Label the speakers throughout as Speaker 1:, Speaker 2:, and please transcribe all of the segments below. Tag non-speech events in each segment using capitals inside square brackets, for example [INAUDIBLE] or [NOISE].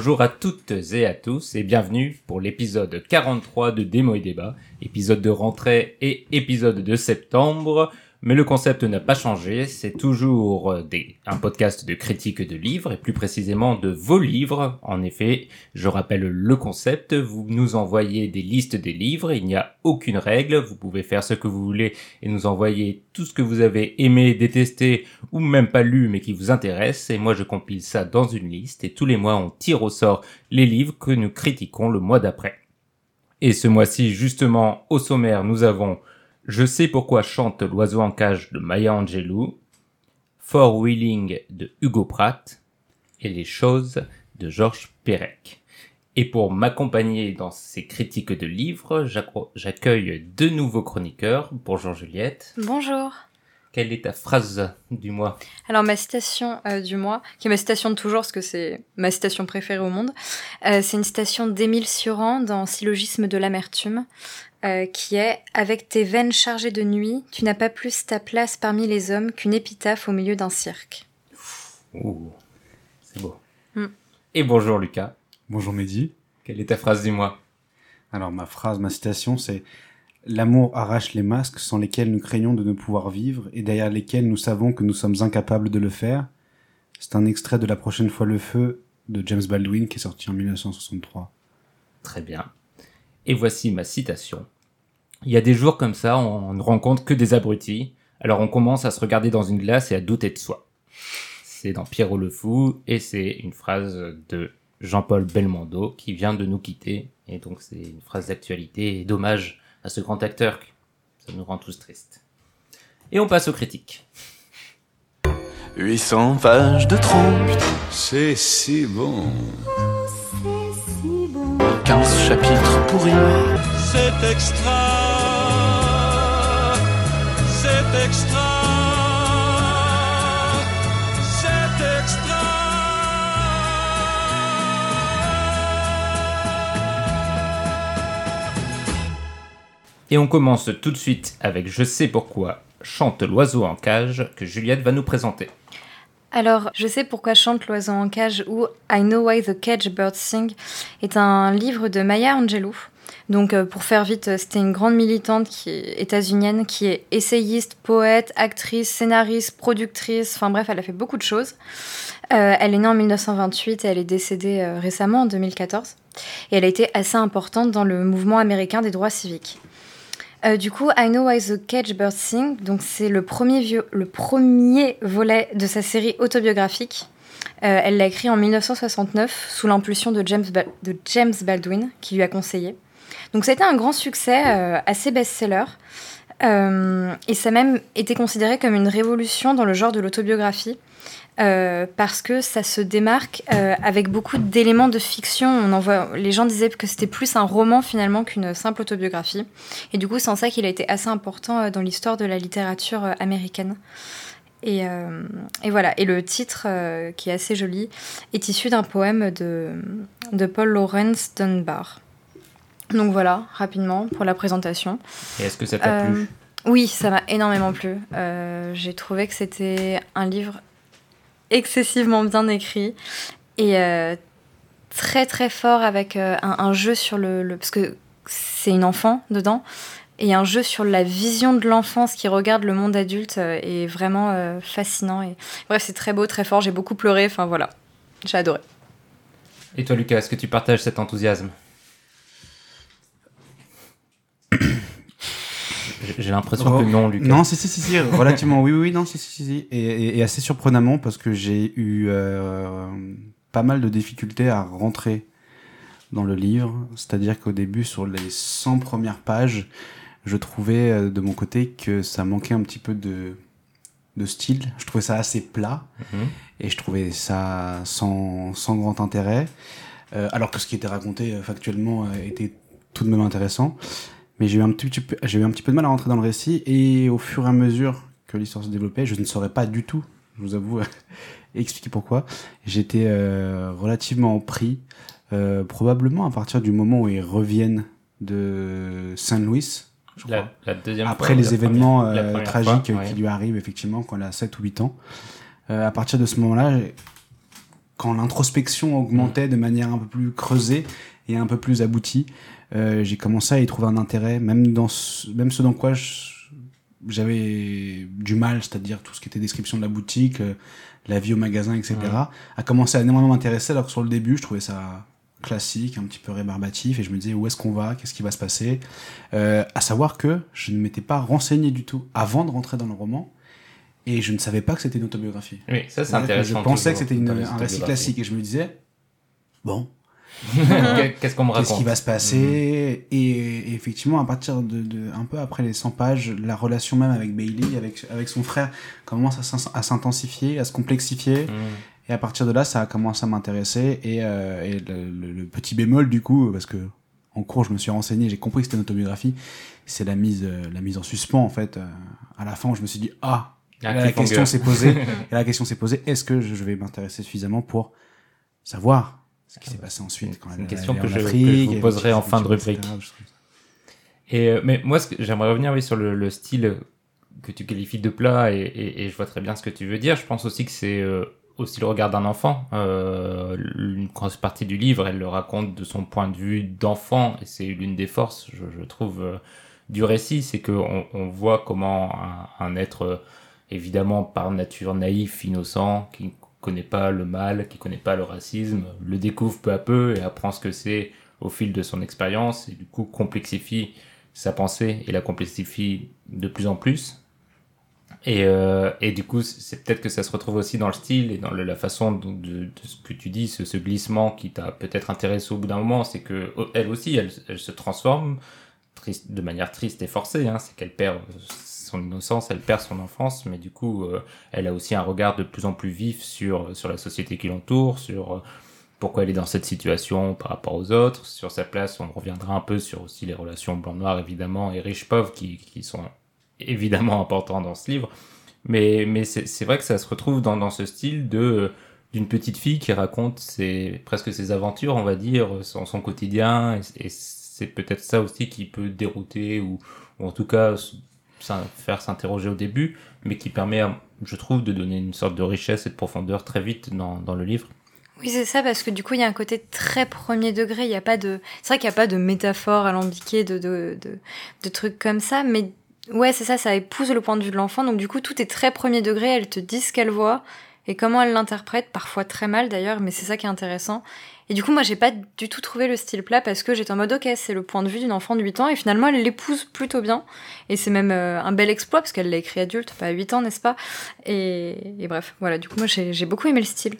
Speaker 1: Bonjour à toutes et à tous et bienvenue pour l'épisode 43 de Démo et Débat, épisode de rentrée et épisode de septembre. Mais le concept n'a pas changé, c'est toujours euh, un podcast de critique de livres, et plus précisément de vos livres. En effet, je rappelle le concept, vous nous envoyez des listes des livres, il n'y a aucune règle, vous pouvez faire ce que vous voulez et nous envoyer tout ce que vous avez aimé, détesté, ou même pas lu mais qui vous intéresse, et moi je compile ça dans une liste, et tous les mois on tire au sort les livres que nous critiquons le mois d'après. Et ce mois-ci, justement, au sommaire, nous avons je sais pourquoi chante l'oiseau en cage de Maya Angelou, Four Wheeling de Hugo Pratt et Les choses de Georges Perec. Et pour m'accompagner dans ces critiques de livres, j'accueille deux nouveaux chroniqueurs. Bonjour Juliette.
Speaker 2: Bonjour.
Speaker 1: Quelle est ta phrase du mois?
Speaker 2: Alors ma citation euh, du mois, qui est ma citation de toujours parce que c'est ma citation préférée au monde, euh, c'est une citation d'Émile Sioran dans Syllogisme de l'amertume, euh, qui est Avec tes veines chargées de nuit, tu n'as pas plus ta place parmi les hommes qu'une épitaphe au milieu d'un cirque.
Speaker 1: Ouh, c'est beau. Mm. Et bonjour Lucas.
Speaker 3: Bonjour Mehdi.
Speaker 1: Quelle est ta phrase du mois?
Speaker 3: Alors ma phrase, ma citation, c'est L'amour arrache les masques sans lesquels nous craignons de ne pouvoir vivre et derrière lesquels nous savons que nous sommes incapables de le faire. C'est un extrait de La prochaine fois le feu de James Baldwin qui est sorti en 1963.
Speaker 1: Très bien. Et voici ma citation. Il y a des jours comme ça, on ne rencontre que des abrutis, alors on commence à se regarder dans une glace et à douter de soi. C'est dans Pierrot le Fou, et c'est une phrase de Jean-Paul Belmondo qui vient de nous quitter, et donc c'est une phrase d'actualité, et dommage à ce grand acteur, ça nous rend tous tristes. Et on passe aux critiques.
Speaker 4: 800 pages de trompe.
Speaker 5: C'est si bon.
Speaker 4: 15 chapitres pourris.
Speaker 6: C'est extra, c'est extra, c'est extra.
Speaker 1: Et on commence tout de suite avec Je sais pourquoi chante l'oiseau en cage que Juliette va nous présenter.
Speaker 2: Alors, Je sais pourquoi chante l'oiseau en cage ou I Know Why the Cage Birds Sing est un livre de Maya Angelou. Donc, euh, pour faire vite, c'était une grande militante qui états-unienne qui est essayiste, poète, actrice, scénariste, productrice. Enfin bref, elle a fait beaucoup de choses. Euh, elle est née en 1928 et elle est décédée euh, récemment en 2014. Et elle a été assez importante dans le mouvement américain des droits civiques. Euh, du coup, I Know Why the Cage Bird Sing, donc c'est le premier, le premier volet de sa série autobiographique. Euh, elle l'a écrit en 1969 sous l'impulsion de James, de James Baldwin, qui lui a conseillé. Donc ça a été un grand succès, euh, assez best-seller. et ça a même été considéré comme une révolution dans le genre de l'autobiographie. Euh, parce que ça se démarque euh, avec beaucoup d'éléments de fiction. On en voit, les gens disaient que c'était plus un roman finalement qu'une simple autobiographie. Et du coup, c'est en ça qu'il a été assez important euh, dans l'histoire de la littérature américaine. Et, et, voilà. Et le titre, qui est assez joli, est issu d'un poème de, de Paul Lawrence Dunbar. Donc voilà, rapidement, pour la présentation.
Speaker 1: Et est-ce que ça t'a plu?
Speaker 2: Oui, ça m'a énormément plu. J'ai trouvé que c'était un livre excessivement bien écrit et euh, très très fort avec euh, un, jeu sur le, parce que c'est une enfant dedans et un jeu sur la vision de l'enfance qui regarde le monde adulte euh, est vraiment fascinant et bref c'est très beau très fort j'ai beaucoup pleuré enfin voilà. J'ai adoré.
Speaker 1: Et toi Lucas est-ce que tu partages cet enthousiasme? J'ai l'impression que non, Lucas.
Speaker 3: Non, si, si, si, si relativement, oui, oui, non, si, si, si. Et, et, assez surprenamment parce que j'ai eu euh, pas mal de difficultés à rentrer dans le livre. C'est-à-dire qu'au début, sur les 100 premières pages, je trouvais euh, de mon côté que ça manquait un petit peu de, de style. Je trouvais ça assez plat mhm. et je trouvais ça sans, sans grand intérêt. Euh, alors que ce qui était raconté factuellement était tout de même intéressant. Mais j'ai eu, un petit, j'ai eu un petit peu de mal à rentrer dans le récit et au fur et à mesure que l'histoire se développait, je ne saurais pas du tout je vous avoue, [LAUGHS] expliquer pourquoi. J'étais euh, relativement pris, euh, probablement à partir du moment où ils reviennent de Saint-Louis.
Speaker 1: La, la deuxième
Speaker 3: Après
Speaker 1: fois,
Speaker 3: les
Speaker 1: la
Speaker 3: événements
Speaker 1: première-
Speaker 3: euh, tragiques
Speaker 1: fois, ouais.
Speaker 3: qui lui arrivent effectivement quand elle a 7 ou 8 ans. Euh, à partir de ce moment-là, quand l'introspection augmentait de manière un peu plus creusée et un peu plus aboutie, euh, j'ai commencé à y trouver un intérêt, même dans ce, même ce dans quoi j'avais du mal, c'est-à-dire tout ce qui était description de la boutique, euh, la vie au magasin, etc.,
Speaker 1: Mm.
Speaker 3: a commencé à énormément m'intéresser, alors que sur le début, je trouvais ça classique, un petit peu rébarbatif, et je me disais où est-ce qu'on va, qu'est-ce qui va se passer? Euh, à savoir que je ne m'étais pas renseigné du tout avant de rentrer dans le roman, et je ne savais pas que c'était une autobiographie.
Speaker 1: Oui, ça c'est intéressant.
Speaker 3: Je pensais que c'était un récit classique, et je me disais, bon, [LAUGHS]
Speaker 1: Qu'est-ce qu'on me raconte
Speaker 3: qu'est-ce qui va se passer et, et effectivement à partir de, de un peu après les 100 pages la relation même avec Bailey avec avec son frère commence à s'in- à s'intensifier à se complexifier.
Speaker 1: Mm.
Speaker 3: et à partir de là ça a commencé à m'intéresser. Et, euh, et le, le- le petit bémol du coup parce que en cours je me suis renseigné j'ai compris que c'était une autobiographie c'est la mise euh, la mise en suspens en fait euh, à la fin je me suis dit ah là, la question s'est posée. [LAUGHS] Et la question s'est posée est-ce que je vais m'intéresser suffisamment pour savoir ce qui s'est passé ensuite quand elle
Speaker 1: une
Speaker 3: est
Speaker 1: question que je- que je
Speaker 3: Afrique,
Speaker 1: vous poserai en fin de rubrique. Et euh, mais moi, j'aimerais revenir oui sur le, le style que tu qualifies de plat et, et, et je vois très bien ce que tu veux dire. Je pense aussi que c'est euh, aussi le regard d'un enfant. Euh, une grosse partie du livre, elle le raconte de son point de vue d'enfant et c'est l'une des forces, je, je trouve, euh, du récit, c'est que on, voit comment un, un être évidemment par nature naïf, innocent, qui connaît pas le mal, qui connaît pas le racisme, le découvre peu à peu et apprend ce que c'est au fil de son expérience et du coup complexifie sa pensée et la complexifie de plus en plus. Et, euh, et du coup, c'est peut-être que ça se retrouve aussi dans le style et dans la façon de, ce que tu dis, ce, glissement qui t'a peut-être intéressé au bout d'un moment, c'est que oh, elle aussi, elle, se transforme triste, de manière triste et forcée. Hein, c'est qu'elle perd son innocence, elle perd son enfance, mais du coup, euh, elle a aussi un regard de plus en plus vif sur sur la société qui l'entoure, sur euh, pourquoi elle est dans cette situation par rapport aux autres, sur sa place, on reviendra un peu sur aussi les relations blanc-noir évidemment et riche-pauvre qui, qui sont évidemment importants dans ce livre. Mais, mais c'est vrai que ça se retrouve dans, dans ce style de d'une petite fille qui raconte ses, presque ses aventures, on va dire, son, son quotidien, et, et c'est peut-être ça aussi qui peut dérouter ou, ou en tout cas faire s'interroger au début, mais qui permet, à- je trouve, de donner une sorte de richesse et de profondeur très vite dans, dans le livre.
Speaker 2: Oui, c'est ça, parce que du coup, il y a un côté très premier degré. Il y a pas de, c'est vrai qu'il n'y a pas de métaphore alambiquée, de, de, de, de trucs comme ça, mais ouais, c'est ça, ça épouse le point de vue de l'enfant. Donc, du coup, tout est très premier degré. Elle te dit ce qu'elle voit et comment elle l'interprète, parfois très mal d'ailleurs, mais c'est ça qui est intéressant. Et du coup, moi, j'ai pas du tout trouvé le style plat parce que j'étais en mode, ok, c'est le point de vue d'une enfant de 8 ans et finalement, elle l'épouse plutôt bien. Et c'est même euh, un bel exploit parce qu'elle l'a écrit adulte, pas à 8 ans, n'est-ce pas? Et, et bref, voilà, du coup, moi, j'ai beaucoup aimé le style.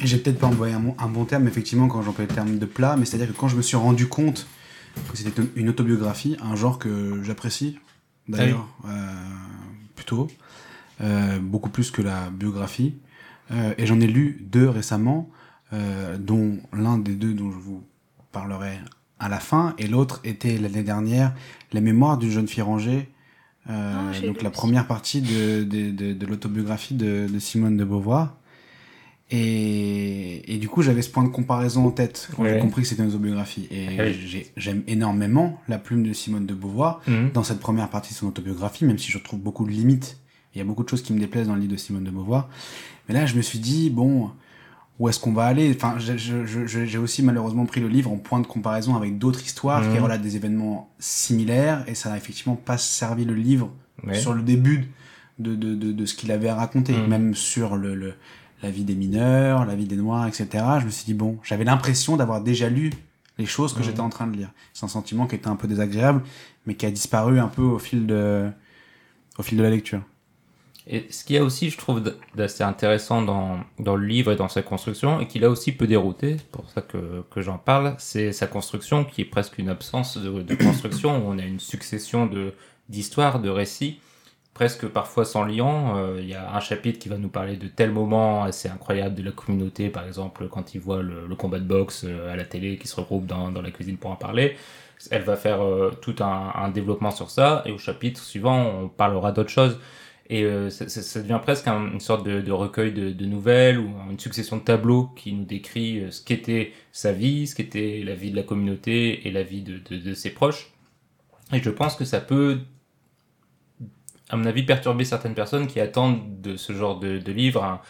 Speaker 3: Et j'ai peut-être pas employé un, bon- un bon terme, effectivement, quand j'emploie le terme de plat, mais c'est-à-dire que quand je me suis rendu compte que c'était une- autobiographie, un genre que j'apprécie, d'ailleurs, euh, plutôt, euh, beaucoup plus que la biographie, euh, et j'en ai lu deux récemment, euh, dont l'un des deux dont je vous parlerai à la fin, et l'autre était l'année dernière, Les mémoires d'une jeune fille rangée, euh,
Speaker 2: Ah,
Speaker 3: donc la
Speaker 2: aussi.
Speaker 3: première partie de, de, de, de l'autobiographie de, de Simone de Beauvoir. Et, et du coup, j'avais ce point de comparaison en tête quand j'ai compris que c'était une autobiographie. Et
Speaker 1: Ah
Speaker 3: j'aime énormément la plume de Simone de Beauvoir dans cette première partie de son autobiographie, même si je trouve beaucoup de limites. Il y a beaucoup de choses qui me déplaisent dans le livre de Simone de Beauvoir. Mais là, je me suis dit, bon, où est-ce qu'on va aller Enfin, j'ai aussi malheureusement pris le livre en point de comparaison avec d'autres histoires qui
Speaker 1: Mhm.
Speaker 3: relatent des événements similaires, et ça n'a effectivement pas servi le livre
Speaker 1: Ouais.
Speaker 3: sur le début de, de, de, de ce qu'il avait à raconter,
Speaker 1: Mhm.
Speaker 3: même sur le, le, la vie des mineurs, la vie des noirs, etc. Je me suis dit, bon, j'avais l'impression d'avoir déjà lu les choses que
Speaker 1: Mhm.
Speaker 3: j'étais en train de lire. C'est un sentiment qui était un peu désagréable, mais qui a disparu un peu au fil de, au fil de la lecture.
Speaker 1: Et ce qu'il y a aussi, je trouve, d'assez intéressant dans, dans le livre et dans sa construction, et qui là aussi peut dérouter, c'est pour ça que, que j'en parle, c'est sa construction qui est presque une absence de, construction, où on a une succession de d'histoires, de récits, presque parfois sans lien. Euh, Il y a un chapitre qui va nous parler de tel moment assez incroyable de la communauté, par exemple, quand ils voient le, combat de boxe euh, à la télé qui se regroupe dans, dans la cuisine pour en parler. Elle va faire euh, tout un, un développement sur ça, et au chapitre suivant, on parlera d'autre chose. Et euh, ça, devient presque un- une sorte de, recueil de, nouvelles ou une succession de tableaux qui nous décrit euh, ce qu'était sa vie, ce qu'était la vie de la communauté et la vie de, ses proches. Et je pense que ça peut, à mon avis, perturber certaines personnes qui attendent de ce genre de, livre un-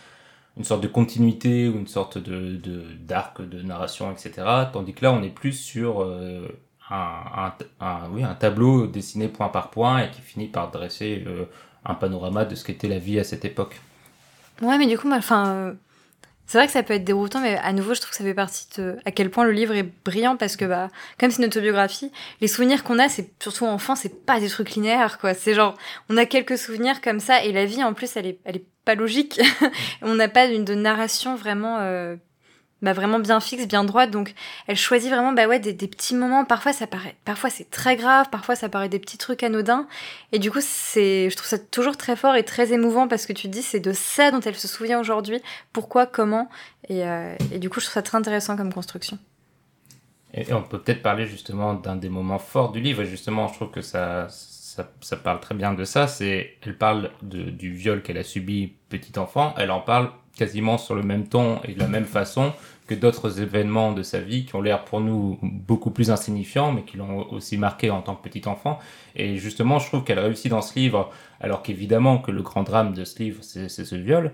Speaker 1: une sorte de continuité ou une sorte de d'arc de, narration, etc. Tandis que là, on est plus sur euh, un, oui, un tableau dessiné point par point et qui finit par dresser un panorama de ce qu'était la vie à cette époque.
Speaker 2: Ouais, mais du coup, enfin, euh, c'est vrai que ça peut être déroutant, mais à nouveau, je trouve que ça fait partie de à quel point le livre est brillant parce que, bah, comme c'est une autobiographie, les souvenirs qu'on a, c'est surtout enfant, c'est pas des trucs linéaires, quoi. C'est genre, on a quelques souvenirs comme ça et la vie, en plus, elle est, elle est pas logique. [LAUGHS] on n'a pas une de narration vraiment, euh, bah, vraiment bien fixe, bien droite. Donc, elle choisit vraiment, bah ouais, des, petits moments. Parfois, ça paraît, parfois c'est très grave, parfois ça paraît des petits trucs anodins. Et du coup, c'est, je trouve ça toujours très fort et très émouvant parce que tu te dis, c'est de ça dont elle se souvient aujourd'hui, pourquoi, comment. Et, euh, et du coup, je trouve ça très intéressant comme construction.
Speaker 1: Et on peut peut-être parler justement d'un des moments forts du livre, et justement, je trouve que ça, ça, ça parle très bien de ça. C'est, elle parle de, du viol qu'elle a subi petit enfant, elle en parle quasiment sur le même ton et de la même façon que d'autres événements de sa vie qui ont l'air pour nous beaucoup plus insignifiants, mais qui l'ont aussi marqué en tant que petit enfant. Et justement, je trouve qu'elle réussit dans ce livre, alors qu'évidemment que le grand drame de ce livre, c'est ce viol,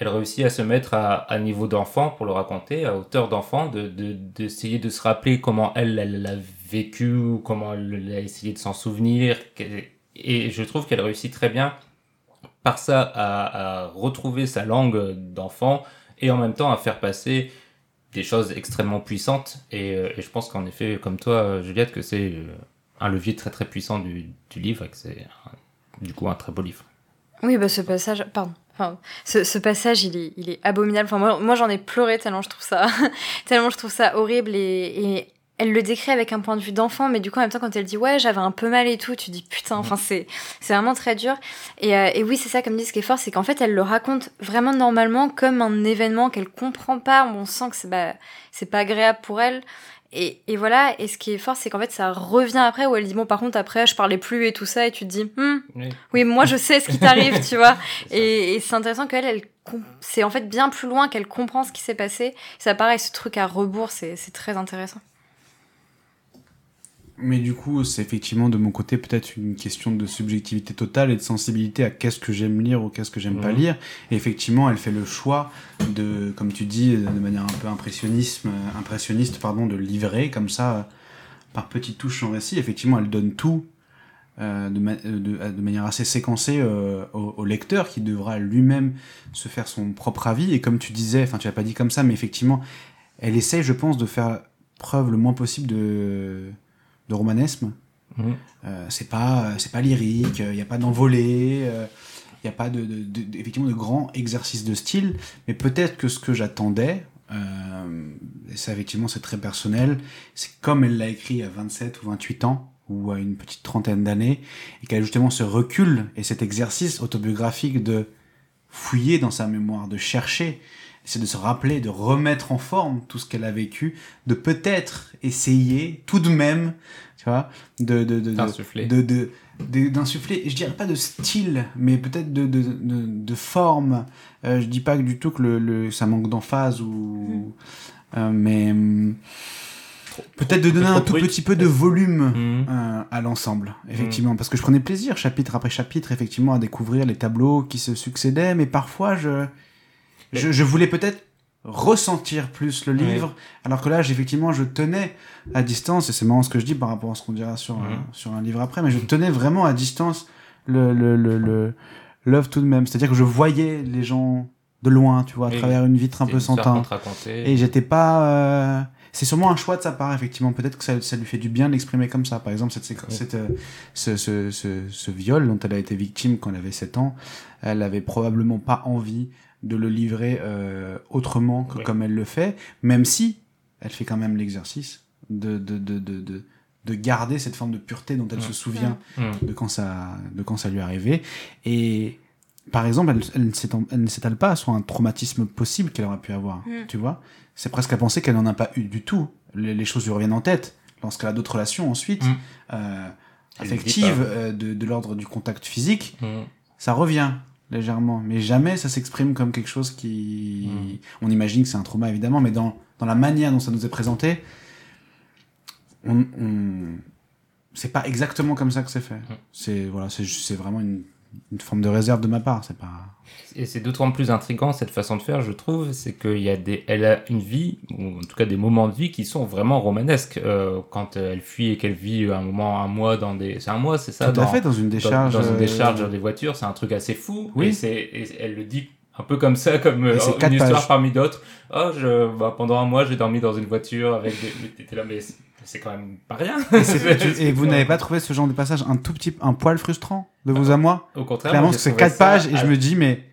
Speaker 1: elle réussit à se mettre à, niveau d'enfant pour le raconter, à hauteur d'enfant, de de- d'essayer de, se rappeler comment elle, l'a vécu, comment elle a essayé de s'en souvenir. Et je trouve qu'elle réussit très bien par ça à, retrouver sa langue d'enfant et en même temps à faire passer des choses extrêmement puissantes. Et, euh, je pense qu'en effet, comme toi, Juliette, que c'est euh, un levier très très puissant du, livre et que c'est du coup un très beau livre.
Speaker 2: Oui, bah ce passage, pardon. Enfin, ce, passage, il est, il est abominable. Enfin, moi, moi j'en ai pleuré tellement je trouve ça, [LAUGHS] tellement je trouve ça horrible et elle le décrit avec un point de vue d'enfant, mais du coup en même temps quand elle dit ouais j'avais un peu mal et tout, tu dis putain, enfin c'est c'est vraiment très dur. Et, euh, et oui c'est ça comme dit ce qui est fort, c'est qu'en fait elle le raconte vraiment normalement comme un événement qu'elle comprend pas. On sent que c'est bah, c'est pas agréable pour elle. Et, et voilà, et ce qui est fort, c'est qu'en fait, ça revient après, où elle dit, bon, par contre, après, je parlais plus et tout ça, et tu te dis, Hmm,
Speaker 1: Oui.
Speaker 2: oui, moi, je sais ce qui t'arrive, tu vois. [LAUGHS] Et, et c'est intéressant qu'elle, elle, com- c'est en fait bien plus loin qu'elle comprend ce qui s'est passé. Ça, pareil, ce truc à rebours, c'est c'est très intéressant.
Speaker 3: Mais du coup, c'est effectivement de mon côté peut-être une question de subjectivité totale et de sensibilité à qu'est-ce que j'aime lire ou qu'est-ce que j'aime pas
Speaker 1: Mhm.
Speaker 3: lire. Et effectivement, elle fait le choix de, comme tu dis, de manière un peu impressionnisme, euh, impressionniste, pardon, de livrer comme ça, euh, par petites touches son récit. Effectivement, elle donne tout euh, de, ma- euh, de, euh, de manière assez séquencée euh, au, au lecteur qui devra lui-même se faire son propre avis. Et comme tu disais, enfin tu l'as pas dit comme ça, mais effectivement, elle essaye, je pense, de faire preuve le moins possible de, de romanesme.
Speaker 1: Mhm.
Speaker 3: Euh, c'est pas c'est pas lyrique, il n'y a pas d'envolée, il n'y a pas de, de, effectivement de grands exercices de style, mais peut-être que ce que j'attendais, euh, et ça effectivement c'est très personnel, c'est comme elle l'a écrit à 27 ou 28 ans, ou à une petite trentaine d'années, et qu'elle a justement ce recul et cet exercice autobiographique de fouiller dans sa mémoire, de chercher, c'est de se rappeler, de remettre en forme tout ce qu'elle a vécu, de peut-être essayer tout de même, tu vois, de, de, de,
Speaker 1: D'insuffler.
Speaker 3: de, de, de- d'insuffler, je dirais pas de style, mais peut-être de, de, de, forme. Euh, je dis pas du tout que le, le, ça manque d'emphase ou, euh, mais hum, peut-être de donner un tout petit peu de volume
Speaker 1: Mhm.
Speaker 3: euh, à l'ensemble, effectivement, parce que je prenais plaisir chapitre après chapitre, effectivement, à découvrir les tableaux qui se succédaient, mais parfois je, je, je voulais peut-être ressentir plus le livre, alors que là, effectivement, je tenais à distance, et c'est marrant ce que je dis par rapport à ce qu'on dira sur, un,
Speaker 1: Mhm.
Speaker 3: sur un livre après, mais je tenais vraiment à distance le, le, le, le- l'œuvre tout de même, c'est-à-dire que je voyais les gens de loin, tu vois, à travers une vitre un peu sans teint. Et j'étais pas. euh, C'est sûrement un choix de sa part, effectivement. Peut-être que ça, ça lui fait du bien de l'exprimer comme ça. Par exemple, cette, cette, euh, ce, ce, ce, ce viol dont elle a été victime quand elle avait 7 ans, elle avait probablement pas envie de le livrer euh, autrement que comme elle le fait, même si elle fait quand même l'exercice de, de, de, de, de, de garder cette forme de pureté dont elle
Speaker 1: Mm.
Speaker 3: se souvient de quand ça de quand ça lui est arrivé et par exemple elle, elle ne s'étend- elle ne s'étale pas sur un traumatisme possible qu'elle aurait pu avoir
Speaker 2: Mm.
Speaker 3: tu vois c'est presque à penser qu'elle n'en a pas eu du tout les, les choses lui reviennent en tête lorsqu'elle a d'autres relations ensuite
Speaker 1: Mm.
Speaker 3: euh, affectives
Speaker 1: pas.
Speaker 3: euh, de, de l'ordre du contact physique
Speaker 1: Mhm.
Speaker 3: ça revient légèrement, mais jamais ça s'exprime comme quelque chose qui. On imagine que c'est un trauma évidemment, mais dans, dans la manière dont ça nous est présenté, on, on... c'est pas exactement comme ça que c'est fait. C'est voilà, c'est ju- c'est vraiment une, une forme de réserve de ma part. C'est pas.
Speaker 1: Et c'est d'autant plus intriguant cette façon de faire, je trouve, c'est qu'il y a des, elle a une vie, ou en tout cas des moments de vie qui sont vraiment romanesques. Euh, quand euh, elle fuit et qu'elle vit un moment, un mois dans des, c'est un mois, c'est ça
Speaker 3: Tout à
Speaker 1: dans-
Speaker 3: fait dans une décharge.
Speaker 1: dans, une
Speaker 3: euh,
Speaker 1: décharge des voitures, c'est un truc assez fou.
Speaker 3: Oui.
Speaker 1: Et, c'est, et elle le dit un peu comme ça, comme euh, une histoire parmi d'autres. Oh, je, bah, pendant un mois, j'ai dormi dans une voiture avec des, t'étais là, mais c'est- quand même pas rien. [LAUGHS]
Speaker 3: Et, vous n'avez pas trouvé ce genre de passage un tout petit, un poil frustrant de vous à moi?
Speaker 1: Au contraire,
Speaker 3: Clairement, c'est quatre pages et je me dis, mais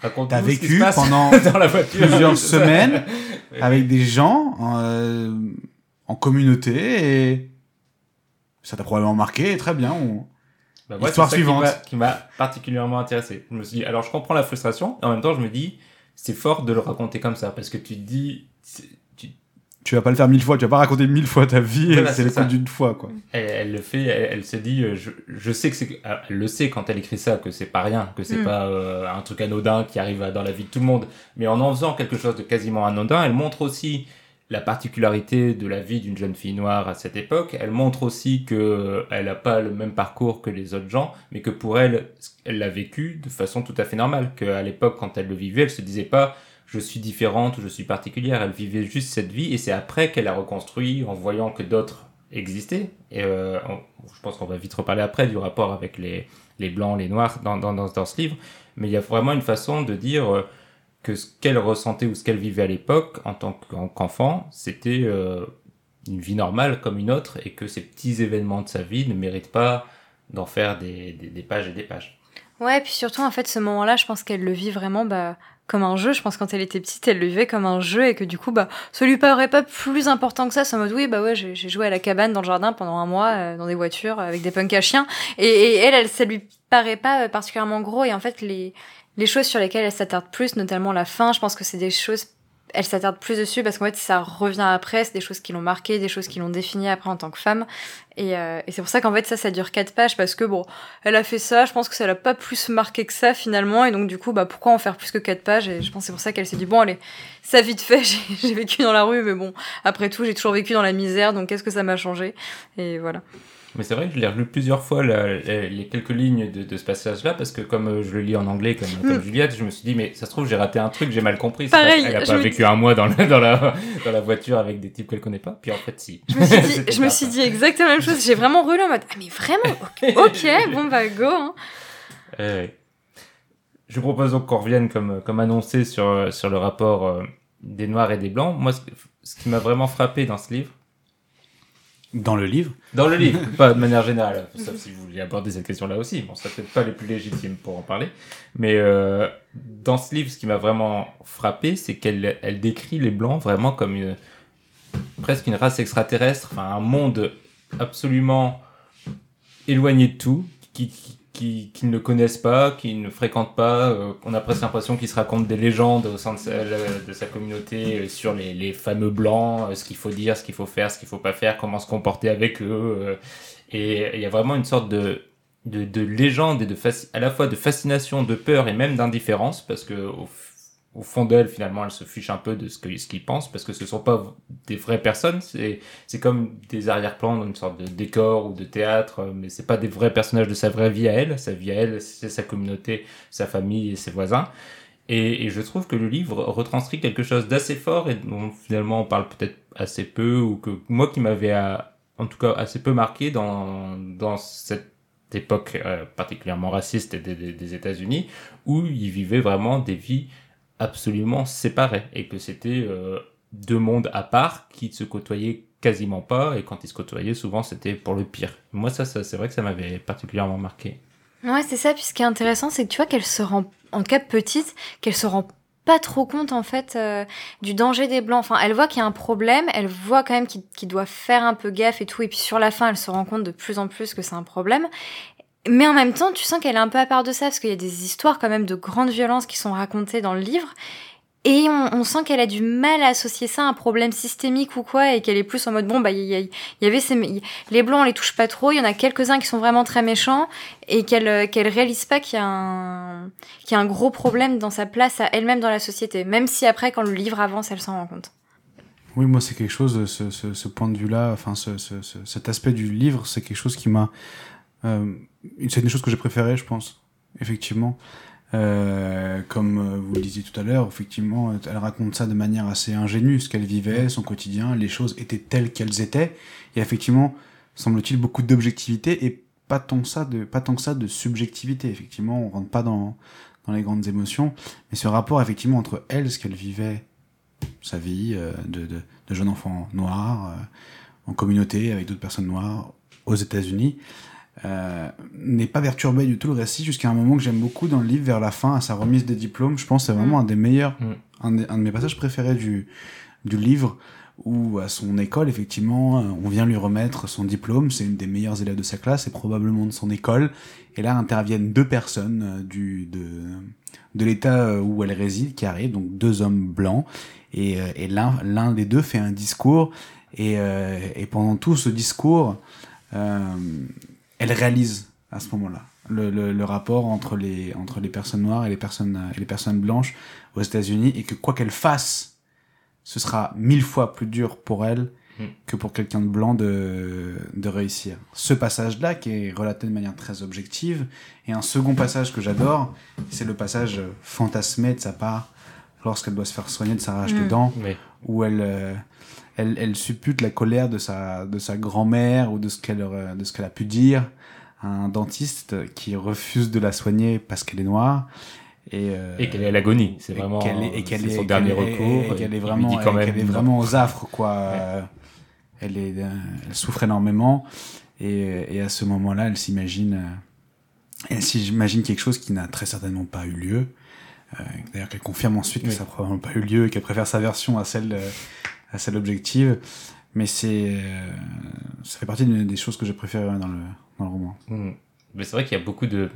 Speaker 3: t'as
Speaker 1: se
Speaker 3: vécu pendant [LAUGHS]
Speaker 1: dans la voiture.
Speaker 3: plusieurs [LAUGHS] semaines avec des gens euh, en communauté et ça t'a probablement marqué. et Très bien. on-
Speaker 1: Bah, moi,
Speaker 3: Histoire suivante.
Speaker 1: Qui m'a particulièrement intéressé. Je me suis dit, alors je comprends la frustration, et en même temps, je me dis, c'est fort de le raconter comme ça, parce que tu te dis, tu-
Speaker 3: Tu vas pas le faire mille fois. Tu vas pas raconter mille fois ta vie.
Speaker 1: Voilà,
Speaker 3: c'est le coup d'une fois, quoi.
Speaker 1: elle, elle le fait, elle, elle se dit, euh, je, je sais que c'est, euh, elle le sait quand elle écrit ça, que c'est pas rien, que c'est
Speaker 2: Mm.
Speaker 1: pas euh, un truc anodin qui arrive dans la vie de tout le monde, mais en en faisant quelque chose de quasiment anodin, elle montre aussi la particularité de la vie d'une jeune fille noire à cette époque. Elle montre aussi que euh, elle n'a pas le même parcours que les autres gens, mais que pour elle, elle l'a vécu de façon tout à fait normale. Qu'à l'époque, quand elle le vivait, elle se disait pas je suis différente ou je suis particulière. Elle vivait juste cette vie et c'est après qu'elle a reconstruit en voyant que d'autres existaient. Et euh, je pense qu'on va vite reparler après du rapport avec les, les blancs, les noirs dans, dans, dans, dans ce livre. Mais il y a vraiment une façon de dire euh, que ce qu'elle ressentait ou ce qu'elle vivait à l'époque en tant qu'en- qu'enfant, c'était euh, une vie normale comme une autre et que ces petits événements de sa vie ne méritent pas d'en faire des, des, pages et des pages.
Speaker 2: Ouais, puis surtout, en fait, ce moment-là, je pense qu'elle le vit vraiment bah, comme un jeu. Je pense que quand elle était petite, elle le vivait comme un jeu et que du coup, bah, ça lui paraît pas plus important que ça. C'est en mode, oui, bah ouais, j'ai joué à la cabane dans le jardin pendant un mois, euh, dans des voitures, avec des punks à chiens. Et, et elle, elle, ça lui paraît pas euh, particulièrement gros. Et en fait, les, les choses sur lesquelles elle s'attarde plus, notamment la fin, je pense que c'est des choses elle s'attarde plus dessus parce qu'en fait ça revient après, c'est des choses qui l'ont marqué, des choses qui l'ont définie après en tant que femme. Et, euh, et c'est pour ça qu'en fait ça, ça dure quatre pages parce que bon, elle a fait ça, je pense que ça l'a pas plus marqué que ça finalement. Et donc du coup, bah pourquoi en faire plus que quatre pages? Et je pense c'est pour ça qu'elle s'est dit bon allez, ça vite fait, [LAUGHS] j'ai vécu dans la rue, mais bon, après tout j'ai toujours vécu dans la misère, donc qu'est-ce que ça m'a changé? Et voilà.
Speaker 1: Mais c'est vrai que je l'ai relu plusieurs fois, la- la- les quelques lignes de, de ce passage-là, parce que comme euh, je le lis en anglais, comme, comme Juliette, je me suis dit, mais ça se trouve, j'ai raté un truc, j'ai mal compris.
Speaker 2: Pareil,
Speaker 1: pas- Elle a
Speaker 2: je
Speaker 1: pas vécu un mois dans, le- dans, la, [LAUGHS] dans la voiture avec des types qu'elle connaît pas, puis en fait, si.
Speaker 2: Je me suis [LAUGHS] dit,
Speaker 1: C'était
Speaker 2: je me
Speaker 1: pas
Speaker 2: suis
Speaker 1: ça.
Speaker 2: dit exactement la même chose. J'ai vraiment relu en mode ah mais vraiment ok, [LAUGHS] bon bah go. Hein.
Speaker 1: Eh. Je vous propose donc qu'on revienne comme, comme annoncé sur, sur le rapport euh, des Noirs et des Blancs. Moi, ce, ce qui m'a vraiment frappé dans ce livre,
Speaker 3: Dans le livre.
Speaker 1: Dans le livre, [LAUGHS] pas de manière générale, sauf si vous voulez aborder cette question-là aussi. Bon, ça peut-être pas les plus légitimes pour en parler. Mais euh, dans ce livre, ce qui m'a vraiment frappé, c'est qu'elle elle décrit les Blancs vraiment comme une, presque une race extraterrestre, enfin un monde absolument éloigné de tout, qui, qui, qui, qui ne connaissent pas, qui ne fréquentent pas. euh, on a presque l'impression qu'ils se racontent des légendes au sein de sa, communauté euh, sur les, les fameux blancs, euh, ce qu'il faut dire, ce qu'il faut faire, ce qu'il faut pas faire, comment se comporter avec eux. euh, et il y a vraiment une sorte de, de, de légende et de à la fois de fascination, de peur et même d'indifférence, parce que au fond d'elle, finalement, elle se fiche un peu de ce que- ce qu'ils pensent, parce que ce sont pas des vraies personnes, c'est comme des arrière-plans dans une sorte de décor ou de théâtre, euh, mais c'est pas des vrais personnages de sa vraie vie à elle. Sa vie à elle, c'est sa communauté, sa famille et ses voisins. Et, je trouve que le livre retranscrit quelque chose d'assez fort et dont finalement on parle peut-être assez peu, ou que moi qui m'avait euh, en tout cas assez peu marqué dans, dans cette époque euh, particulièrement raciste des, des, des États-Unis, où ils vivaient vraiment des vies absolument séparées et que c'était euh, deux mondes à part qui ne se côtoyaient quasiment pas et quand ils se côtoyaient souvent c'était pour le pire. Moi ça, c'est vrai que ça m'avait particulièrement marqué.
Speaker 2: Ouais, c'est ça. Puis ce qui est intéressant, c'est que tu vois qu'elle se rend, en cas petite, qu'elle se rend pas trop compte en fait euh, du danger des blancs. Enfin, elle voit qu'il y a un problème, elle voit quand même qu'il doit faire un peu gaffe et tout. Et puis sur la fin, elle se rend compte de plus en plus que c'est un problème. Mais en même temps, tu sens qu'elle est un peu à part de ça parce qu'il y a des histoires quand même de grande violence qui sont racontées dans le livre. Et on, sent qu'elle a du mal à associer ça à un problème systémique ou quoi, et qu'elle est plus en mode bon bah il y, il y avait ces, les blancs on les touche pas trop, il y en a quelques uns qui sont vraiment très méchants, et qu'elle euh, qu'elle réalise pas qu'il y a un qu'il y a un gros problème dans sa place à elle-même dans la société, même si après quand le livre avance elle s'en rend compte.
Speaker 3: Oui, moi, c'est quelque chose, ce, ce, point de vue-là, enfin, ce- cet aspect du livre, c'est quelque chose qui m'a. Euh, c'est une chose que j'ai préférée, je pense, effectivement. Euh, comme euh, vous le disiez tout à l'heure, effectivement, elle raconte ça de manière assez ingénue, ce qu'elle vivait, son quotidien, les choses étaient telles qu'elles étaient. A effectivement, semble-t-il, beaucoup d'objectivité et pas tant, ça de, pas tant que ça de subjectivité. Effectivement, on rentre pas dans, dans les grandes émotions, mais ce rapport, effectivement, entre elle, ce qu'elle vivait, sa vie de, de, de jeune enfant noir, en communauté avec d'autres personnes noires aux États-Unis, euh, n'est pas perturbé du tout le récit jusqu'à un moment que j'aime beaucoup dans le livre vers la fin, à sa remise des diplômes. Je pense que c'est vraiment un des meilleurs,
Speaker 1: Mm.
Speaker 3: un, de mes passages préférés du, du livre, où à son école, effectivement, euh, on vient lui remettre son diplôme. C'est une des meilleures élèves de sa classe et probablement de son école. Et là interviennent deux personnes euh, du, de, de l'état où elle réside qui arrivent, donc deux hommes blancs. Et, et l'un, l'un des deux fait un discours. Et, et pendant tout ce discours, euh, elle réalise à ce moment-là le, le, le rapport entre les, entre les personnes noires et les personnes, et les personnes blanches aux États-Unis et que quoi qu'elle fasse, ce sera mille fois plus dur pour elle
Speaker 1: Mm.
Speaker 3: que pour quelqu'un de blanc de, de réussir. Ce passage-là, qui est relaté de manière très objective, et un second passage que j'adore, c'est le passage fantasmé de sa part lorsqu'elle doit se faire soigner de sa rage de
Speaker 2: Mm.
Speaker 3: dents,
Speaker 1: Mais
Speaker 3: où elle, euh, elle, elle suppute la colère de sa, de sa grand-mère ou de ce qu'elle a pu dire à un dentiste qui refuse de la soigner parce qu'elle est noire. Et, euh,
Speaker 1: et qu'elle est à l'agonie, c'est vraiment
Speaker 3: qu'elle est, et qu'elle est,
Speaker 1: son dernier
Speaker 3: est-
Speaker 1: recours.
Speaker 3: et qu'elle est vraiment,
Speaker 1: quand même
Speaker 3: est aux affres, quoi.
Speaker 1: Ouais.
Speaker 3: Euh, Elle est, elle souffre énormément, et, et à ce moment-là, elle s'imagine, euh, elle s'imagine quelque chose qui n'a très certainement pas eu lieu. Euh, D'ailleurs, qu'elle confirme ensuite que ça n'a probablement pas eu lieu et qu'elle préfère sa version à celle, à celle objective. Mais c'est, euh, ça fait partie des choses que je préfère dans le, dans le roman.
Speaker 1: Mm. Mais c'est vrai qu'il y a beaucoup de.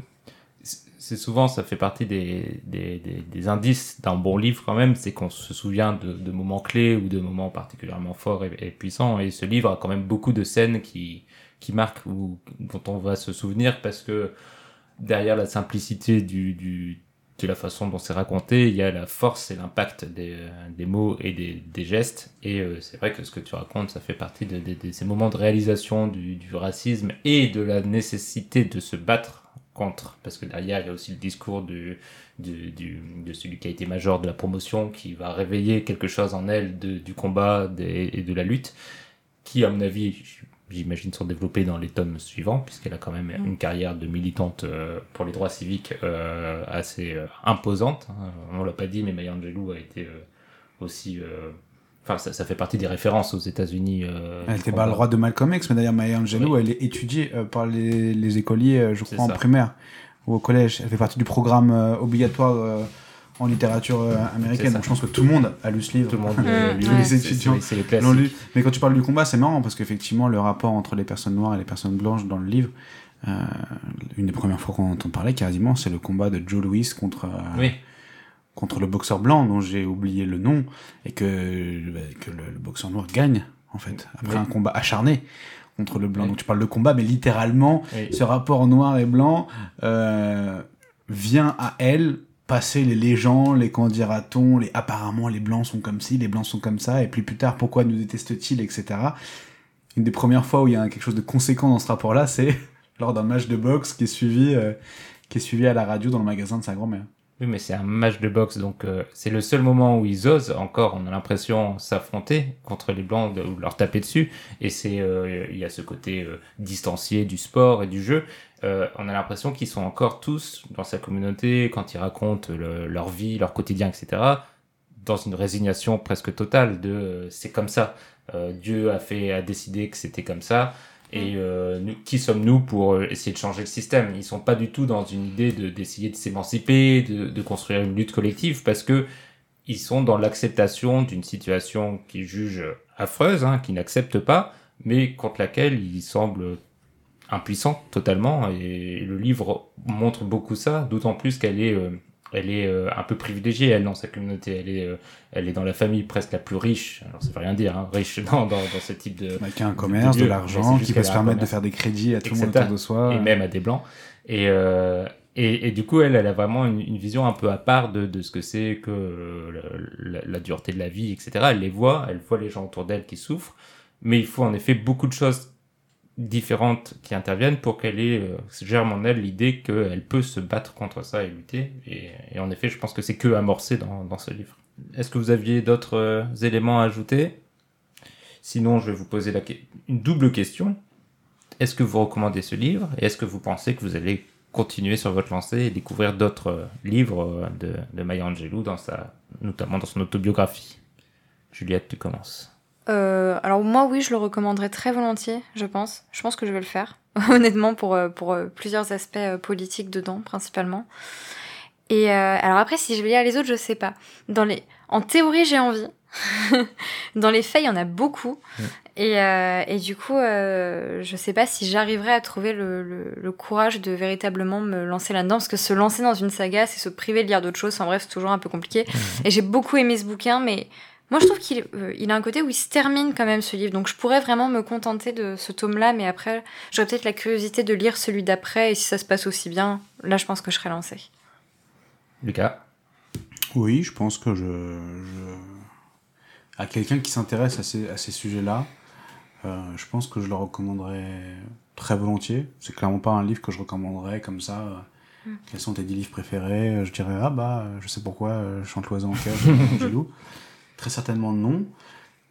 Speaker 1: C'est souvent, ça fait partie des, des, des, indices d'un bon livre quand même, c'est qu'on se souvient de, de moments clés ou de moments particulièrement forts et, et puissants. Et ce livre a quand même beaucoup de scènes qui, qui marquent ou dont on va se souvenir parce que derrière la simplicité du, du, de la façon dont c'est raconté, il y a la force et l'impact des, des mots et des, des gestes. Et euh, c'est vrai que ce que tu racontes, ça fait partie de, ces moments de réalisation du, du racisme et de la nécessité de se battre contre. Parce que derrière, il y a aussi le discours du, du, du- de celui qui a été major de la promotion, qui va réveiller quelque chose en elle de, du combat et de la lutte, qui, à mon avis, j'imagine, sont développés dans les tomes suivants, puisqu'elle a quand même
Speaker 2: Mm.
Speaker 1: une carrière de militante euh, pour les droits civiques euh, assez euh, imposante. hein. On l'a pas dit, mais Maya Angelou a été euh, aussi... euh, Enfin, ça, ça fait partie des références aux États-Unis. euh,
Speaker 3: Elle était pas le roi de Malcolm X, mais d'ailleurs Maya Angelou,
Speaker 1: Oui.
Speaker 3: elle est étudiée euh, par les, les écoliers, euh, je crois, en primaire ou au collège. Elle fait partie du programme euh, obligatoire euh, en littérature euh, américaine. Donc je pense que tout le monde a lu ce livre.
Speaker 1: Tout le monde [LAUGHS]
Speaker 2: Mm,
Speaker 1: euh,
Speaker 3: Les étudiants
Speaker 1: les
Speaker 3: l'ont lu. Mais quand tu parles du combat, c'est marrant parce qu'effectivement, le rapport entre les personnes noires et les personnes blanches dans le livre, euh, une des premières fois qu'on entend parler quasiment, c'est le combat de Joe Louis contre, euh,
Speaker 1: Oui,
Speaker 3: contre le boxeur blanc dont j'ai oublié le nom et que, bah, que le, le boxeur noir gagne en fait après
Speaker 1: Oui.
Speaker 3: un combat acharné contre le blanc.
Speaker 1: Oui.
Speaker 3: Donc tu parles de combat, mais littéralement
Speaker 1: oui.
Speaker 3: ce rapport noir et blanc euh, vient à elle passer les légendes, les qu'en dira-t-on, les apparemment les blancs sont comme ci, les blancs sont comme ça, et puis plus tard pourquoi nous détestent-ils, etc. Une des premières fois où il y a quelque chose de conséquent dans ce rapport-là, c'est [LAUGHS] lors d'un match de boxe qui est suivi, euh, qui est suivi à la radio dans le magasin de sa grand-mère.
Speaker 1: Oui, mais c'est un match de boxe, donc euh, c'est le seul moment où ils osent encore, on a l'impression, s'affronter contre les blancs ou leur taper dessus. Et c'est, euh, il y a ce côté euh, distancié du sport et du jeu. Euh, on a l'impression qu'ils sont encore tous dans sa communauté quand ils racontent le- leur vie, leur quotidien, etc. Dans une résignation presque totale de euh, c'est comme ça. Euh, Dieu a fait, a décidé que c'était comme ça. Et nous, qui sommes-nous pour essayer de changer le système? Ils sont pas du tout dans une idée de d'essayer de s'émanciper, de, de construire une lutte collective, parce que ils sont dans l'acceptation d'une situation qu'ils jugent affreuse, hein, qu'ils n'acceptent pas, mais contre laquelle ils semblent impuissants totalement. Et le livre montre beaucoup ça, d'autant plus qu'elle est euh, elle est euh, un peu privilégiée, elle, dans sa communauté. Elle est, euh, elle est dans la famille presque la plus riche. Alors, ça veut rien dire, hein, riche [LAUGHS] dans, dans, dans ce type de.
Speaker 3: Qui a un commerce,
Speaker 1: de
Speaker 3: l'argent, qui peut se permettre de faire des crédits à tout le monde autour de soi.
Speaker 1: et même à des blancs. Et, euh, et, et du coup, elle, elle a vraiment une, une vision un peu à part de, de ce que c'est que euh, la dureté de la vie, etc. Elle les voit, elle voit les gens autour d'elle qui souffrent, mais il faut en effet beaucoup de choses différentes qui interviennent pour qu'elle ait, euh, germe en elle l'idée qu'elle peut se battre contre ça et lutter. Et, en effet, je pense que c'est que amorcé dans, ce livre. Est-ce que vous aviez d'autres euh, éléments à ajouter? Sinon, je vais vous poser une double question. Est-ce que vous recommandez ce livre? Et est-ce que vous pensez que vous allez continuer sur votre lancée et découvrir d'autres euh, livres de, de Maya Angelou, dans sa, notamment dans son autobiographie? Juliette, tu commences.
Speaker 2: Euh, alors moi oui, je le recommanderais très volontiers, je pense. Je pense que je vais le faire, [LAUGHS] honnêtement, pour, euh, pour euh, plusieurs aspects euh, politiques dedans, principalement. Et euh, alors après, si je vais lire les autres, je sais pas. Dans les... En théorie, j'ai envie. [LAUGHS] Dans les faits, il y en a beaucoup.
Speaker 1: Mm.
Speaker 2: Et, euh, et du coup, euh, je sais pas si j'arriverai à trouver le, le, le courage de véritablement me lancer là-dedans, parce que se lancer dans une saga, c'est se priver de lire d'autres choses. Enfin bref, c'est toujours un peu compliqué. Et j'ai beaucoup aimé ce bouquin, mais moi, je trouve qu'il euh, il a un côté où il se termine quand même ce livre. Donc, je pourrais vraiment me contenter de ce tome-là, mais après, j'aurais peut-être la curiosité de lire celui d'après. Et si ça se passe aussi bien, là, je pense que je serai lancée.
Speaker 1: Lucas?
Speaker 3: Oui, je pense que je, je- à quelqu'un qui s'intéresse à ces, à ces sujets-là, euh, je pense que je le recommanderais très volontiers. C'est clairement pas un livre que je recommanderais comme ça. euh,
Speaker 2: Mm.
Speaker 3: Quels sont tes dix livres préférés? Je dirais ah bah je sais pourquoi euh, je chante l'oiseau en cage, Angelou. [LAUGHS] Très certainement non.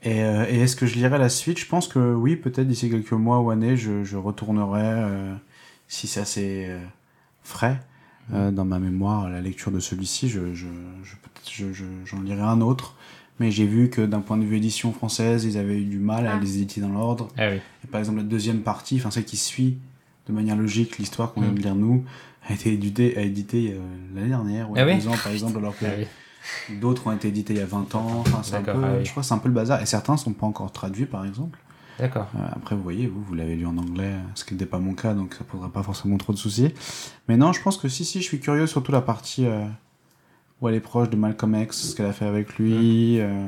Speaker 3: Et, euh, et est-ce que je lirai la suite? Je pense que oui, peut-être d'ici quelques mois ou années, je, je retournerai euh, si c'est assez euh, frais euh, dans ma mémoire la lecture de celui-ci. Je, je, je, peut-être je, je- j'en lirai un autre. Mais j'ai vu que d'un point de vue édition française, ils avaient eu du mal à
Speaker 2: Ah.
Speaker 3: les éditer dans l'ordre.
Speaker 1: Ah oui.
Speaker 3: Et par exemple, la deuxième partie, enfin celle qui suit de manière logique l'histoire qu'on vient
Speaker 1: Mm.
Speaker 3: de lire nous, a été éditée, euh, l'année dernière ou il y
Speaker 1: Ah
Speaker 3: a
Speaker 1: oui
Speaker 3: deux ans par exemple, alors que
Speaker 1: Ah oui.
Speaker 3: D'autres ont été édités il y a 20 ans. Enfin, c'est un peu,
Speaker 1: D'accord, ah oui.
Speaker 3: Je crois que c'est un peu le bazar. Et certains sont pas encore traduits par exemple.
Speaker 1: D'accord.
Speaker 3: Euh, après, vous voyez, vous, vous l'avez lu en anglais, ce qui n'était pas mon cas, donc ça poserait pas forcément trop de soucis. Mais non, je pense que si, si, je suis curieux, surtout la partie euh, où elle est proche de Malcolm X, ce qu'elle a fait avec lui. euh,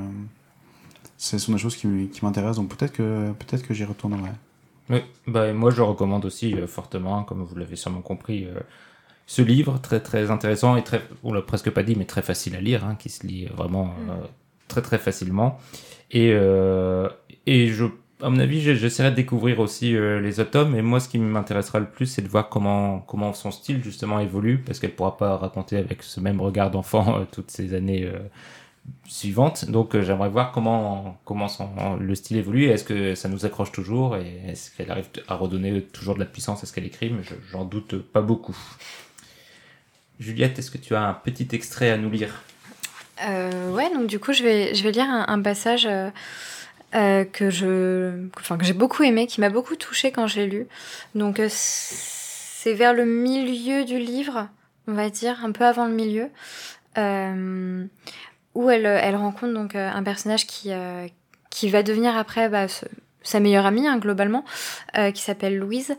Speaker 3: ce sont des choses qui, m'intéressent, donc peut-être que, peut-être que j'y retournerai.
Speaker 1: Oui, bah, moi je recommande aussi euh, fortement, comme vous l'avez sûrement compris, ce livre très très intéressant et très, on l'a presque pas dit, mais très facile à lire, hein, qui se lit vraiment euh, très très facilement. Et, euh, et je, à mon avis, j'essaierai de découvrir aussi euh, les autres tomes. Et moi, ce qui m'intéressera le plus, c'est de voir comment comment son style justement évolue, parce qu'elle pourra pas raconter avec ce même regard d'enfant euh, toutes ces années. suivantes donc euh, j'aimerais voir comment comment son, le style évolue est-ce que ça nous accroche toujours? Et est-ce qu'elle arrive à redonner toujours de la puissance à ce qu'elle écrit? Mais je- j'en doute pas beaucoup Juliette est-ce que tu as un petit extrait à nous lire?
Speaker 2: Euh, ouais, donc du coup, je vais, je vais lire un, passage euh, euh, que je, enfin, que j'ai beaucoup aimé, qui m'a beaucoup touchée quand je l'ai lu. Donc, euh, c'est vers le milieu du livre, on va dire, un peu avant le milieu, où elle, elle rencontre donc un personnage qui, qui va devenir après bah, sa meilleure amie, hein, globalement, qui s'appelle Louise.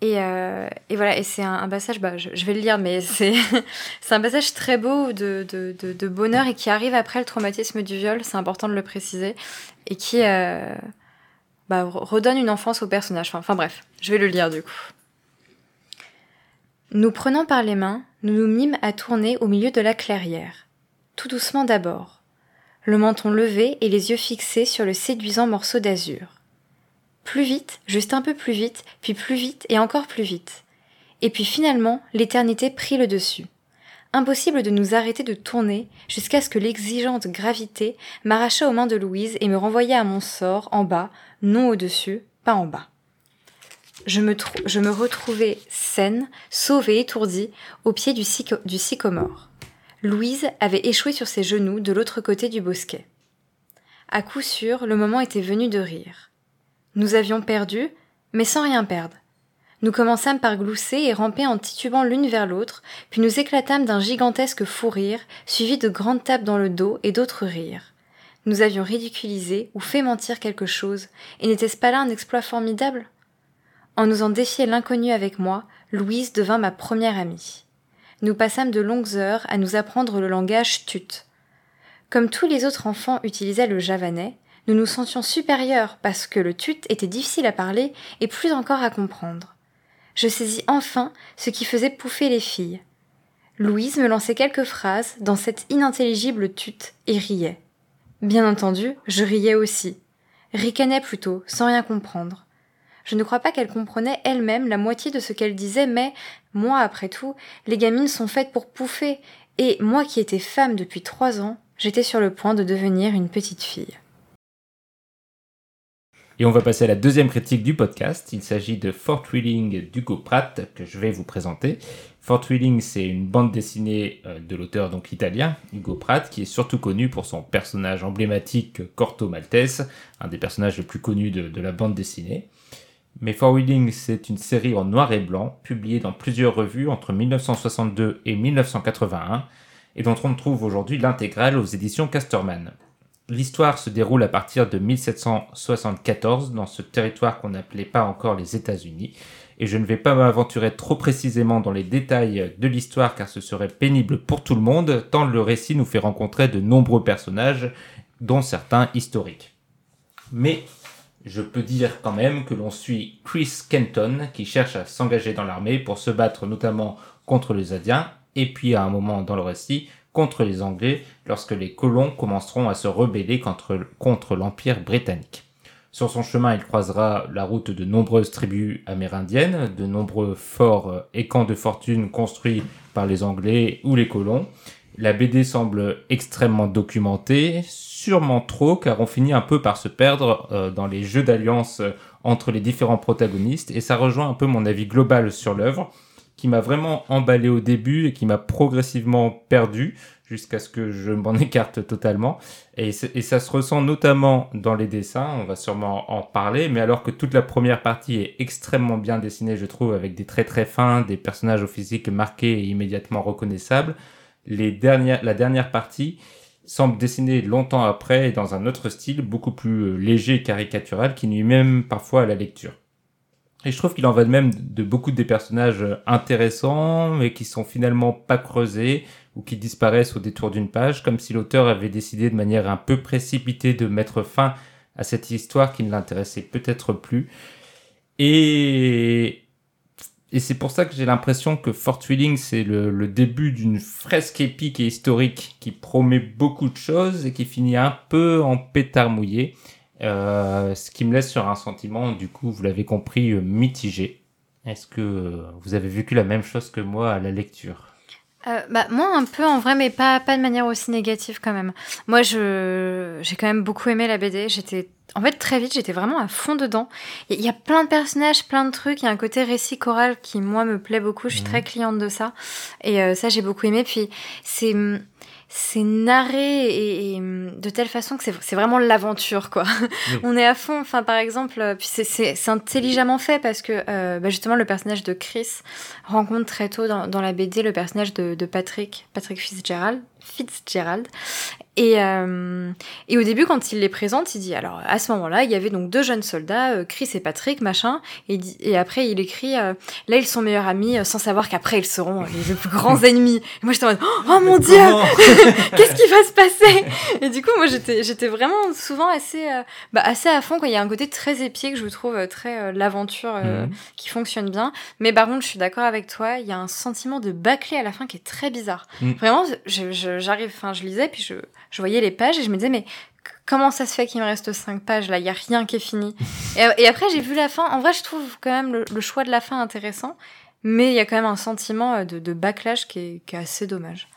Speaker 2: Et, euh, et voilà, et c'est un, passage, bah, je, vais le lire, mais c'est [LAUGHS] un passage très beau de, de, de, bonheur et qui arrive après le traumatisme du viol, c'est important de le préciser, et qui euh, bah, re- redonne une enfance au personnage. Enfin, enfin bref, je vais le lire du coup. Nous prenant par les mains, nous nous mîmes à tourner au milieu de la clairière. Tout doucement d'abord, le menton levé et les yeux fixés sur le séduisant morceau d'azur. Plus vite, juste un peu plus vite, puis plus vite et encore plus vite. Et puis finalement, l'éternité prit le dessus. Impossible de nous arrêter de tourner jusqu'à ce que l'exigeante gravité m'arrachât aux mains de Louise et me renvoya à mon sort en bas, non au-dessus, pas en bas. Je me, je saine, sauve et étourdie, au pied du, du sycomore. Louise avait échoué sur ses genoux de l'autre côté du bosquet. À coup sûr, le moment était venu de rire. Nous avions perdu, mais sans rien perdre. Nous commençâmes par glousser et ramper en titubant l'une vers l'autre, puis nous éclatâmes d'un gigantesque fou rire, suivi de grandes tapes dans le dos et d'autres rires. Nous avions ridiculisé ou fait mentir quelque chose, et n'était-ce pas là un exploit formidable? En osant défier l'inconnu avec moi, Louise devint ma première amie. nous passâmes de longues heures à nous apprendre le langage tut. Comme tous les autres enfants utilisaient le javanais, nous nous sentions supérieurs parce que le tut était difficile à parler et plus encore à comprendre. Je saisis enfin ce qui faisait pouffer les filles. Louise me lançait quelques phrases dans cet inintelligible tut et riait. Bien entendu, je riais aussi. Ricanais plutôt, sans rien comprendre. Je ne crois pas qu'elle comprenait elle-même la moitié de ce qu'elle disait, mais, moi, après tout, les gamines sont faites pour pouffer, et moi qui étais femme depuis trois ans, j'étais sur le point de devenir une petite fille.
Speaker 1: Et on va passer à la deuxième critique du podcast. Il s'agit de Fort Wheeling d'Hugo Pratt que je vais vous présenter. Fort Wheeling, c'est une bande dessinée euh, de l'auteur donc italien Hugo Pratt, qui est surtout connu pour son personnage emblématique Corto Maltese, un des personnages les plus connus de, la bande dessinée. Mais Fort Wheeling, c'est une série en noir et blanc, publiée dans plusieurs revues entre 1962 et 1981, et dont on trouve aujourd'hui l'intégrale aux éditions Casterman. L'histoire se déroule à partir de 1774 dans ce territoire qu'on n'appelait pas encore les États-Unis, et je ne vais pas m'aventurer trop précisément dans les détails de l'histoire car ce serait pénible pour tout le monde, tant le récit nous fait rencontrer de nombreux personnages, dont certains historiques. Mais je peux dire quand même que l'on suit Chris Kenton qui cherche à s'engager dans l'armée pour se battre notamment contre les Indiens, et puis à un moment dans le récit contre les Anglais lorsque les colons commenceront à se rebeller contre, l'Empire britannique. Sur son chemin, il croisera la route de nombreuses tribus amérindiennes, de nombreux forts et camps de fortune construits par les Anglais ou les colons. La BD semble extrêmement documentée, sûrement trop, car on finit un peu par se perdre euh, dans les jeux d'alliance entre les différents protagonistes, et ça rejoint un peu mon avis global sur l'œuvre qui m'a vraiment emballé au début et qui m'a progressivement perdu jusqu'à ce que je [LAUGHS] m'en écarte totalement. Et, ça se ressent notamment dans les dessins, on va sûrement en parler, mais alors que toute la première partie est extrêmement bien dessinée, je trouve, avec des traits très fins, des personnages au physique marqués et immédiatement reconnaissables, les dernières, la dernière partie semble dessinée longtemps après dans un autre style, beaucoup plus euh, léger et caricatural, qui nuit même parfois à la lecture. Et je trouve qu'il en va de même de beaucoup des personnages intéressants, mais qui sont finalement pas creusés ou qui disparaissent au détour d'une page, comme si l'auteur avait décidé de manière un peu précipitée de mettre fin à cette histoire qui ne l'intéressait peut-être plus. Et, et c'est pour ça que j'ai l'impression que Fort Wheeling, c'est le, le début d'une fresque épique et historique qui promet beaucoup de choses et qui finit un peu en pétard mouillé. Euh, ce qui me laisse sur un sentiment, du coup, vous l'avez compris, euh, mitigé. Est-ce que euh, vous avez vécu la même chose que moi à la lecture?
Speaker 2: Euh, bah, moi un peu en vrai mais pas pas de manière aussi négative quand même. Moi je j'ai quand même beaucoup aimé la BD, j'étais en fait très vite, j'étais vraiment à fond dedans. Il y, a plein de personnages, plein de trucs, il y a un côté récit choral qui moi me plaît beaucoup, je suis très cliente de ça. Et euh, ça j'ai beaucoup aimé. Puis c'est c'est narré et, et, de telle façon que c'est vraiment l'aventure quoi. Oui. [LAUGHS] On est à fond. Enfin par exemple, euh, puis c'est intelligemment fait parce que euh, bah justement le personnage de Chris rencontre très tôt dans, dans la BD le personnage de, de Patrick, Patrick Fitzgerald, Fitzgerald. Et, euh, et au début, quand il les présente, il dit alors à ce moment-là, il y avait donc deux jeunes soldats, euh, Chris et Patrick, machin. Et, et après, il écrit euh, là ils sont meilleurs amis, euh, sans savoir qu'après ils seront les [LAUGHS] plus grands ennemis. Et moi j'étais en mode oh mon dieu, [LAUGHS] qu'est-ce qui va se passer? Et du coup, moi j'étais j'étais vraiment souvent assez euh, bah, assez à fond. Quoi. Il y a un côté très épique, je trouve très l'aventure mmh. qui fonctionne bien. Mais par contre, je suis d'accord avec toi, il y a un sentiment de bâclé à la fin qui est très bizarre. Mmh. Vraiment, j'arrive, enfin je lisais puis je je voyais les pages et je me disais, mais comment ça se fait qu'il me reste cinq pages là? Il n'y a rien qui est fini. [LAUGHS] et, et, après, j'ai vu la fin. En vrai, je trouve quand même le, le choix de la fin intéressant, mais il y a quand même un sentiment de, de backlash qui est, qui est, assez dommage.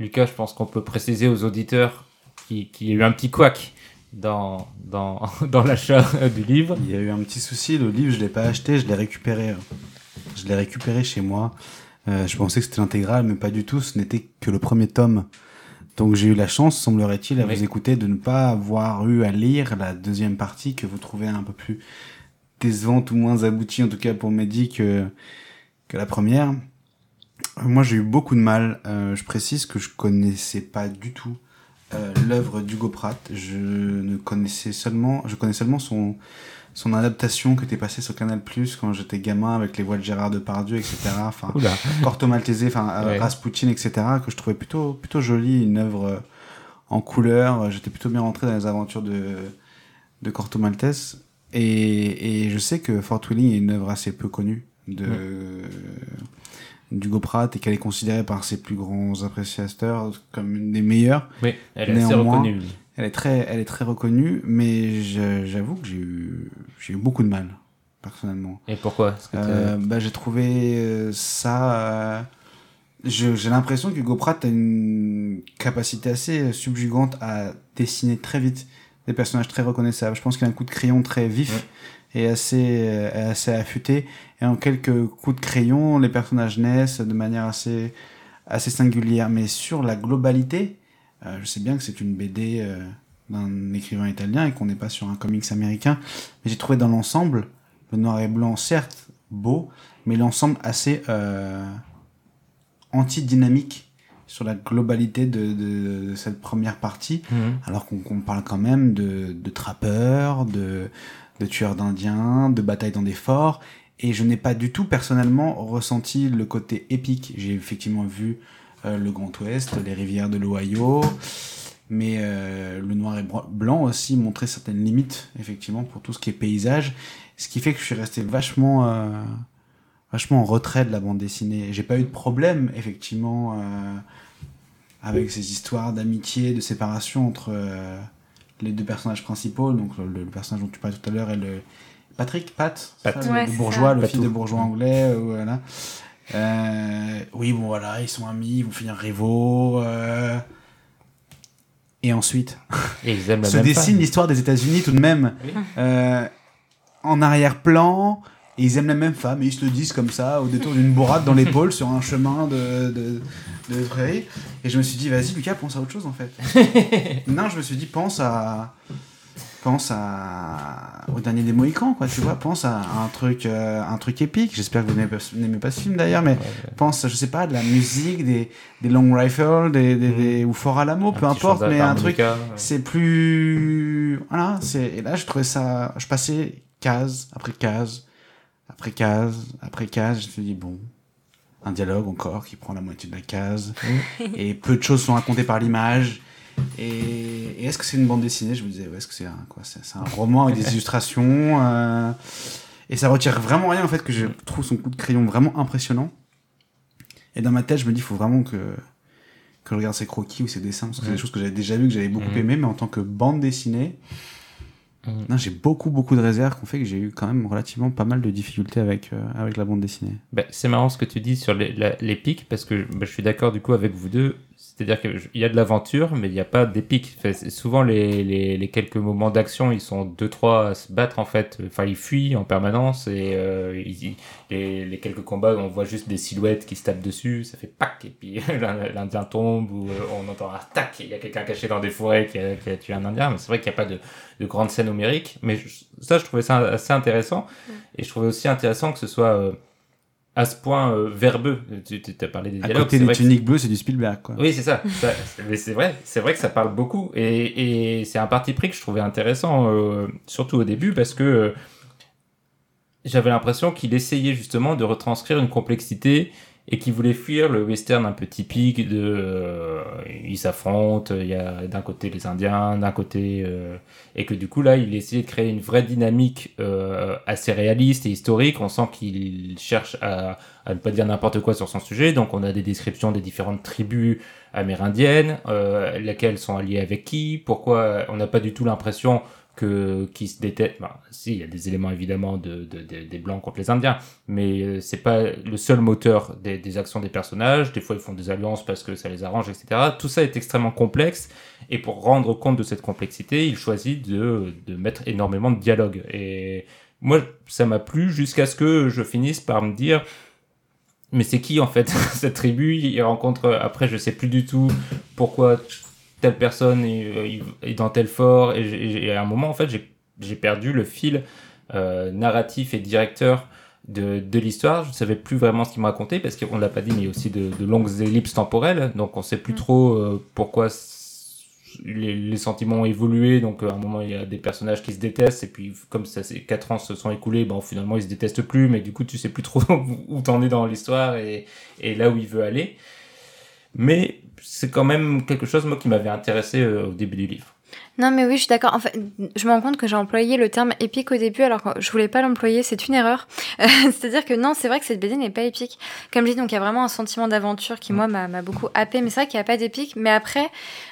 Speaker 1: Lucas, je pense qu'on peut préciser aux auditeurs qu'il y a eu un petit couac dans, dans, [LAUGHS] dans l'achat du livre.
Speaker 3: Il y a eu un petit souci. Le livre, je ne l'ai pas acheté, je l'ai récupéré. Je l'ai récupéré chez moi. Euh, je pensais que c'était l'intégrale, mais pas du tout. Ce n'était que le premier tome. Donc j'ai eu la chance, semblerait-il, à oui. vous écouter, de ne pas avoir eu à lire la deuxième partie que vous trouvez un peu plus décevante ou moins aboutie, en tout cas pour Mehdi, que, que la première. Moi j'ai eu beaucoup de mal. Euh, je précise que je connaissais pas du tout euh, l'œuvre d'Hugo Pratt. Je ne connaissais seulement, je connais seulement son son adaptation que t'es passé sur Canal Plus quand j'étais gamin avec les voix de Gérard Depardieu, etc. Enfin. Corto Maltese, enfin euh,
Speaker 1: Ouais.
Speaker 3: Rasputin, etc. que je trouvais plutôt plutôt jolie, une œuvre euh, en couleur. Euh, J'étais plutôt bien rentré dans les aventures de de Corto Maltese. Et, et je sais que Fort Wheeling est une œuvre assez peu connue de d'Hugo Pratt et qu'elle est considérée par ses plus grands appréciateurs comme une des meilleures.
Speaker 1: Oui, elle est assez reconnue.
Speaker 3: Elle est très, elle est très reconnue, mais j'avoue que j'ai eu, j'ai eu beaucoup de mal, personnellement.
Speaker 1: Et pourquoi que
Speaker 3: Euh, bah, j'ai trouvé euh, ça. euh, j'ai l'impression qu'Hugo Pratt a une capacité assez subjugante à dessiner très vite des personnages très reconnaissables. Je pense qu'il a un coup de crayon très vif et assez, euh, assez affûté. Et en quelques coups de crayon, les personnages naissent de manière assez, assez singulière. Mais sur la globalité, je sais bien que c'est une BD euh, d'un écrivain italien et qu'on n'est pas sur un comics américain. Mais j'ai trouvé dans l'ensemble, le noir et blanc, certes, beau, mais l'ensemble assez euh, anti-dynamique sur la globalité de, de- de cette première partie,
Speaker 1: Mhm.
Speaker 3: alors qu'on parle quand même de, de trappeurs, de, de tueurs d'indiens, de batailles dans des forts, et je n'ai pas du tout personnellement ressenti le côté épique. J'ai effectivement vu euh, le Grand Ouest, les rivières de l'Ohio, mais euh, le noir et blanc aussi montrait certaines limites, effectivement, pour tout ce qui est paysage, ce qui fait que je suis resté vachement, euh, vachement en retrait de la bande dessinée. J'ai pas eu de problème, effectivement, euh, avec ces histoires d'amitié, de séparation entre euh, les deux personnages principaux, donc le, le personnage dont tu parlais tout à l'heure et le Patrick, Pat, c'est
Speaker 1: Pat.
Speaker 3: ça, le-
Speaker 2: Ouais,
Speaker 3: le
Speaker 2: c'est
Speaker 3: bourgeois,
Speaker 2: ça.
Speaker 3: le
Speaker 1: Patou.
Speaker 3: fils de bourgeois anglais, euh, voilà. Euh, oui, bon voilà, ils sont amis, ils vont finir rivaux. euh, Et ensuite, [LAUGHS]
Speaker 1: Et ils aiment la
Speaker 3: se
Speaker 1: même
Speaker 3: dessine l'histoire des États-Unis tout de même
Speaker 1: Oui.
Speaker 3: euh, en arrière-plan. Et ils aiment la même femme et ils se le disent comme ça au détour d'une bourrade dans l'épaule sur un chemin de, de, de prairie. Et je me suis dit, vas-y Lucas, pense à autre chose en fait. [LAUGHS] non, je me suis dit, pense à. Pense à. Au dernier des Mohicans, quoi, tu vois. Pense à un truc, euh, un truc épique. J'espère que vous n'aimez pas, ce film d'ailleurs, mais pense, je sais pas, de la musique, des, des long rifles, des, des, des- ou fort
Speaker 1: Un
Speaker 3: peu importe, mais un truc c'est plus voilà c'est et là je trouvais ça je passais case après case après case après case je me suis dit bon un dialogue encore qui prend la moitié de la case et peu de choses sont racontées par l'image et, et est-ce que c'est une bande dessinée? Je me disais ouais, est-ce que c'est un quoi c'est un roman avec des [LAUGHS] illustrations euh, et ça retire vraiment rien en fait que je trouve son coup de crayon vraiment impressionnant et dans ma tête je me dis il faut vraiment que que je regarde ses croquis ou ses dessins, parce que c'est des choses que j'avais déjà vues, que j'avais beaucoup
Speaker 1: Mhm.
Speaker 3: aimé, mais en tant que bande dessinée,
Speaker 1: Mhm.
Speaker 3: non, j'ai beaucoup, beaucoup de réserves qui ont fait que j'ai eu quand même relativement pas mal de difficultés avec, euh, avec la bande dessinée.
Speaker 1: Bah, c'est marrant ce que tu dis sur les, la- les pics, parce que bah, je suis d'accord du coup avec vous deux. C'est-à-dire qu'il y a de l'aventure, mais il n'y a pas d'épique. Enfin, souvent, les, les, les quelques moments d'action, ils sont deux, trois à se battre en fait. Enfin, ils fuient en permanence et euh, ils- les, les quelques combats, on voit juste des silhouettes qui se tapent dessus, ça fait pac, et puis [LAUGHS] l'In- l'Indien tombe, ou euh, on entend un tac, il y a quelqu'un caché dans des forêts qui a, qui a tué un Indien. Mais c'est vrai qu'il n'y a pas de, de grande scène numérique. Mais je- ça, je trouvais ça assez intéressant. Et je trouvais aussi intéressant que ce soit euh, à ce point euh, verbeux. Tu as parlé des
Speaker 3: À
Speaker 1: dialogues.
Speaker 3: côté
Speaker 1: c'est
Speaker 3: des tuniques bleues, c'est du Spielberg, quoi.
Speaker 1: oui, c'est ça. Ça- mais c'est vrai, c'est vrai que ça parle beaucoup et, et c'est un parti pris que je trouvais intéressant, euh, surtout au début, parce que euh, j'avais l'impression qu'il essayait justement de retranscrire une complexité et qu'il voulait fuir le western un peu typique de euh, ils s'affrontent, il y a d'un côté les Indiens, d'un côté euh, et que du coup là il essayait de créer une vraie dynamique euh, assez réaliste et historique. On sent qu'il cherche à, à ne pas dire n'importe quoi sur son sujet. Donc on a des descriptions des différentes tribus amérindiennes, euh, lesquelles sont alliées avec qui, pourquoi on n'a pas du tout l'impression que qui se détestent. Bah, si, il y a des éléments évidemment de, de- de- des blancs contre les Indiens, mais euh, c'est pas le seul moteur des, des actions des personnages. Des fois, ils font des alliances parce que ça les arrange, etc. Tout ça est extrêmement complexe, et pour rendre compte de cette complexité, il choisit de, de mettre énormément de dialogue. Et moi, ça m'a plu jusqu'à ce que je finisse par me dire. Mais c'est qui en fait [LAUGHS] cette tribu? Il rencontre après, je sais plus du tout pourquoi telle personne est, est dans tel fort. Et, à un moment, en fait, j'ai- perdu le fil euh, narratif et directeur de, de l'histoire. Je ne savais plus vraiment ce qu'il me racontait parce qu'on l'a pas dit, mais il y a aussi de, de longues ellipses temporelles. Donc on sait plus
Speaker 2: Mm.
Speaker 1: trop euh, pourquoi les, les sentiments ont évolué, donc à un moment il y a des personnages qui se détestent, et puis comme ça c'est quatre ans se sont écoulés, bon finalement ils se détestent plus, mais du coup tu sais plus trop [LAUGHS] où t'en es dans l'histoire et, et là où il veut aller. Mais c'est quand même quelque chose moi qui m'avait intéressé euh, au début du livre.
Speaker 2: Non, mais oui, je suis d'accord. En fait, je me rends compte que j'ai employé le terme épique au début, alors que je voulais pas l'employer. C'est une erreur. [LAUGHS] C'est-à-dire que non, c'est vrai que cette BD n'est pas épique. Comme je dis, donc il y a vraiment un sentiment d'aventure qui moi m'a beaucoup happé. Mais c'est vrai qu'il n'y a pas d'épique. Mais après,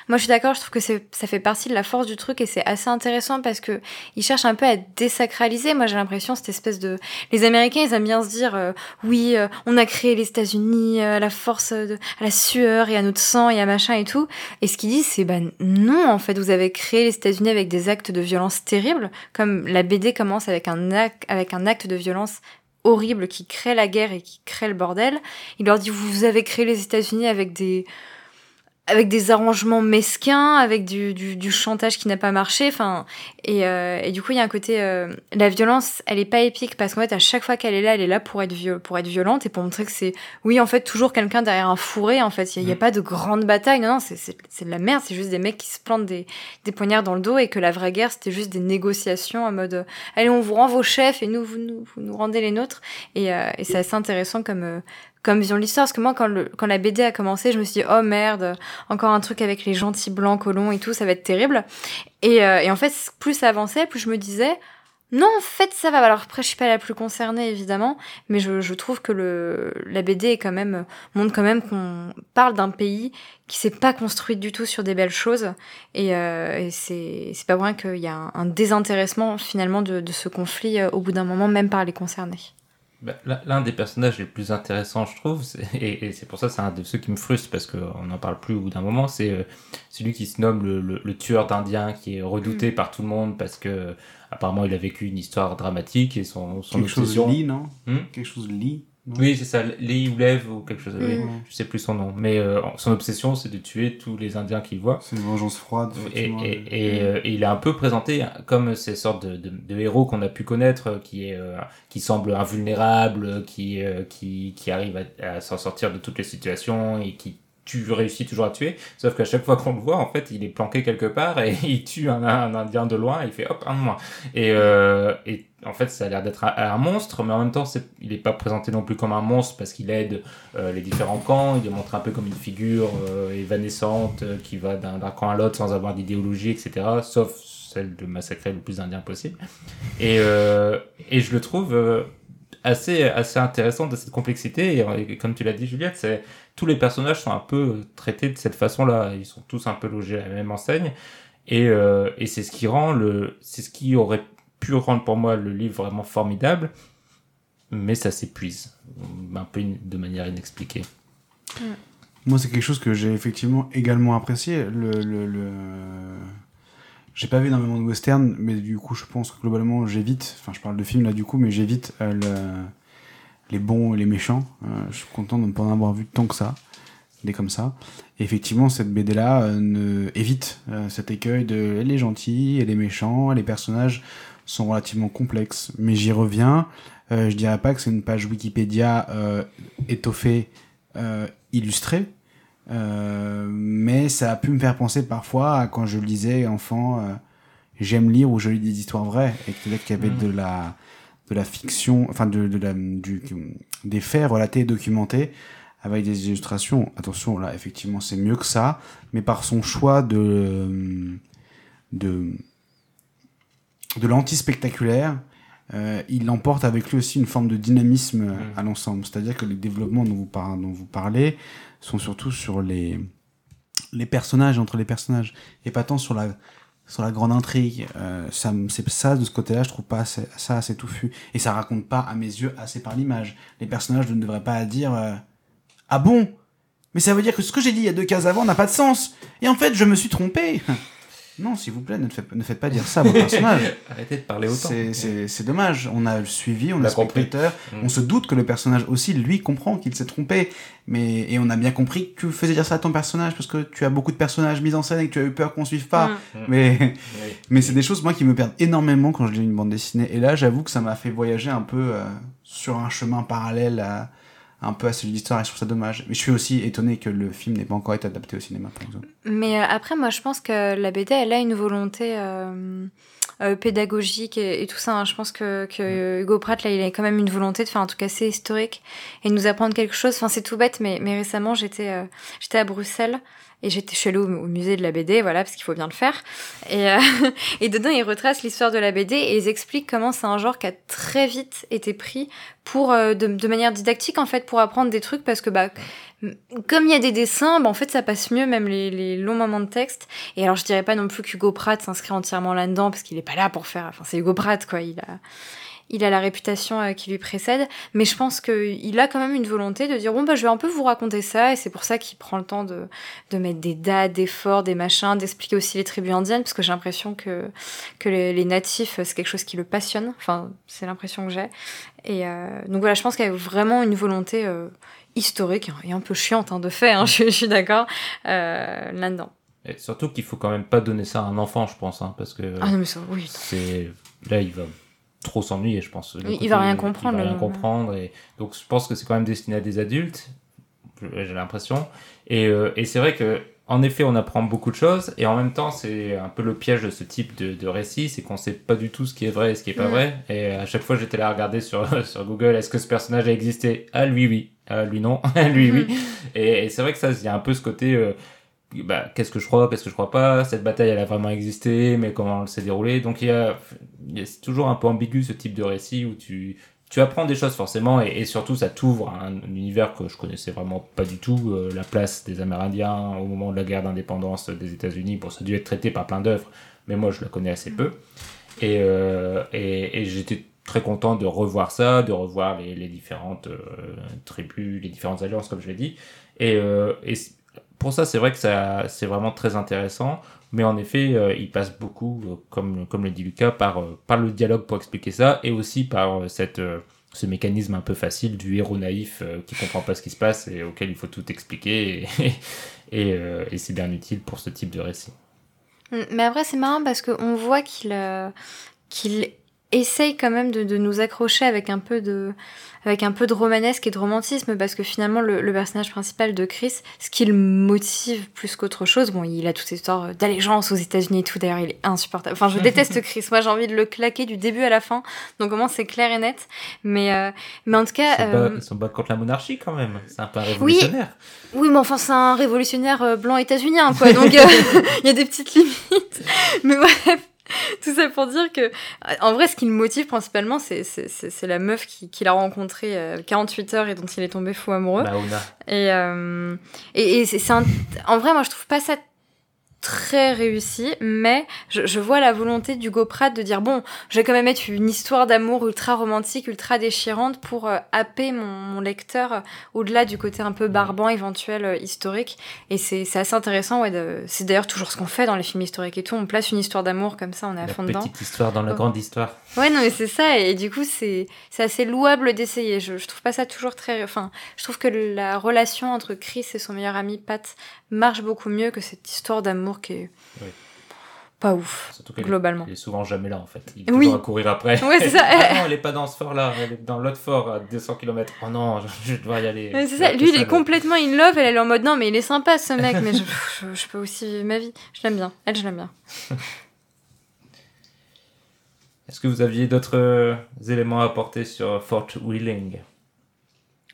Speaker 2: moi je suis d'accord. Je trouve que ça fait partie de la force du truc et c'est assez intéressant parce que ils cherchent un peu à désacraliser. Moi j'ai l'impression cette espèce de les Américains ils aiment bien se dire euh, oui euh, on a créé les États-Unis euh, à la force de, à la sueur et à notre sang et à machin et tout. Et ce qu'ils disent c'est ben non en fait vous avez créé les États-Unis avec des actes de violence terribles comme la BD commence avec un acte avec un acte de violence horrible qui crée la guerre et qui crée le bordel. Il leur dit vous avez créé les États-Unis avec des avec des arrangements mesquins, avec du, du, du chantage qui n'a pas marché, enfin, et, euh, et du coup il y a un côté, euh, la violence, elle est pas épique parce qu'en fait à chaque fois qu'elle est là, elle est là pour être pour être violente et pour montrer que c'est, oui en fait toujours quelqu'un derrière un fourré, en fait. Il y, a- a pas de grande bataille, non non c'est c'est c'est de la merde, c'est juste des mecs qui se plantent des des poignards dans le dos et que la vraie guerre c'était juste des négociations en mode, euh, allez on vous rend vos chefs et nous vous nous, vous nous rendez les nôtres. Et, euh, et c'est assez intéressant comme euh, comme vision de l'histoire parce que moi quand la BD a commencé je me suis dit oh merde encore un truc avec les gentils blancs colons et tout, ça va être terrible. Et, euh, en fait, plus ça avançait, plus je me disais, non, en fait, ça va. Alors après, je suis pas la plus concernée, évidemment, mais je, trouve que la BD est quand même, montre quand même qu'on parle d'un pays qui s'est pas construit du tout sur des belles choses. Et, euh, c'est, pas vrai qu'il y a un, désintéressement, finalement, de, de ce conflit euh, au bout d'un moment, même par les concernés.
Speaker 1: Bah, l'un- des personnages les plus intéressants, je trouve, et, et c'est pour ça c'est un de ceux qui me frustre parce qu'on n'en parle plus au bout d'un moment, c'est euh, celui qui se nomme le, le- le tueur d'Indiens qui est redouté par tout le monde parce que apparemment il a vécu une histoire dramatique et son, son
Speaker 3: Quelque chose
Speaker 1: obsession.
Speaker 3: lit, non?
Speaker 1: Hmm?
Speaker 3: Quelque chose lit.
Speaker 1: Oui, c'est ça, Lee ou Lev ou quelque chose. oui,
Speaker 2: Mm.
Speaker 1: je sais plus son nom. Mais euh, son obsession, c'est de tuer tous les Indiens qu'il voit.
Speaker 3: C'est une vengeance froide.
Speaker 1: Et,
Speaker 3: effectivement.
Speaker 1: et, et, euh, et il est un peu présenté comme ces sortes de, de, de héros qu'on a pu connaître, euh, qui est euh, qui semble invulnérable, qui euh, qui qui arrive à, à s'en sortir de toutes les situations et qui tue, réussit toujours à tuer. Sauf qu'à chaque fois qu'on le voit, en fait, il est planqué quelque part et [LAUGHS] il tue un, un Indien de loin. Et il fait hop un de moins. Et, euh, et en fait, ça a l'air d'être un, monstre, mais en même temps, il n'est pas présenté non plus comme un monstre parce qu'il aide euh, les différents camps. Il est montré un peu comme une figure euh, évanescente euh, qui va d'un, camp à l'autre sans avoir d'idéologie, etc. Sauf celle de massacrer le plus d'Indiens possible. Et, euh, et je le trouve assez, intéressant de cette complexité. Et, comme tu l'as dit, Juliette, tous les personnages sont un peu traités de cette façon-là. Ils sont tous un peu logés à la même enseigne. Et, et c'est ce qui rend le, c'est ce qui aurait pu rendre pour moi le livre vraiment formidable, mais ça s'épuise un peu de manière inexpliquée.
Speaker 3: Moi, c'est quelque chose que j'ai effectivement également apprécié. Le, le. J'ai pas vu énormément de western, mais du coup, je pense que globalement, j'évite. Enfin, je parle de films là, du coup, mais j'évite euh, le- les bons et les méchants. Euh, je suis content de ne pas en avoir vu tant que ça. Des comme ça. Effectivement, cette BD là euh, ne... évite cet écueil de les gentils et les méchants. Les personnages sont relativement complexes. Mais j'y reviens. Euh, je dirais pas que c'est une page Wikipédia euh, étoffée, euh, illustrée. Euh, mais ça a pu me faire penser parfois à quand je lisais enfant, j'aime lire ou je lis des histoires vraies et que qu'il y avait
Speaker 1: Mhm.
Speaker 3: de la de la fiction, enfin de, de la du des faits relatés et documentés avec des illustrations. Attention, là effectivement c'est mieux que ça, mais par son choix de de de l'anti-spectaculaire, euh, il emporte avec lui aussi une forme de dynamisme euh,
Speaker 1: Mhm.
Speaker 3: à l'ensemble. C'est-à-dire que les développements dont vous, par- dont vous parlez sont surtout sur les, les personnages, entre les personnages, et pas tant sur la, sur la grande intrigue. Euh, ça, c'est ça, de ce côté-là, je trouve pas assez- ça assez touffu. Et ça raconte pas, à mes yeux, assez par l'image. Les personnages ne devraient pas dire euh, Ah bon Mais ça veut dire que ce que j'ai dit il y a deux cases avant n'a pas de sens. Et en fait, je me suis trompé. [LAUGHS] non, s'il vous plaît, ne faites, ne faites pas dire ça à vos personnages. [LAUGHS]
Speaker 1: Arrêtez de parler autant.
Speaker 3: C'est- C'est c'est dommage. On a suivi, on
Speaker 1: On
Speaker 3: a
Speaker 1: a compris.
Speaker 3: spectateur.
Speaker 1: Mm.
Speaker 3: On se doute que le personnage aussi, lui, comprend qu'il s'est trompé. Mais, et on a bien compris que tu faisais dire ça à ton personnage parce que tu as beaucoup de personnages mis en scène et que tu as eu peur qu'on suive pas.
Speaker 2: Mm.
Speaker 1: Mm.
Speaker 3: Mais, [LAUGHS]
Speaker 1: Oui.
Speaker 3: mais c'est des choses, moi, qui me perdent énormément quand je lis une bande dessinée. Et là, j'avoue que ça m'a fait voyager un peu euh, sur un chemin parallèle à, un peu à celui de l'histoire et je trouve ça dommage. Mais je suis aussi étonné que le film n'ait pas encore été adapté au cinéma, par exemple.
Speaker 2: Mais euh, après, moi, je pense que la BD, elle a une volonté euh, euh, pédagogique et, et tout ça. hein. Je pense que, que Hugo Pratt, là, il a quand même une volonté de faire un truc assez historique et de nous apprendre quelque chose. Enfin, c'est tout bête, mais, mais récemment, j'étais euh, j'étais à Bruxelles et j'étais suis allée au, musée de la BD, voilà, parce qu'il faut bien le faire. Et, euh, [LAUGHS] et dedans, ils retracent l'histoire de la BD et ils expliquent comment c'est un genre qui a très vite été pris pour euh, de, manière didactique en fait pour apprendre des trucs parce que bah comme il y a des dessins, bah, en fait ça passe mieux même les, les longs moments de texte. Et alors je dirais pas non plus qu'Hugo Pratt s'inscrit entièrement là-dedans parce qu'il est pas là pour faire. Enfin c'est Hugo Pratt quoi. Il a il a la réputation euh, qui lui précède, mais je pense qu'il a quand même une volonté de dire bon bah je vais un peu vous raconter ça et c'est pour ça qu'il prend le temps de, de mettre des dates, des forts, des machins, d'expliquer aussi les tribus indiennes parce que j'ai l'impression que que les, les natifs c'est quelque chose qui le passionne. Enfin c'est l'impression que j'ai. Et euh, donc voilà je pense qu'il y a vraiment une volonté euh, historique et un peu chiante hein, de fait. Hein, [LAUGHS] je, je suis d'accord euh, là-dedans.
Speaker 1: Et surtout qu'il faut quand même pas donner ça à un enfant, je pense, hein, parce que
Speaker 2: Ah non mais ça oui.
Speaker 1: c'est là il va trop s'ennuyer, je pense.
Speaker 2: Il- va rien comprendre,
Speaker 1: Il va rien comprendre et donc je pense que c'est quand même destiné à des adultes. J'ai l'impression. Et, euh, et c'est vrai que en effet, on apprend beaucoup de choses et en même temps, c'est un peu le piège de ce type de, de récit, c'est qu'on sait pas du tout ce qui est vrai et ce qui est pas
Speaker 2: Mm.
Speaker 1: vrai. Et à chaque fois, j'étais là à regarder sur [LAUGHS] sur Google, est-ce que ce personnage a existé? Ah lui oui, ah lui non, Ah, [LAUGHS] lui oui. Et, et c'est vrai que ça, il y a un peu ce côté. euh, bah, qu'est-ce que je crois, qu'est-ce que je crois pas, cette bataille elle a vraiment existé, mais comment elle s'est déroulée. Donc il y a, il y a- c'est toujours un peu ambigu ce type de récit où tu, tu apprends des choses forcément et, et surtout ça t'ouvre à un, univers que je connaissais vraiment pas du tout, euh, la place des Amérindiens au moment de la guerre d'indépendance des États-Unis. Bon, ça a dû être traité par plein d'œuvres, mais moi je la connais assez peu. Et, euh, et, et j'étais très content de revoir ça, de revoir les, les différentes euh, tribus, les différentes alliances, comme je l'ai dit. Et, pour ça, c'est vrai que ça, c'est vraiment très intéressant. Mais en effet, euh, il passe beaucoup, euh, comme, comme le dit Lucas, par, euh, par le dialogue pour expliquer ça, et aussi par cette, ce mécanisme un peu facile du héros naïf qui comprend pas ce qui se passe et auquel il faut tout expliquer. Et, [LAUGHS] et, c'est bien utile pour ce type de récit.
Speaker 2: Mm, Mais après, c'est marrant parce qu'on voit qu'il qu'il essaye quand même de, de nous accrocher avec un peu de avec un peu de romanesque et de romantisme parce que finalement le, le personnage principal de Chris ce qui le motive plus qu'autre chose bon il a toute cette histoire d'allégeance aux États-Unis et tout d'ailleurs il est insupportable enfin je [LAUGHS] déteste Chris moi j'ai envie de le claquer du début à la fin donc au moins c'est clair et net mais euh, mais en tout cas
Speaker 1: Ils se
Speaker 2: euh,
Speaker 1: contre la monarchie quand même. C'est un peu un révolutionnaire.
Speaker 2: oui, mais enfin, c'est un révolutionnaire euh, blanc états-unien, quoi. Donc, euh, [LAUGHS] [LAUGHS] il y a des petites limites. Mais bref, [LAUGHS] tout ça pour dire que, en vrai, ce qui le motive principalement, c'est c'est- c'est- c'est la meuf qui- qu'il a rencontrée euh, 48 heures et dont il est tombé fou amoureux.
Speaker 1: Mauna.
Speaker 2: Et, euh, et, et c'est c'est un... en vrai, moi, je trouve pas ça très réussi, mais je, je vois la volonté d'Hugo Pratt de dire bon, je vais quand même mettre une histoire d'amour ultra romantique, ultra déchirante pour euh, happer mon, mon lecteur euh, au-delà du côté un peu barbant éventuel euh, historique. Et c'est c'est assez intéressant, ouais. de- C'est d'ailleurs toujours ce qu'on fait dans les films historiques et tout. On place une histoire d'amour comme ça, on est à
Speaker 1: La
Speaker 2: fond dedans.
Speaker 1: petite histoire dans la
Speaker 2: Oh.
Speaker 1: grande histoire.
Speaker 2: Ouais, non, mais c'est ça, et du coup, c'est c'est assez louable d'essayer. Je, je trouve pas ça toujours très. Enfin, je trouve que la relation entre Chris et son meilleur ami Pat marche beaucoup mieux que cette histoire d'amour qui est.
Speaker 1: Oui.
Speaker 2: Pas ouf,
Speaker 1: Surtout qu'elle est-
Speaker 2: globalement.
Speaker 1: Il est souvent jamais là en fait. Il est
Speaker 2: Oui.
Speaker 1: toujours à courir après.
Speaker 2: Ouais, c'est ça. [LAUGHS]
Speaker 1: ah non, elle est pas dans ce fort là, elle est dans l'autre fort à 200 km. Oh non, je, je dois y aller.
Speaker 2: C'est ça, lui, il est complètement in love, elle, elle est en mode non, mais il est sympa ce mec, mais [LAUGHS] je, je, je peux aussi vivre ma vie. Je l'aime bien, elle, je l'aime bien. [LAUGHS]
Speaker 1: Est-ce que vous aviez d'autres euh, éléments à apporter sur Fort Wheeling?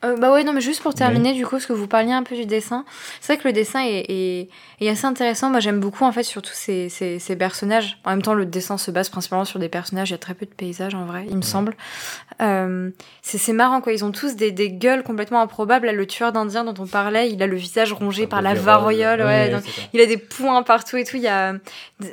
Speaker 2: Euh, bah ouais, non, mais juste pour terminer, du coup, parce que vous parliez un peu du dessin, c'est vrai que le dessin est, est, est assez intéressant. Moi, j'aime beaucoup, en fait, surtout ces, ces, ces personnages. En même temps, le dessin se base principalement sur des personnages. Il y a très peu de paysages, en vrai, il me semble. Euh, c'est c'est marrant, quoi. Ils ont tous des, des gueules complètement improbables. Là, le tueur d'Indien dont on parlait, il a le visage rongé par la variole, ouais. donc, il a des points partout et tout. Il y a,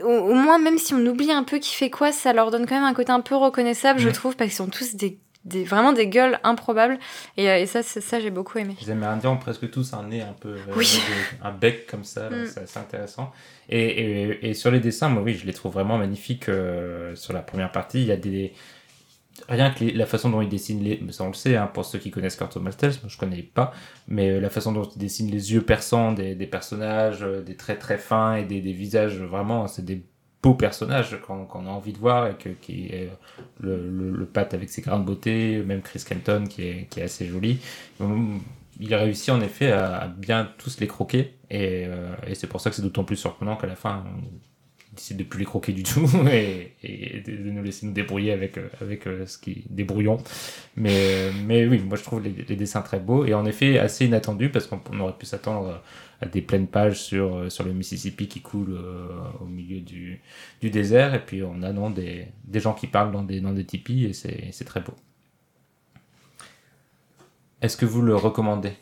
Speaker 2: au, au moins, même si on oublie un peu qui fait quoi, ça leur donne quand même un côté un peu reconnaissable, je trouve, parce qu'ils sont tous des, des, vraiment des gueules improbables. Et, euh, et ça, ça, j'ai beaucoup aimé.
Speaker 1: Les Amérindiens ont presque tous un nez un peu. euh,
Speaker 2: Oui. [LAUGHS]
Speaker 1: un bec comme ça,
Speaker 2: Mm.
Speaker 1: c'est assez intéressant. Et, et, et sur les dessins, moi, oui, je les trouve vraiment magnifiques. euh, sur la première partie, il y a des. Rien que les- la façon dont ils dessinent les. mais Ça, on le sait, hein, pour ceux qui connaissent Cartoon Masters, moi je connais pas. Mais la façon dont ils dessinent les yeux perçants des, des personnages, des traits très fins et des, des visages, vraiment, c'est des beau personnage qu'on a envie de voir et que, qui est le, Pat avec ses grains de beauté, même Chris Kenton qui est, assez joli. Hum, Il a réussi en effet à, bien tous les croquer et, euh, et c'est pour ça que c'est d'autant plus surprenant qu'à la fin on décide de plus les croquer du tout [LAUGHS] et, de nous laisser nous débrouiller avec, euh, euh, ce qui débrouillons. Mais, mais oui, moi je trouve les, les dessins très beaux et en effet assez inattendus parce qu'on on aurait pu s'attendre à des pleines pages sur, euh, sur le Mississippi qui coule euh, au milieu du, désert et puis on a des, gens qui parlent dans des, dans des tipis et c'est très beau. Est-ce que vous le recommandez?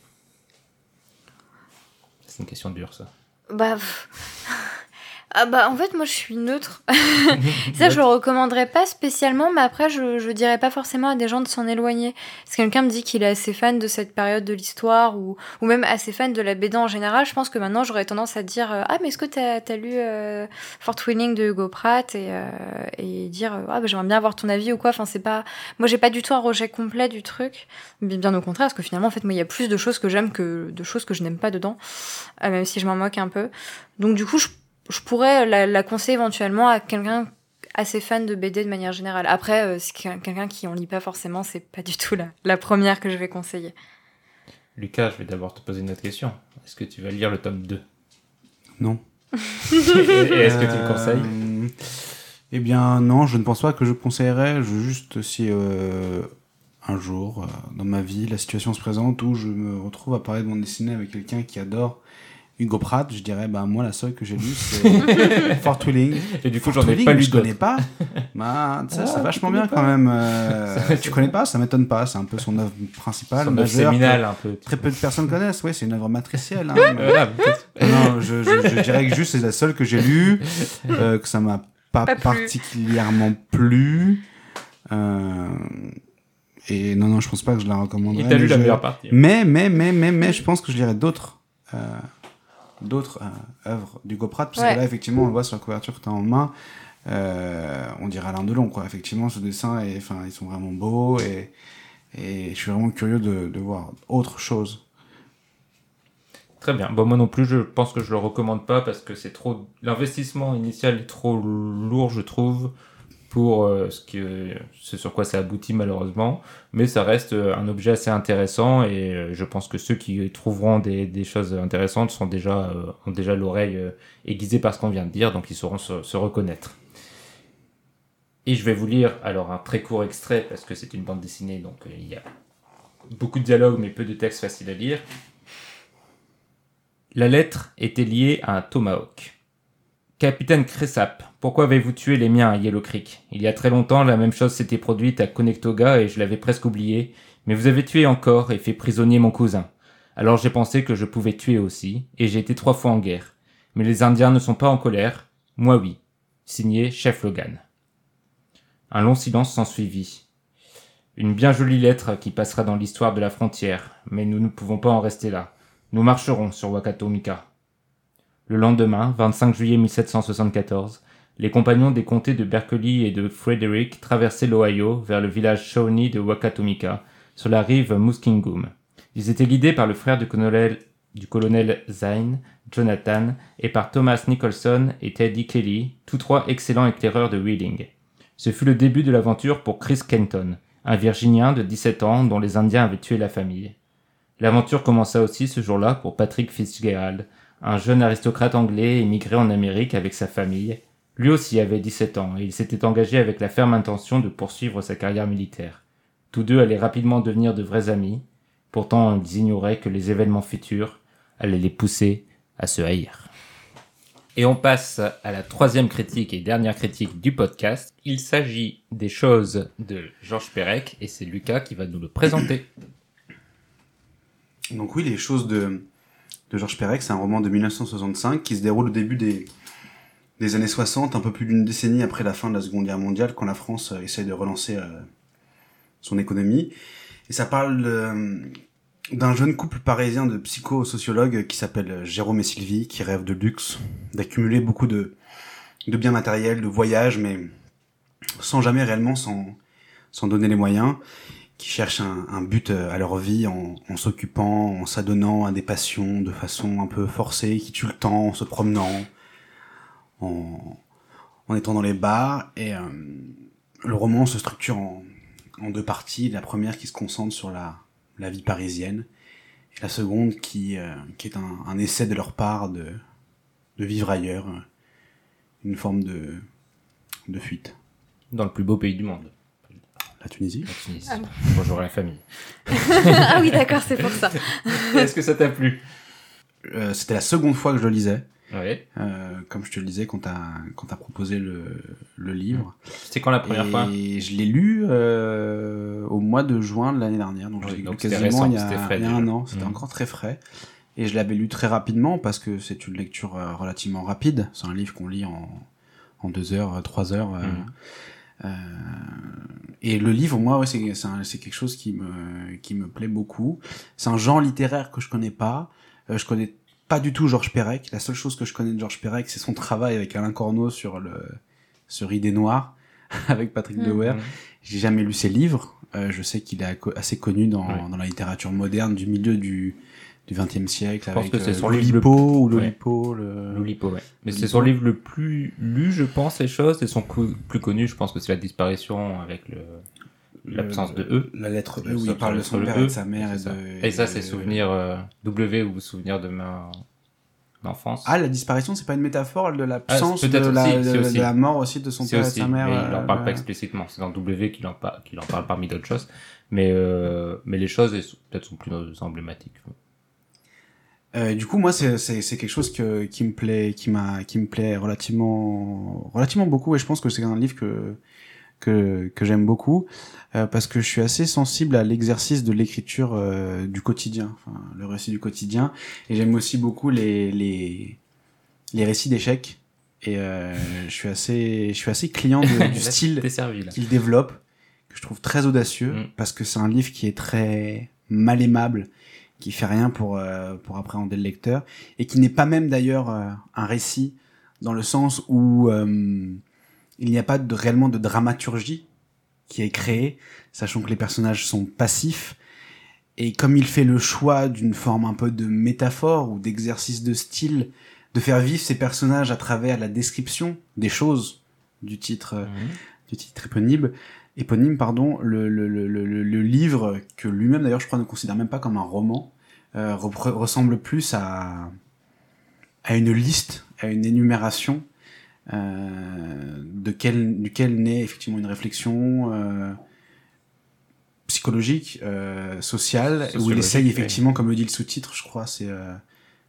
Speaker 1: C'est une question dure ça.
Speaker 2: Bah. Ah bah en fait moi je suis neutre. [LAUGHS] Ça je le recommanderais pas spécialement mais après je, je dirais pas forcément à des gens de s'en éloigner. Si quelqu'un me dit qu'il est assez fan de cette période de l'histoire ou, ou même assez fan de la BD en général, je pense que maintenant j'aurais tendance à dire euh, ah mais est-ce que t'as as lu euh, Fort Winning de Hugo Pratt? Et, euh, et dire ah bah j'aimerais bien avoir ton avis ou quoi. Enfin c'est pas moi j'ai pas du tout un rejet complet du truc. Bien, bien au contraire parce que finalement en fait moi il y a plus de choses que j'aime que de choses que je n'aime pas dedans euh, même si je m'en moque un peu. Donc du coup je je pourrais la, la conseiller éventuellement à quelqu'un assez fan de BD de manière générale. Après, euh, si quelqu'un qui en lit pas forcément, c'est pas du tout la, la première que je vais conseiller.
Speaker 1: Lucas, je vais d'abord te poser une autre question. Est-ce que tu vas lire le tome 2
Speaker 3: Non. [LAUGHS]
Speaker 1: Et Est-ce que tu le conseilles?
Speaker 3: Euh, Eh bien, non, je ne pense pas que je conseillerais. Je juste si euh, un jour dans ma vie la situation se présente où je me retrouve à parler de bande dessinée avec quelqu'un qui adore Hugo Pratt, je dirais, bah moi la seule que j'ai lue [LAUGHS] c'est Fort Willing.
Speaker 1: Et du coup, j'en ai pas lu
Speaker 3: je connais pas. [LAUGHS] Bah, ça,
Speaker 1: Ah,
Speaker 3: c'est
Speaker 1: tu
Speaker 3: vachement bien
Speaker 1: pas.
Speaker 3: quand même. [LAUGHS] euh, tu connais pas, ça m'étonne pas. C'est un peu son œuvre principale,
Speaker 1: Son œuvre
Speaker 3: majeure.
Speaker 1: séminale un peu.
Speaker 3: Très peu de personnes connaissent. Oui, c'est une œuvre matricielle. hein, mais- non, je, je, je dirais que juste c'est la seule que j'ai lue, euh, que ça m'a pas, particulièrement plu. Euh, et non, non, je pense pas que je la recommanderais.
Speaker 1: Il t'a lu
Speaker 3: mais
Speaker 1: la
Speaker 3: je-
Speaker 1: meilleure partie.
Speaker 3: Mais, mais, mais, mais, mais, je pense que je lirai d'autres, euh, d'autres euh, œuvres du Pratt, parce
Speaker 2: Ouais.
Speaker 3: que là, effectivement, on le voit sur la couverture que tu as en main. Euh, on dirait Alain Delon, quoi. Effectivement, ce dessin, est, enfin, ils sont vraiment beaux et, et je suis vraiment curieux de, de voir autre chose.
Speaker 1: Très bien. Bon, moi non plus, je pense que je le recommande pas parce que c'est trop. L'investissement initial est trop lourd, je trouve, pour euh, ce que ce sur quoi ça aboutit malheureusement. Mais ça reste euh, un objet assez intéressant et euh, je pense que ceux qui trouveront des, choses intéressantes sont déjà ont déjà l'oreille aiguisée par ce qu'on vient de dire, donc ils sauront se, reconnaître. Et je vais vous lire alors un très court extrait parce que c'est une bande dessinée, donc il y a beaucoup de dialogues mais peu de textes faciles à lire. La lettre était liée à un tomahawk. Capitaine Cressap, pourquoi avez-vous tué les miens à Yellow Creek? Il y a très longtemps, la même chose s'était produite à Connectoga et je l'avais presque oublié, mais vous avez tué encore et fait prisonnier mon cousin. Alors j'ai pensé que je pouvais tuer aussi, et j'ai été trois fois en guerre. Mais les Indiens ne sont pas en colère, moi oui. Signé Chef Logan. Un long silence s'ensuivit. Une bien jolie lettre qui passera dans l'histoire de la frontière, mais nous ne pouvons pas en rester là. Nous marcherons sur Wakatomika. Le lendemain, 25 juillet 1774, les compagnons des comtés de Berkeley et de Frederick traversaient l'Ohio vers le village Shawnee de Wakatomika, sur la rive Muskingum. Ils étaient guidés par le frère du colonel, du colonel Zine, Jonathan, et par Thomas Nicholson et Teddy Kelly, tous trois excellents éclaireurs de Wheeling. Ce fut le début de l'aventure pour Chris Kenton, un Virginien de 17 ans dont les Indiens avaient tué la famille. L'aventure commença aussi ce jour-là pour Patrick Fitzgerald, un jeune aristocrate anglais émigré en Amérique avec sa famille. Lui aussi avait 17 ans et il s'était engagé avec la ferme intention de poursuivre sa carrière militaire. Tous deux allaient rapidement devenir de vrais amis, pourtant ils ignoraient que les événements futurs allaient les pousser à se haïr. Et on passe à la troisième critique et dernière critique du podcast. Il s'agit des choses de Georges Perec et c'est Lucas qui va nous le présenter.
Speaker 3: Donc oui, les choses de, de Georges Perec, c'est un roman de 1965 qui se déroule au début des, des années 60, un peu plus d'une décennie après la fin de la Seconde Guerre mondiale, quand la France euh, essaye de relancer euh, son économie. Et ça parle euh, d'un jeune couple parisien de psychosociologues qui s'appelle Jérôme et Sylvie, qui rêvent de luxe, d'accumuler beaucoup de, biens matériels, de voyages, mais sans jamais réellement s'en donner les moyens qui cherchent un, but à leur vie en, en s'occupant, en s'adonnant à des passions de façon un peu forcée, qui tuent le temps en se promenant, en, en étant dans les bars. Et euh, le roman se structure en, en deux parties. La première qui se concentre sur la, la vie parisienne, et la seconde qui, euh, qui est un, un essai de leur part de, de vivre ailleurs, euh, une forme de, de fuite.
Speaker 1: Dans le plus beau pays du monde,
Speaker 3: La Tunisie
Speaker 1: la Tunisie.
Speaker 2: Ah bon.
Speaker 1: Bonjour à la famille. [LAUGHS]
Speaker 2: ah oui, d'accord, c'est pour ça. [LAUGHS]
Speaker 1: Est-ce que ça t'a plu?
Speaker 3: Euh, C'était la seconde fois que je le lisais.
Speaker 1: Ouais.
Speaker 3: Euh, comme je te le disais quand t'as quand t'as proposé le, le livre.
Speaker 1: C'était quand la première
Speaker 3: et
Speaker 1: fois
Speaker 3: je l'ai lu euh, au mois de juin de l'année dernière, donc
Speaker 1: Oui, donc
Speaker 3: quasiment
Speaker 1: récent,
Speaker 3: il y a,
Speaker 1: frais
Speaker 3: il y a un an. C'était
Speaker 1: Mhm.
Speaker 3: encore très frais. Et je l'avais lu très rapidement parce que c'est une lecture euh, relativement rapide. C'est un livre qu'on lit en, en deux heures, euh, trois heures. euh, euh, et le livre, moi, ouais, c'est quelque chose qui me qui me plaît beaucoup. C'est un genre littéraire que je connais pas. Euh, je connais pas du tout Georges Perec. La seule chose que je connais de Georges Perec, c'est son travail avec Alain Corneau sur le sur Idée Noire [LAUGHS] avec Patrick. Dewer.
Speaker 1: Mhm.
Speaker 3: J'ai jamais lu ses livres. Euh, je sais qu'il est assez connu dans, dans la littérature moderne du milieu du du XXe siècle
Speaker 1: Je pense
Speaker 3: avec euh,
Speaker 1: que c'est son livre le
Speaker 3: Lolipo ou
Speaker 1: Ouais.
Speaker 3: Lolipo. Le...
Speaker 1: L'Oulipo, ouais. Mais c'est son livre le plus lu, je pense, les choses, et son plus connu, je pense que c'est la disparition avec le l'absence de E.
Speaker 3: La lettre
Speaker 1: Le
Speaker 3: E où il parle de son père
Speaker 1: E,
Speaker 3: et de sa mère et
Speaker 1: ça.
Speaker 3: de.
Speaker 1: Et ça, c'est souvenir euh, W ou souvenir de ma d'enfance.
Speaker 3: Ah, la disparition, c'est pas une métaphore de l'absence
Speaker 1: Ah,
Speaker 3: de, la, de, de mort aussi de son père et de sa mère.
Speaker 1: mais il en parle
Speaker 3: euh,
Speaker 1: pas explicitement. C'est dans W qu'il en, par- qu'il en parle parmi d'autres choses. Mais, euh, mais les choses, peut-être sont plus emblématiques.
Speaker 3: Euh, du coup, moi, c'est quelque chose que qui me plaît, qui m'a qui me plaît relativement relativement beaucoup, et je pense que c'est un livre que que que j'aime beaucoup euh, parce que je suis assez sensible à l'exercice de l'écriture euh, du quotidien, enfin le récit du quotidien, et j'aime aussi beaucoup les les les récits d'échecs. Et euh, je suis assez je suis assez client de- du [LAUGHS]
Speaker 1: Là,
Speaker 3: style qu'il développe, que je trouve très audacieux,
Speaker 1: Mm.
Speaker 3: parce que c'est un livre qui est très mal aimable, qui fait rien pour, euh, pour appréhender le lecteur, et qui n'est pas même d'ailleurs euh, un récit, dans le sens où euh, il n'y a pas de, réellement de dramaturgie qui est créée, sachant que les personnages sont passifs, et comme il fait le choix d'une forme un peu de métaphore ou d'exercice de style, de faire vivre ces personnages à travers la description des choses du titre euh,
Speaker 1: Mhm.
Speaker 3: du titre éponyme, éponyme pardon, le, le, le, le, livre que lui-même d'ailleurs je crois ne considère même pas comme un roman, euh, ressemble plus à, à une liste, à une énumération de quel, duquel naît effectivement une réflexion euh, psychologique, euh, sociale, où il essaye effectivement, comme le dit le sous-titre, je crois, c'est euh,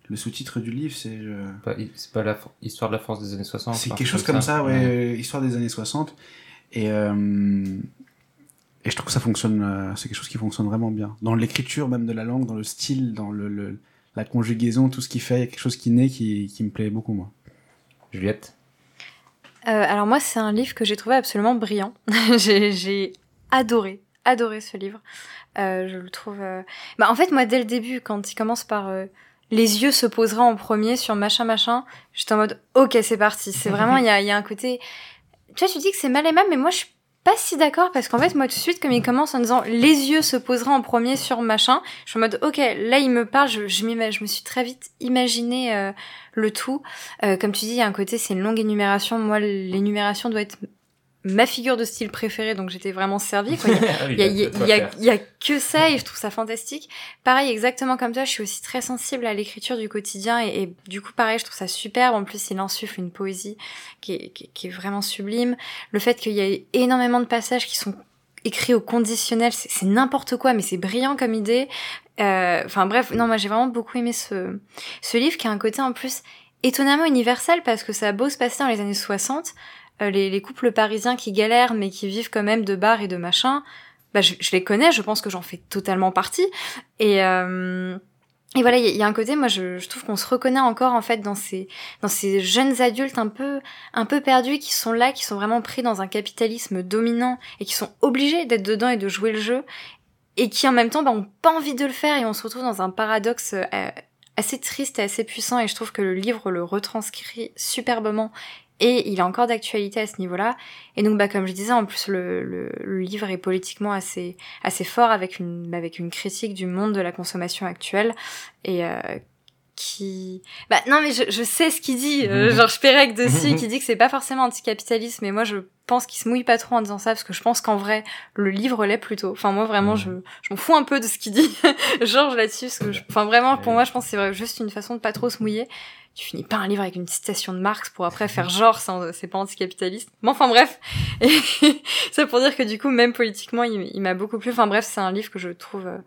Speaker 3: le sous-titre du livre, c'est euh,
Speaker 1: Pas- C'est pas la histoire de la France des années 60
Speaker 3: c'est
Speaker 1: un
Speaker 3: quelque chose comme ça, ouais, histoire des années 60. Et, euh, et je trouve que ça fonctionne, euh, c'est quelque chose qui fonctionne vraiment bien. Dans l'écriture même de la langue, dans le style, dans le, le- la conjugaison, tout ce qu'il fait, il y a quelque chose qui naît qui, qui me plaît beaucoup, moi.
Speaker 1: Juliette?
Speaker 2: Euh, alors moi, c'est un livre que j'ai trouvé absolument brillant. [LAUGHS] j'ai adoré, adoré ce livre. Euh, je le trouve... euh, Bah, en fait, moi, dès le début, quand il commence par... les yeux se poseraient en premier sur machin machin, j'étais en mode ok c'est parti. C'est vraiment il y a, il y a un côté. Tu vois tu dis que c'est mal aimable mais moi je suis pas si d'accord parce qu'en fait moi tout de suite comme il commence en disant les yeux se poseraient en premier sur machin, je suis en mode ok là il me parle, je, je me suis très vite imaginé euh, le tout. Euh, comme tu dis il y a un côté c'est une longue énumération. Moi l'énumération doit être ma figure de style préférée donc j'étais vraiment servie quoi. [LAUGHS] Il y a-
Speaker 1: Ah
Speaker 2: il y a, il y a- il a- que ça et je trouve ça fantastique. Pareil, exactement comme toi, je suis aussi très sensible à l'écriture du quotidien et, et du coup, pareil, je trouve ça superbe. En plus, il insuffle une poésie qui est, qui est- qui est vraiment sublime. Le fait qu'il y ait énormément de passages qui sont écrits au conditionnel, c'est n'importe quoi, mais c'est brillant comme idée. Euh, Enfin bref, non, moi j'ai vraiment beaucoup aimé ce, ce livre qui a un côté en plus étonnamment universel parce que ça a beau se passer dans les années 60, euh, les, les couples parisiens qui galèrent mais qui vivent quand même de bars et de machins, bah, je, je les connais, je pense que j'en fais totalement partie. Et, euh, et voilà, il y, y a un côté, moi, je, je trouve qu'on se reconnaît encore en fait dans ces dans ces jeunes adultes un peu un peu perdus qui sont là, qui sont vraiment pris dans un capitalisme dominant et qui sont obligés d'être dedans et de jouer le jeu et qui en même temps bah, ont pas envie de le faire et on se retrouve dans un paradoxe euh, assez triste et assez puissant et je trouve que le livre le retranscrit superbement et il est encore d'actualité à ce niveau-là. Et donc, bah, comme je disais, en plus, le, le, le livre est politiquement assez, fort avec une, avec une critique du monde de la consommation actuelle et euh, qui bah non mais je, je sais ce qu'il dit euh, Georges Perec dessus qui dit que c'est pas forcément anticapitaliste mais moi je pense qu'il se mouille pas trop en disant ça parce que je pense qu'en vrai le livre l'est plutôt. Enfin moi vraiment je, je m'en fous un peu de ce qu'il dit [LAUGHS] Georges là-dessus parce que je- enfin vraiment pour moi je pense que c'est juste une façon de pas trop se mouiller. Tu finis pas un livre avec une citation de Marx pour après faire [LAUGHS] genre c'est pas anticapitaliste. Mais enfin bref. Et [LAUGHS] c'est pour dire que du coup même politiquement il, il m'a beaucoup plu. Enfin bref c'est un livre que je trouve euh,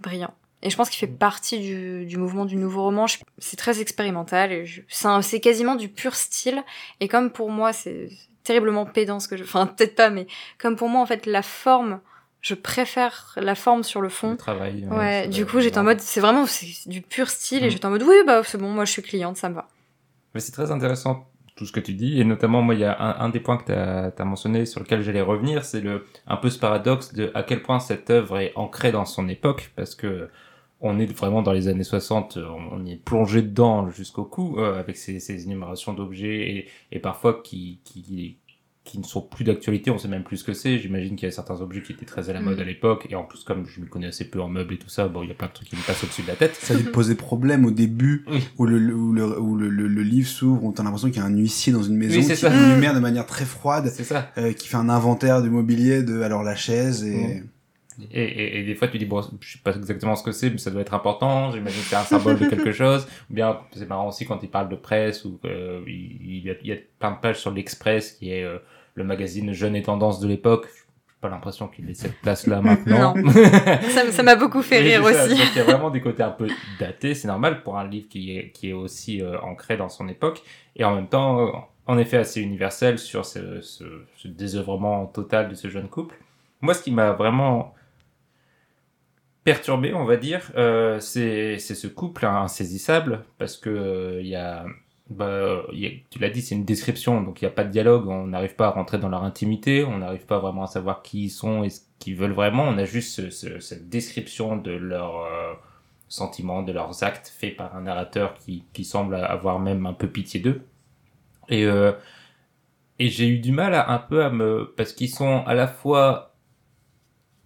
Speaker 2: brillant et je pense qu'il fait partie du, du mouvement du nouveau roman. C'est très expérimental. C'est quasiment du pur style. Et comme pour moi, c'est terriblement pédant ce que je... Enfin, peut-être pas, mais comme pour moi, en fait, la forme, je préfère la forme sur le
Speaker 1: Le
Speaker 2: fond.
Speaker 1: travail.
Speaker 2: Ouais, du coup, j'étais en mode, c'est vraiment du pur style.
Speaker 1: Mm.
Speaker 2: Et j'étais en mode, oui, bah, c'est bon, moi, je suis cliente, ça me va.
Speaker 1: Mais c'est très intéressant tout ce que tu dis, et notamment moi il y a un, un des points que tu as, mentionné sur lequel j'allais revenir, c'est le un peu ce paradoxe de à quel point cette œuvre est ancrée dans son époque, parce que on est vraiment dans les années 60, on, on y est plongé dedans jusqu'au cou, euh, avec ces, ces énumérations d'objets, et, et parfois qui, qui, qui ne sont plus d'actualité, on sait même plus ce que c'est, j'imagine qu'il y a certains objets qui étaient très à la mode
Speaker 2: Mm.
Speaker 1: à l'époque, et en plus comme je me connais assez peu en meubles et tout ça, bon il y a plein de trucs qui me passent au-dessus de la tête.
Speaker 3: Ça a dû te poser problème au début [LAUGHS]
Speaker 1: Oui.
Speaker 3: où le, où le, où le, le- le livre s'ouvre, où t'as l'impression qu'il y a un huissier dans une maison
Speaker 1: Oui, c'est
Speaker 3: qui
Speaker 1: ça.
Speaker 3: énumère de manière très froide,
Speaker 1: C'est ça.
Speaker 3: euh, qui fait un inventaire du mobilier de alors la chaise et
Speaker 1: Et, et, et des fois, tu dis, bon, je sais pas exactement ce que c'est, mais ça doit être important. J'imagine que c'est un symbole de quelque [LAUGHS] chose. Ou bien, c'est marrant aussi quand il parle de presse, ou euh, il, il y a, il y a plein de pages sur l'Express, qui est euh, le magazine Jeune et Tendance de l'époque. J'ai pas l'impression qu'il ait cette place-là [LAUGHS] maintenant.
Speaker 2: M- [LAUGHS] ça m'a beaucoup fait rire
Speaker 1: ça.
Speaker 2: aussi.
Speaker 1: Il y a vraiment des côtés un peu datés. C'est normal pour un livre qui est, qui est aussi euh, ancré dans son époque. Et en même temps, en effet, assez universel sur ce, ce, ce désœuvrement total de ce jeune couple. Moi, ce qui m'a vraiment perturbé, on va dire, euh, c'est ce couple insaisissable. Parce que euh, il y a... Bah, tu l'as dit, c'est une description, donc il n'y a pas de dialogue, on n'arrive pas à rentrer dans leur intimité, on n'arrive pas vraiment à savoir qui ils sont et ce qu'ils veulent vraiment, on a juste ce- ce- cette description de leurs euh, sentiments, de leurs actes faits par un narrateur qui, qui semble avoir même un peu pitié d'eux. Et, euh, et j'ai eu du mal à, un peu à me... parce qu'ils sont à la fois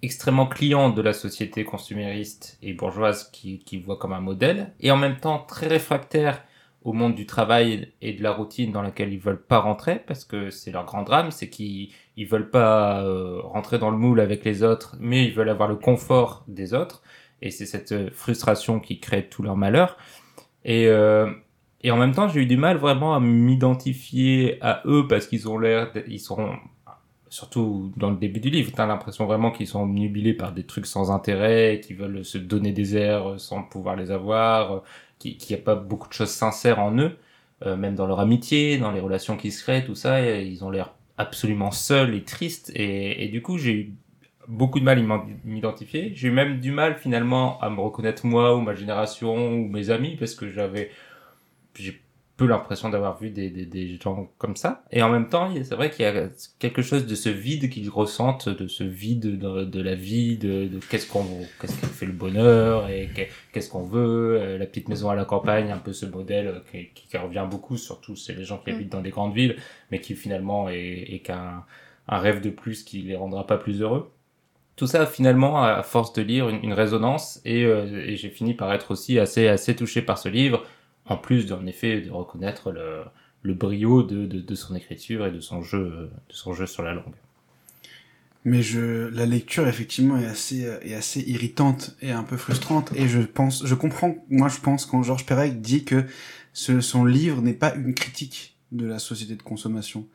Speaker 1: extrêmement clients de la société consumériste et bourgeoise qui, qui voit comme un modèle, et en même temps très réfractaires au monde du travail et de la routine dans laquelle ils veulent pas rentrer parce que c'est leur grand drame, c'est qu'ils ils veulent pas euh, rentrer dans le moule avec les autres, mais ils veulent avoir le confort des autres et c'est cette frustration qui crée tout leur malheur. Et euh, et en même temps, j'ai eu du mal vraiment à m'identifier à eux parce qu'ils ont l'air, ils sont surtout dans le début du livre, t'as l'impression vraiment qu'ils sont nubilés par des trucs sans intérêt, qui veulent se donner des airs sans pouvoir les avoir, euh, qui- qu'il n'y a pas beaucoup de choses sincères en eux, euh, même dans leur amitié, dans les relations qui se créent, tout ça, ils ont l'air absolument seuls et tristes, et, et du coup j'ai eu beaucoup de mal à m'identifier, j'ai eu même du mal finalement à me reconnaître moi ou ma génération ou mes amis, parce que j'avais j'ai peu l'impression d'avoir vu des, des, des gens comme ça. Et en même temps, c'est vrai qu'il y a quelque chose de ce vide qu'ils ressentent, de ce vide de, de la vie, de, de qu'est-ce qu'on qu'est-ce qui fait le bonheur et qu'est- qu'est-ce qu'on veut, euh, la petite maison à la campagne, un peu ce modèle qui, revient beaucoup, surtout c'est les gens qui
Speaker 2: Mm.
Speaker 1: habitent dans des grandes villes, mais qui finalement est, est qu'un un rêve de plus qui les rendra pas plus heureux. Tout ça, finalement, à force de lire, une, une résonance, et, euh, et j'ai fini par être aussi assez, assez touché par ce livre, en plus d'en effet de reconnaître le, le brio de, de, de son écriture et de son jeu, de son jeu sur la langue.
Speaker 3: Mais je, la lecture effectivement est assez, est assez irritante et un peu frustrante. Et je pense, je comprends. Moi, je pense quand Georges Perec dit que ce, son livre n'est pas une critique de la société de consommation.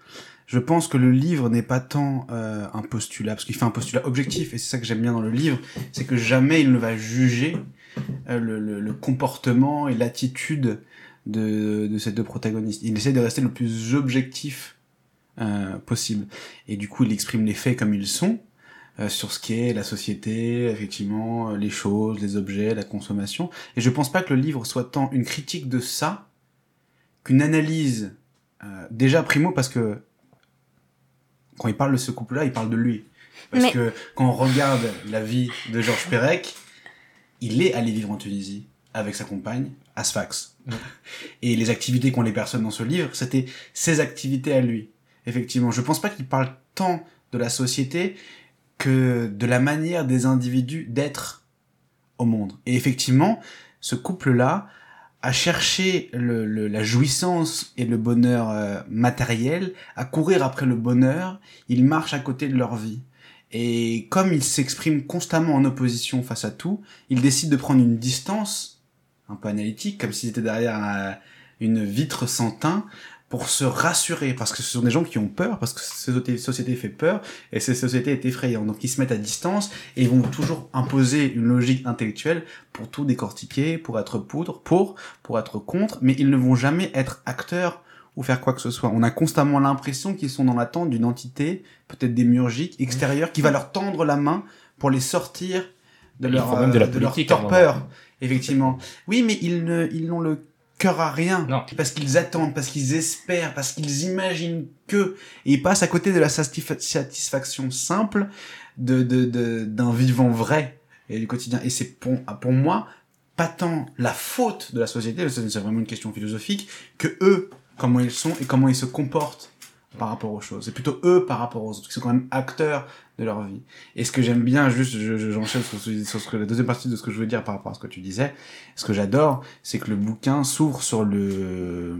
Speaker 3: Je pense que le livre n'est pas tant euh, un postulat, parce qu'il fait un postulat objectif, et c'est ça que j'aime bien dans le livre, c'est que jamais il ne va juger le, le, le comportement et l'attitude de, de ces deux protagonistes. Il essaie de rester le plus objectif euh, possible. Et du coup, il exprime les faits comme ils sont, euh, sur ce qu'est la société, effectivement, euh, les choses, les objets, la consommation. Et je pense pas que le livre soit tant une critique de ça qu'une analyse. Euh, déjà, primo, parce que quand il parle de ce couple-là, il parle de lui. Parce
Speaker 2: Mais-
Speaker 3: que quand on regarde la vie de Georges Perec, il est allé vivre en Tunisie avec sa compagne, à Sfax. [LAUGHS] Et les activités qu'ont les personnes dans ce livre, c'était ses activités à lui. Effectivement, je pense pas qu'il parle tant de la société que de la manière des individus d'être au monde. Et effectivement, ce couple-là le, le- la jouissance et le bonheur euh, matériel, à courir après le bonheur, ils marchent à côté de leur vie. Et comme ils s'expriment constamment en opposition face à tout, ils décident de prendre une distance, un peu analytique, comme s'ils étaient derrière une vitre sans teint, pour se rassurer, parce que ce sont des gens qui ont peur, parce que cette société fait peur, et cette société est effrayante. Donc ils se mettent à distance, et ils vont toujours imposer une logique intellectuelle pour tout décortiquer, pour être poudre, pour, pour être contre, mais ils ne vont jamais être acteurs ou faire quoi que ce soit. On a constamment l'impression qu'ils sont dans l'attente d'une entité, peut-être démiurgique, extérieure, qui va leur tendre la main pour les sortir de leur,
Speaker 1: même de la
Speaker 3: euh, leur torpeur. Effectivement. Oui, mais ils ne, ils n'ont le cœur à rien.
Speaker 1: Non.
Speaker 3: Parce qu'ils attendent, parce qu'ils espèrent, parce qu'ils imaginent que, et ils passent à côté de la satisfa- satisfaction simple de, de, de, d'un vivant vrai et du quotidien. Et c'est pour, pour moi, pas tant la faute de la société, c'est vraiment une question philosophique, que eux, comment ils sont et comment ils se comportent par rapport aux choses. C'est plutôt eux par rapport aux autres, qui sont quand même acteurs de leur vie. Et ce que j'aime bien, juste, je, je- j'enchaîne sur, la deuxième partie de ce que je veux dire par rapport à ce que tu disais, ce que j'adore, c'est que le bouquin s'ouvre sur le,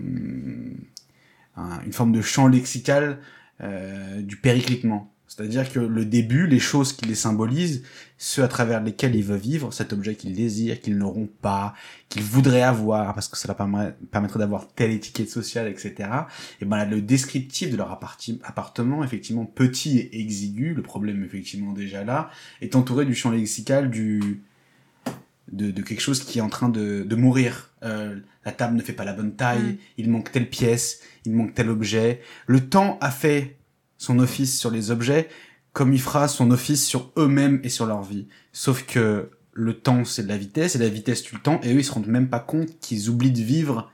Speaker 3: un- une forme de champ lexical euh, du périclitement. C'est-à-dire que le début, les choses qui les symbolisent, ceux à travers lesquels ils veulent vivre, cet objet qu'ils désirent, qu'ils n'auront pas, qu'ils voudraient avoir, parce que cela permet- permettrait d'avoir telle étiquette sociale, etc. Et ben là, le descriptif de leur appartement, effectivement petit et exigu, le problème effectivement déjà là, est entouré du champ lexical du de, de quelque chose qui est en train de, de mourir. Euh, la table ne fait pas la bonne taille,
Speaker 2: Mm.
Speaker 3: il manque telle pièce, il manque tel objet. Le temps a fait son office sur les objets comme il fera son office sur eux-mêmes et sur leur vie. Sauf que le temps, c'est de la vitesse, et la vitesse tue le temps, et eux, ils se rendent même pas compte qu'ils oublient de vivre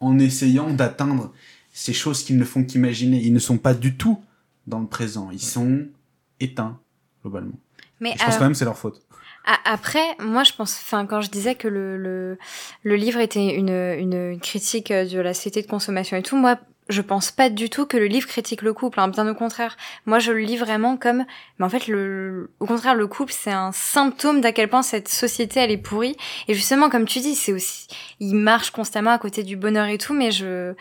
Speaker 3: en essayant d'atteindre ces choses qu'ils ne font qu'imaginer. Ils ne sont pas du tout dans le présent. Ils sont éteints, globalement.
Speaker 2: Mais
Speaker 3: Et je pense quand même que c'est leur faute.
Speaker 2: Après, moi, je pense, enfin, quand je disais que le, le, le livre était une, une, une critique de la société de consommation et tout, moi, je pense pas du tout que le livre critique le couple, hein, bien au contraire. Moi, je le lis vraiment comme, mais en fait, le, au contraire, le couple, c'est un symptôme d'à quel point cette société, elle est pourrie. Et justement, comme tu dis, c'est aussi, il marche constamment à côté du bonheur et tout, mais je,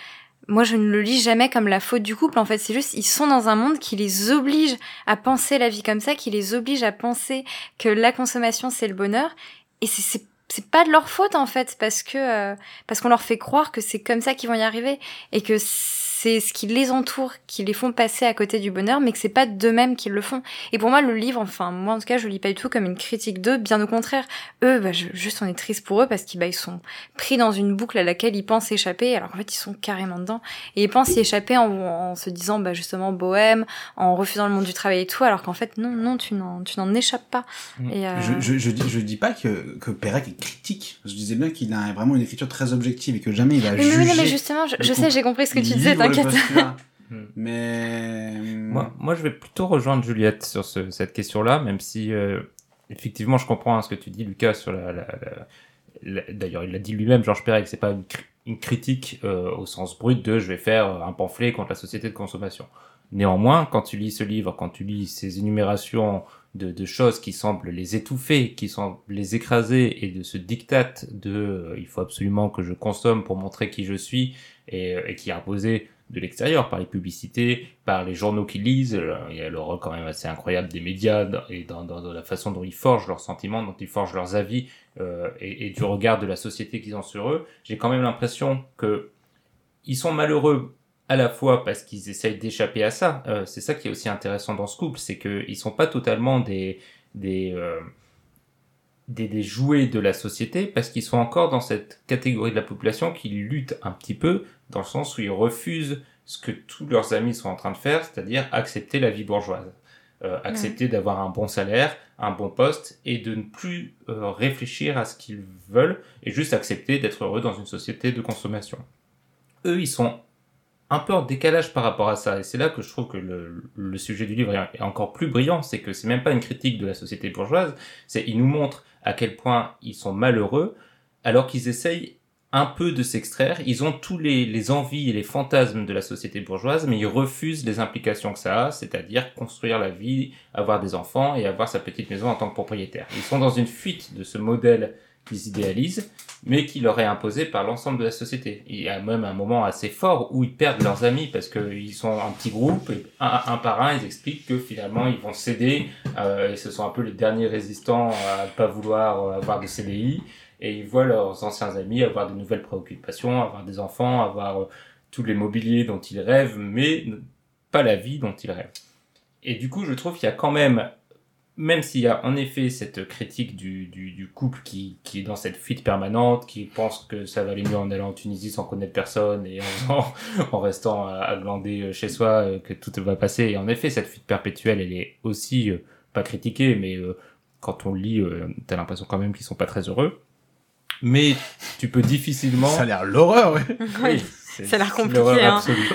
Speaker 2: moi, je ne le lis jamais comme la faute du couple. En fait, c'est juste, ils sont dans un monde qui les oblige à penser la vie comme ça, qui les oblige à penser que la consommation c'est le bonheur et c'est c'est pas de leur faute en fait parce que euh, parce qu'on leur fait croire que c'est comme ça qu'ils vont y arriver et que c'est ce qui les entoure qui les font passer à côté du bonheur mais que c'est pas d'eux-mêmes qu'ils le font et pour moi le livre enfin moi en tout cas je le lis pas du tout comme une critique d'eux bien au contraire eux bah, je- juste on est triste pour eux parce qu'ils bah, ils sont pris dans une boucle à laquelle ils pensent échapper alors qu'en fait ils sont carrément dedans et ils pensent y échapper en, en se disant bah justement bohème en refusant le monde du travail et tout alors qu'en fait non non tu n'en échappes pas
Speaker 1: Mm.
Speaker 2: et euh,
Speaker 3: Je, je, je, dis, je dis pas que, que Pérec est critique. Je disais bien qu'il a vraiment une écriture très objective et que jamais il va
Speaker 2: mais,
Speaker 3: juger.
Speaker 2: oui, non, mais justement, je, sais, j'ai compris ce que tu disais, t'inquiète. [LAUGHS]
Speaker 1: Hmm.
Speaker 3: mais
Speaker 1: Moi, moi, je vais plutôt rejoindre Juliette sur ce- cette question-là, même si euh, effectivement, je comprends hein, ce que tu dis, Lucas, sur la. la- la- la- D'ailleurs, il l'a dit lui-même, Georges Perec, c'est pas une, cri- une critique euh, au sens brut de je vais faire un pamphlet contre la société de consommation. Néanmoins, quand tu lis ce livre, quand tu lis ces énumérations de, de choses qui semblent les étouffer, qui semblent les écraser, et de ce diktat de euh, il faut absolument que je consomme pour montrer qui je suis, et, euh, et qui est imposé de l'extérieur, par les publicités, par les journaux qu'ils lisent. Euh, Il y a le rôle quand même assez incroyable des médias et dans, la façon dont ils forgent leurs sentiments, dont ils forgent leurs avis euh, et, du regard de la société qu'ils ont sur eux. J'ai quand même l'impression que ils sont malheureux à la fois parce qu'ils essayent d'échapper à ça. Euh, c'est ça qui est aussi intéressant dans ce couple, c'est qu'ils sont pas totalement des des des jouets de la société parce qu'ils sont encore dans cette catégorie de la population qui lutte un petit peu dans le sens où ils refusent ce que tous leurs amis sont en train de faire, c'est-à-dire accepter la vie bourgeoise, Euh, accepter d'avoir un bon salaire, un bon poste et de ne plus euh, réfléchir à ce qu'ils veulent et juste accepter d'être heureux dans une société de consommation. Eux, ils sont un peu en décalage par rapport à ça et c'est là que je trouve que le, le sujet du livre est encore plus brillant, c'est que c'est même pas une critique de la société bourgeoise, c'est il nous montre à quel point ils sont malheureux alors qu'ils essayent un peu de s'extraire. Ils ont tous les, envies et les fantasmes de la société bourgeoise, mais ils refusent les implications que ça a, c'est-à-dire construire la vie, avoir des enfants et avoir sa petite maison en tant que propriétaire. Ils sont dans une fuite de ce modèle qu'ils idéalisent, mais qui leur est imposé par l'ensemble de la société. Il y a même un moment assez fort où ils perdent leurs amis parce qu'ils sont un petit groupe et un, par un ils expliquent que finalement ils vont céder euh, et ce sont un peu les derniers résistants à pas vouloir euh, avoir de CDI et ils voient leurs anciens amis avoir de nouvelles préoccupations, avoir des enfants, avoir euh, tous les mobiliers dont ils rêvent, mais pas la vie dont ils rêvent. Et du coup, je trouve qu'il y a quand même, même s'il y a en effet cette critique du, du, du couple qui, qui est dans cette fuite permanente, qui pense que ça va aller mieux en allant en Tunisie sans connaître personne et en, [LAUGHS] en restant à, à glander chez soi, euh, que tout va passer. Et en effet, cette fuite perpétuelle, elle est aussi euh, pas critiquée, mais euh, quand on lit, euh, t'as l'impression quand même qu'ils sont pas très heureux. Mais tu peux difficilement.
Speaker 3: Ça a l'air l'horreur, [LAUGHS] ouais.
Speaker 2: Oui. ça a l'air compliqué,
Speaker 1: l'horreur
Speaker 2: hein.
Speaker 1: absolue.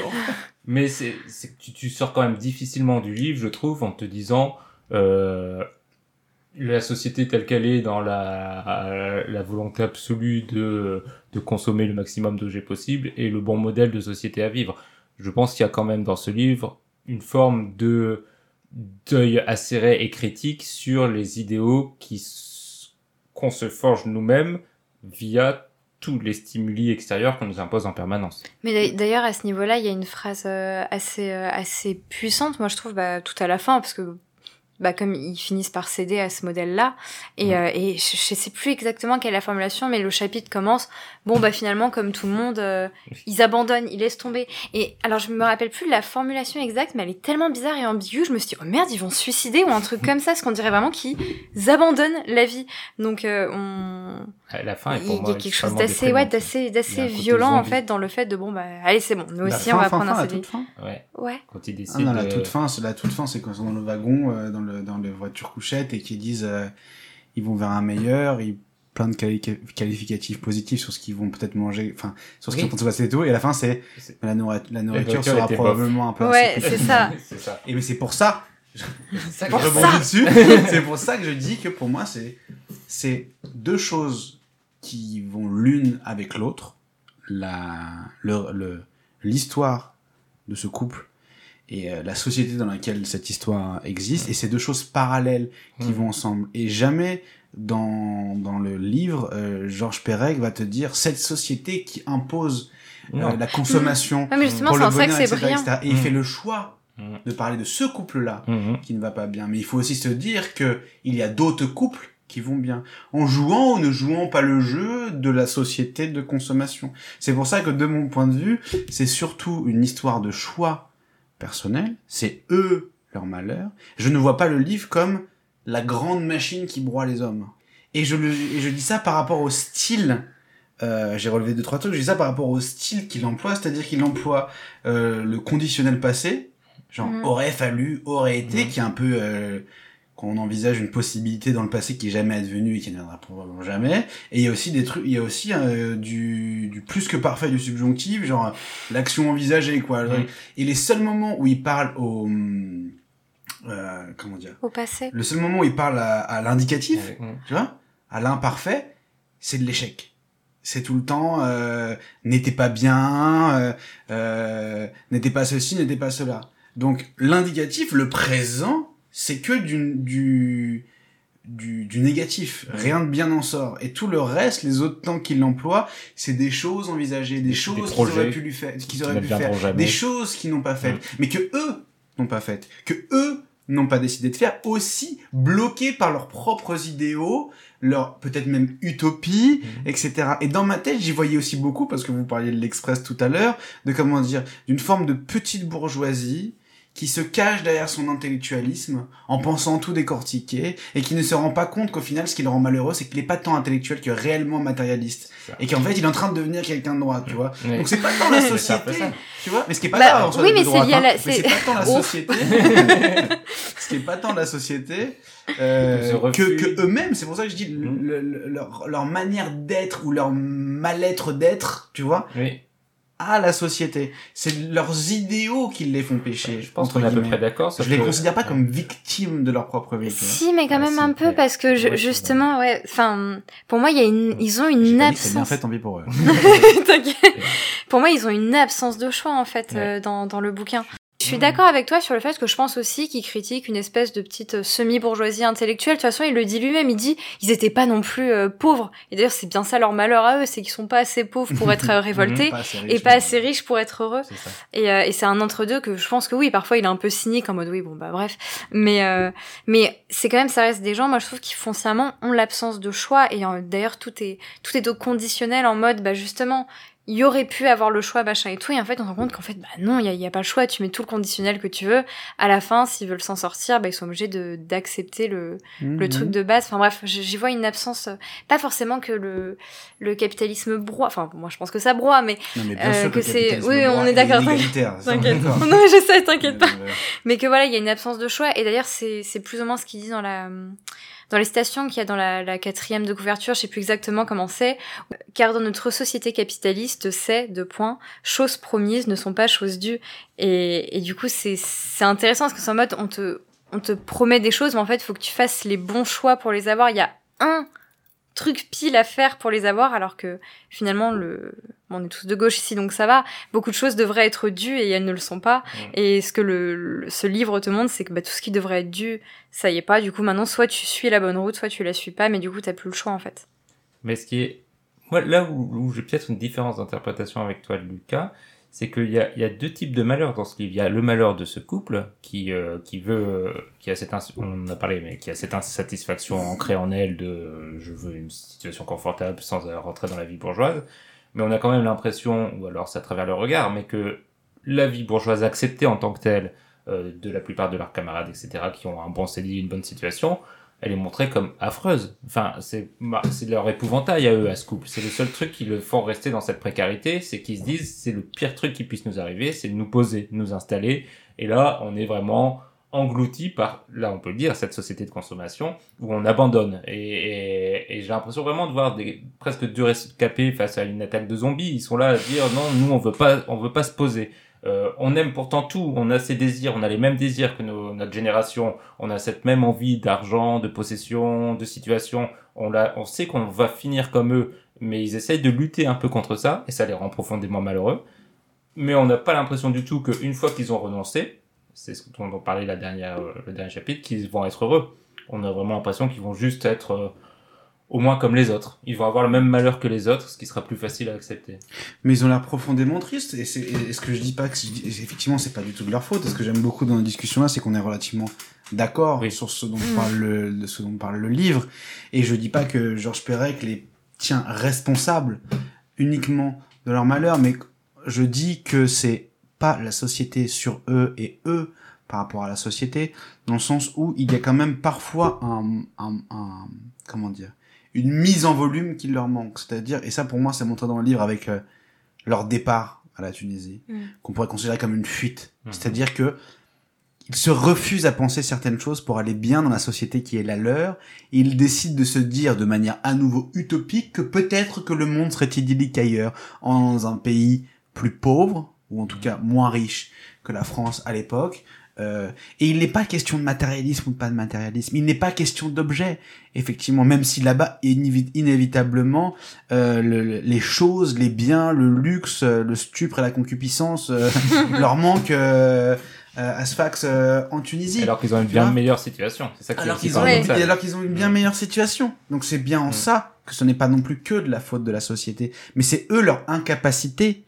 Speaker 1: Mais c'est c'est que tu, tu sors quand même difficilement du livre, je trouve, en te disant euh, la société telle qu'elle est dans la, la volonté absolue de, de consommer le maximum d'objets possible et le bon modèle de société à vivre. Je pense qu'il y a quand même dans ce livre une forme de d'œil acéré et critique sur les idéaux qui qu'on se forge nous-mêmes via tous les stimuli extérieurs qu'on nous impose en permanence.
Speaker 2: Mais d'a- d'ailleurs, à ce niveau-là, il y a une phrase euh, assez, euh, assez puissante, moi je trouve, bah, tout à la fin, parce que bah, comme ils finissent par céder à ce modèle-là, et, euh, et je, je sais plus exactement quelle est la formulation, mais le chapitre commence, bon, bah finalement, comme tout le monde, euh, ils abandonnent, ils laissent tomber. Et alors, je me rappelle plus de la formulation exacte, mais elle est tellement bizarre et ambiguë, je me suis dit, oh merde, ils vont se suicider ou un truc [LAUGHS] comme ça, parce qu'on dirait vraiment qu'ils abandonnent la vie. Donc, euh, on...
Speaker 1: La fin, est
Speaker 2: il
Speaker 1: pour
Speaker 2: y
Speaker 1: moi
Speaker 2: a quelque chose d'assez ouais, d'assez
Speaker 1: Il y
Speaker 2: d'assez violent en fait dans le fait de bon bah allez c'est bon nous
Speaker 3: La
Speaker 2: aussi
Speaker 3: fin,
Speaker 2: on va
Speaker 3: fin,
Speaker 2: prendre
Speaker 3: fin,
Speaker 2: un
Speaker 3: la
Speaker 2: CDI.
Speaker 1: Ouais,
Speaker 2: ouais
Speaker 1: quand ils
Speaker 3: Ah
Speaker 1: décident
Speaker 3: non, la
Speaker 1: de-
Speaker 3: toute fin, c'est la toute fin, c'est quand ils sont dans le wagon, euh, dans le dans les voitures couchettes et qu'ils disent euh, ils vont vers un meilleur, ils plein de quali- qualificatifs positifs sur ce qu'ils vont peut-être manger, enfin sur ce qui
Speaker 1: Oui.
Speaker 3: est en train de se passer et tout, et à la fin c'est la, nourri- la nourriture sera
Speaker 1: bof.
Speaker 3: probablement un peu
Speaker 2: Ouais, [LAUGHS] c'est ça.
Speaker 3: Et mais c'est pour ça,
Speaker 1: Ça
Speaker 3: je rebondis
Speaker 2: ça.
Speaker 3: dessus, [LAUGHS] c'est pour ça que je dis que pour moi c'est c'est deux choses qui vont l'une avec l'autre, la le le- l'histoire de ce couple et euh, la société dans laquelle cette histoire existe et ces deux choses parallèles qui
Speaker 1: Mm.
Speaker 3: vont ensemble et jamais dans dans le livre euh, Georges Perec va te dire cette société qui impose euh, la consommation
Speaker 2: Ouais, mais justement
Speaker 3: pour le
Speaker 2: en ça que
Speaker 3: bonheur
Speaker 2: c'est
Speaker 3: etc., et il fait le choix de parler de ce couple là
Speaker 1: Mhm.
Speaker 3: qui ne va pas bien. Mais il faut aussi se dire que il y a d'autres couples qui vont bien en jouant ou ne jouant pas le jeu de la société de consommation. C'est pour ça que de mon point de vue, c'est surtout une histoire de choix personnel. C'est eux leur malheur. Je ne vois pas le livre comme la grande machine qui broie les hommes. Et je le, et je dis ça par rapport au style. Euh, j'ai relevé deux trois trucs. Je dis ça par rapport au style qu'il emploie, c'est-à-dire qu'il emploie euh, le conditionnel passé, genre
Speaker 2: Mhm.
Speaker 3: aurait fallu, aurait été,
Speaker 1: Mhm.
Speaker 3: qui est un peu euh, qu'on envisage une possibilité dans le passé qui est jamais advenue et qui ne viendra probablement jamais. Et il y a aussi des trucs, il y a aussi euh, du, du plus que parfait du subjonctif, genre l'action envisagée quoi.
Speaker 1: Mhm.
Speaker 3: Et les seuls moments où il parle au euh, comment dire,
Speaker 2: au passé
Speaker 3: le seul moment où il parle à, à l'indicatif, tu vois, à l'imparfait, c'est de l'échec. C'est tout le temps euh, n'était pas bien, euh, euh, n'était pas ceci, n'était pas cela. Donc l'indicatif, le présent, c'est que du, du du, du négatif. Rien de bien n'en sort. Et tout le reste, les autres temps qu'il emploie, c'est des choses envisagées, des
Speaker 1: Des-
Speaker 3: choses qu'ils auraient pu lui faire, qu'ils
Speaker 1: qui
Speaker 3: auraient pu
Speaker 1: n'adviendront
Speaker 3: faire,
Speaker 1: jamais.
Speaker 3: des choses qu'ils n'ont pas faites, mais que eux n'ont pas faites, que eux n'ont pas décidé de faire, aussi bloqués par leurs propres idéaux, leur peut-être même utopie,
Speaker 1: Mhm.
Speaker 3: etc. Et dans ma tête, j'y voyais aussi beaucoup, parce que vous parliez de l'Express tout à l'heure, de comment dire, d'une forme de petite bourgeoisie qui se cache derrière son intellectualisme en pensant tout décortiquer et qui ne se rend pas compte qu'au final, ce qui le rend malheureux, c'est qu'il est pas tant intellectuel que réellement matérialiste. Et qu'en fait, il est en train de devenir quelqu'un de droite, tu vois. Donc c'est pas tant la [LAUGHS] société,
Speaker 1: ça.
Speaker 3: tu vois. Mais ce qui est pas
Speaker 2: Bah,
Speaker 3: grave, en soi,
Speaker 2: oui, mais c'est lié à
Speaker 3: hein.
Speaker 2: la- c'est-
Speaker 3: c'est pas tant la [LAUGHS]
Speaker 2: Oh.
Speaker 3: société. [LAUGHS] ce qui est pas tant la société euh, que, eux-mêmes. C'est pour ça que je dis le- le- leur, leur manière d'être ou leur mal-être d'être, tu vois,
Speaker 1: Oui,
Speaker 3: à la société. C'est leurs idéaux qui les font pécher.
Speaker 1: je pense
Speaker 3: entre
Speaker 1: qu'on est à peu près d'accord.
Speaker 3: Je les considère pas comme victimes de leur propre vie. vois.
Speaker 2: si mais quand
Speaker 1: Ah,
Speaker 2: même un peu parce que je- justement ouais enfin pour moi il y a une ils ont une
Speaker 3: c'est bien
Speaker 2: absence
Speaker 3: fait, tant pis pour eux. [LAUGHS] [LAUGHS]
Speaker 2: Pour moi ils ont une absence de choix en fait euh, dans dans le bouquin je suis
Speaker 1: Mhm.
Speaker 2: d'accord avec toi sur le fait que je pense aussi qu'il critique une espèce de petite euh, semi-bourgeoisie intellectuelle. De toute façon, il le dit lui-même, il dit ils étaient pas non plus euh, pauvres. Et d'ailleurs, c'est bien ça leur malheur à eux, c'est qu'ils sont pas assez pauvres pour être euh, [LAUGHS] révoltés
Speaker 3: Pas assez
Speaker 2: et pas assez riches pour être heureux. Et, euh, et c'est un entre-deux que je pense que oui, parfois il est un peu cynique en mode oui, bon bah bref. Mais, euh, mais c'est quand même, ça reste des gens, moi je trouve qui foncièrement ont l'absence de choix. Et d'ailleurs, tout est, tout est au conditionnel en mode, bah justement, il y aurait pu avoir le choix, machin et tout. Et en fait, on se rend compte qu'en fait, bah non, il n'y a, pas le choix. Tu mets tout le conditionnel que tu veux. À la fin, s'ils veulent s'en sortir, bah ils sont obligés de d'accepter le, le
Speaker 3: Mhm.
Speaker 2: truc de base. Enfin bref, j'y vois une absence, euh, pas forcément que le, le capitalisme broie. Enfin, moi je pense que ça broie, mais
Speaker 3: Non, mais bien
Speaker 2: euh,
Speaker 3: sûr
Speaker 2: que c'est- oui, on est d'accord, [LAUGHS] t'inquiète. [LAUGHS] non, je sais, t'inquiète pas.
Speaker 3: Euh,
Speaker 2: Mais que voilà, il y a une absence de choix. Et d'ailleurs, c'est c'est plus ou moins ce qu'il dit dans la dans les citations qu'il y a dans la, quatrième de couverture, je sais plus exactement comment c'est. Car dans notre société capitaliste, c'est, deux points, choses promises ne sont pas choses dues. Et, du coup, c'est intéressant parce que c'est en mode, on te, on te promet des choses, mais en fait, il faut que tu fasses les bons choix pour les avoir. Il y a un truc pile à faire pour les avoir, alors que finalement, le, on est tous de gauche ici, donc ça va. Beaucoup de choses devraient être dues et elles ne le sont pas. Et ce que le, le- ce livre te montre, c'est que bah, tout ce qui devrait être dû, ça y est pas. Du coup, maintenant, soit tu suis la bonne route, soit tu la suis pas, mais du coup, t'as plus le choix en fait.
Speaker 1: Mais ce qui est, moi, là où, où j'ai peut-être une différence d'interprétation avec toi, Lucas, c'est qu'il y a, il y a deux types de malheurs dans ce livre. Il y a le malheur de ce couple qui, euh, qui veut, qui a cette, ins- on en a parlé, mais qui a cette insatisfaction ancrée en elle de, euh, je veux une situation confortable sans rentrer dans la vie bourgeoise. Mais on a quand même l'impression, ou alors c'est à travers le regard, mais que la vie bourgeoise acceptée en tant que telle, euh, de la plupart de leurs camarades, etc., qui ont un bon CDI, une bonne situation, elle est montrée comme affreuse. Enfin, c'est c'est leur épouvantail à eux, à ce couple. C'est le seul truc qui le font rester dans cette précarité, c'est qu'ils se disent c'est le pire truc qui puisse nous arriver, c'est de nous poser, de nous installer. Et là, on est vraiment englouti par, là on peut le dire, cette société de consommation où on abandonne. Et, et, et j'ai l'impression vraiment de voir des presque deux rescapés face à une attaque de zombies. Ils sont là à dire non, nous on veut pas, on veut pas se poser. Euh, on aime pourtant tout, on a ces désirs, on a les mêmes désirs que nos- notre génération, on a cette même envie d'argent, de possession, de situation, on, l'a- on sait qu'on va finir comme eux, mais ils essayent de lutter un peu contre ça, et ça les rend profondément malheureux. Mais on n'a pas l'impression du tout qu'une fois qu'ils ont renoncé, c'est ce dont on parlait la dernière, euh, le dernier chapitre, qu'ils vont être heureux. On a vraiment l'impression qu'ils vont juste être euh, au moins comme les autres. Ils vont avoir le même malheur que les autres, ce qui sera plus facile à accepter.
Speaker 3: Mais ils ont l'air profondément tristes. Et, c'est, et ce que je dis pas, que c'est- effectivement, c'est pas du tout de leur faute. Et ce que j'aime beaucoup dans la discussion là, c'est qu'on est relativement d'accord
Speaker 1: Oui.
Speaker 3: sur ce dont,
Speaker 2: Mm.
Speaker 3: parle le, de ce dont parle le livre. Et je dis pas que Georges Perec les tient responsables uniquement de leur malheur, mais je dis que c'est pas la société sur eux et eux par rapport à la société, dans le sens où il y a quand même parfois un, un, un comment dire, une mise en volume qui leur manque. C'est-à-dire, et ça pour moi c'est montré dans le livre avec euh, leur départ à la Tunisie,
Speaker 2: Mm.
Speaker 3: qu'on pourrait considérer comme une fuite.
Speaker 1: Mhm.
Speaker 3: C'est-à-dire que ils se refusent à penser certaines choses pour aller bien dans la société qui est la leur. Et ils décident de se dire de manière à nouveau utopique que peut-être que le monde serait idyllique ailleurs, dans un pays plus pauvre, ou en tout cas moins riche que la France à l'époque. Euh, et il n'est pas question de matérialisme ou de pas de matérialisme. Il n'est pas question d'objet, effectivement, même si là-bas, inévi- inévitablement, euh, le- le- les choses, les biens, le luxe, euh, le stupre et la concupiscence euh, [LAUGHS] leur manquent euh, euh, à Sfax euh, en Tunisie.
Speaker 1: Alors qu'ils ont une bien
Speaker 3: vois
Speaker 1: meilleure situation. C'est ça qui est
Speaker 3: Alors qu'ils ont, alors qu'ils ont une bien
Speaker 1: Mm.
Speaker 3: meilleure situation. Donc c'est bien en
Speaker 1: Mm.
Speaker 3: ça que ce n'est pas non plus que de la faute de la société, mais c'est eux leur incapacité.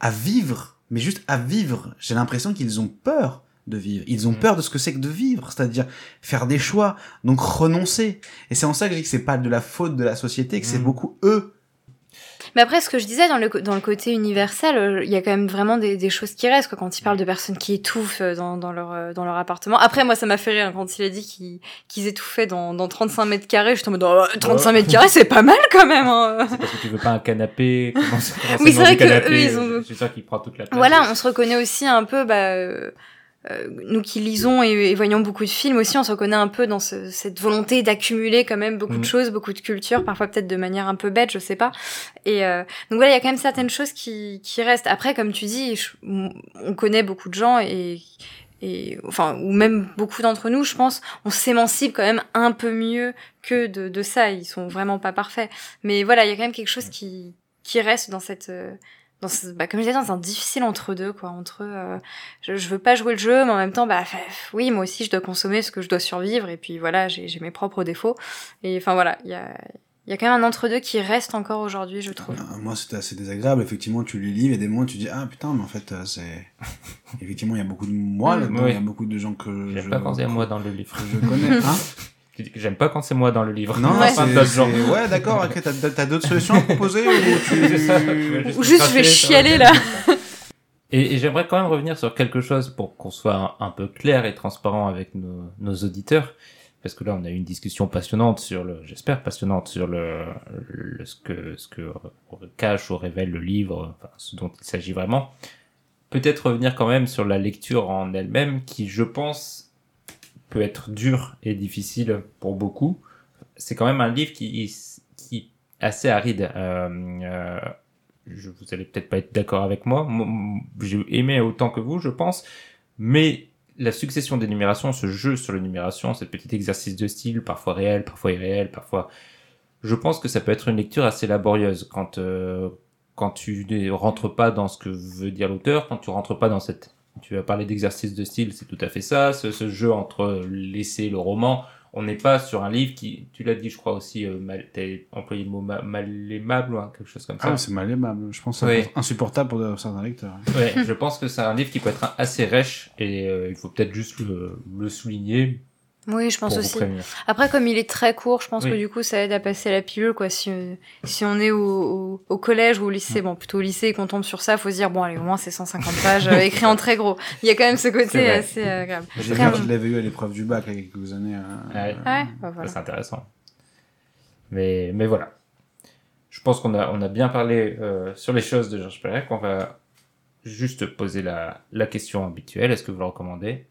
Speaker 3: À vivre, mais juste à vivre. J'ai l'impression qu'ils ont peur de vivre. Ils ont
Speaker 1: Mm.
Speaker 3: peur de ce que c'est que de vivre, c'est-à-dire faire des choix, donc renoncer. Et c'est en ça que je dis que c'est pas de la faute de la société, que c'est
Speaker 1: Mm.
Speaker 3: beaucoup eux.
Speaker 2: Mais après, ce que je disais dans le, dans le côté universel, euh, il y a quand même vraiment des, des choses qui restent, quoi, quand il parle de personnes qui étouffent euh, dans, dans, leur, euh, dans leur appartement. Après, moi, ça m'a fait rire hein, quand il a dit qu'ils qu'ils étouffaient dans, dans 35 mètres carrés. J'étais en mode, oh, 35 mètres carrés, c'est pas mal quand même. Hein.
Speaker 1: C'est parce que tu veux pas un canapé. [LAUGHS] comment
Speaker 2: Oui, c'est vrai que
Speaker 1: canapé,
Speaker 2: eux, ils ont-
Speaker 1: Je suis sûr qu'il prend toute la place.
Speaker 2: Voilà, on se reconnaît aussi un peu, bah, nous qui lisons et, et voyons beaucoup de films aussi, on se reconnaît un peu dans ce- cette volonté d'accumuler quand même beaucoup de choses, beaucoup de culture, parfois peut-être de manière un peu bête, je sais pas. Et euh, donc voilà, il y a quand même certaines choses qui, qui restent. Après, comme tu dis, je- on connaît beaucoup de gens et et enfin ou même beaucoup d'entre nous, je pense, on s'émancipe quand même un peu mieux que de, de ça. Ils sont vraiment pas parfaits, mais voilà, il y a quand même quelque chose qui qui reste dans cette euh, dans ce- bah, comme je disais, dans un difficile entre deux, quoi. Entre, euh, je, je veux pas jouer le jeu, mais en même temps, bah, oui, moi aussi, je dois consommer parce que je dois survivre, et puis voilà, j'ai j'ai mes propres défauts. Et enfin voilà, il y a, il y a quand même un entre deux qui reste encore aujourd'hui, je trouve.
Speaker 3: Euh, Moi, c'était assez désagréable. Effectivement, tu lis livre et des moments, tu dis Ah putain, mais en fait, euh, c'est. [LAUGHS] Effectivement, il y a beaucoup de moi
Speaker 2: Mm.
Speaker 3: là-dedans.
Speaker 1: Oui.
Speaker 3: Il y a beaucoup de gens que je,
Speaker 1: pas quand c'est moi dans le livre.
Speaker 3: je connais. Hein [LAUGHS]
Speaker 1: J'aime pas quand c'est moi dans le livre.
Speaker 3: non, [LAUGHS]
Speaker 2: Ouais.
Speaker 3: c'est-
Speaker 1: Enfin, d'autres
Speaker 3: c'est-
Speaker 1: gens.
Speaker 3: Ouais, d'accord. ok, t'as- d'autres solutions à proposer ou [LAUGHS]
Speaker 1: C'est ça, je
Speaker 3: tu.
Speaker 1: vais
Speaker 2: Ou juste, je vais chialer, là.
Speaker 1: Et, et j'aimerais quand même revenir sur quelque chose pour qu'on soit un, un peu clair et transparent avec nos, nos auditeurs. Parce que là, on a eu une discussion passionnante sur le, j'espère passionnante sur le, le- ce que, ce que cache ou révèle le livre, enfin, ce dont il s'agit vraiment. Peut-être revenir quand même sur la lecture en elle-même, qui, je pense, peut être dure et difficile pour beaucoup. C'est quand même un livre qui, est assez aride. Euh, euh, je, vous allez peut-être pas être d'accord avec moi. J'ai aimé autant que vous, je pense. Mais la succession des numérations, ce jeu sur les numérations, ce petit exercice de style, parfois réel, parfois irréel, parfois... Je pense que ça peut être une lecture assez laborieuse quand, euh, quand tu ne rentres pas dans ce que veut dire l'auteur, quand tu rentres pas dans cette... Tu vas parler d'exercice de style, c'est tout à fait ça. Ce, ce jeu entre l'essai et le roman, on n'est pas sur un livre qui, tu l'as dit, je crois aussi, euh, mal, t'as employé le mot ma- mal aimable ou hein, quelque chose comme ça.
Speaker 3: Ah, c'est mal aimable. Je pense que insupportable pour certains lecteurs.
Speaker 1: Ouais, je pense que c'est un livre qui peut être assez rêche et euh, il faut peut-être juste le, le souligner
Speaker 2: Oui, je pense aussi.
Speaker 1: prévenir.
Speaker 2: Après, comme il est très court, je pense
Speaker 1: Oui.
Speaker 2: que du coup, ça aide à passer la pilule, quoi. Si, si on est au, au, au collège ou au lycée, bon, plutôt au lycée, et qu'on tombe sur ça, faut se dire, bon, allez, au moins, c'est 150 pages, euh, écrit en très gros. Il y a quand même ce
Speaker 1: C'est
Speaker 2: côté assez euh, agréable.
Speaker 3: J'ai
Speaker 2: Après,
Speaker 3: vu
Speaker 2: on-
Speaker 3: qu'il l'avait eu à l'épreuve du bac il y a quelques années. euh,
Speaker 1: Ouais.
Speaker 2: Ouais, bah, voilà.
Speaker 1: C'est intéressant. Mais, mais voilà. Je pense qu'on a, on a bien parlé euh, sur les choses de Georges Perec. On va juste poser la, la question habituelle. Est-ce que vous le recommandez?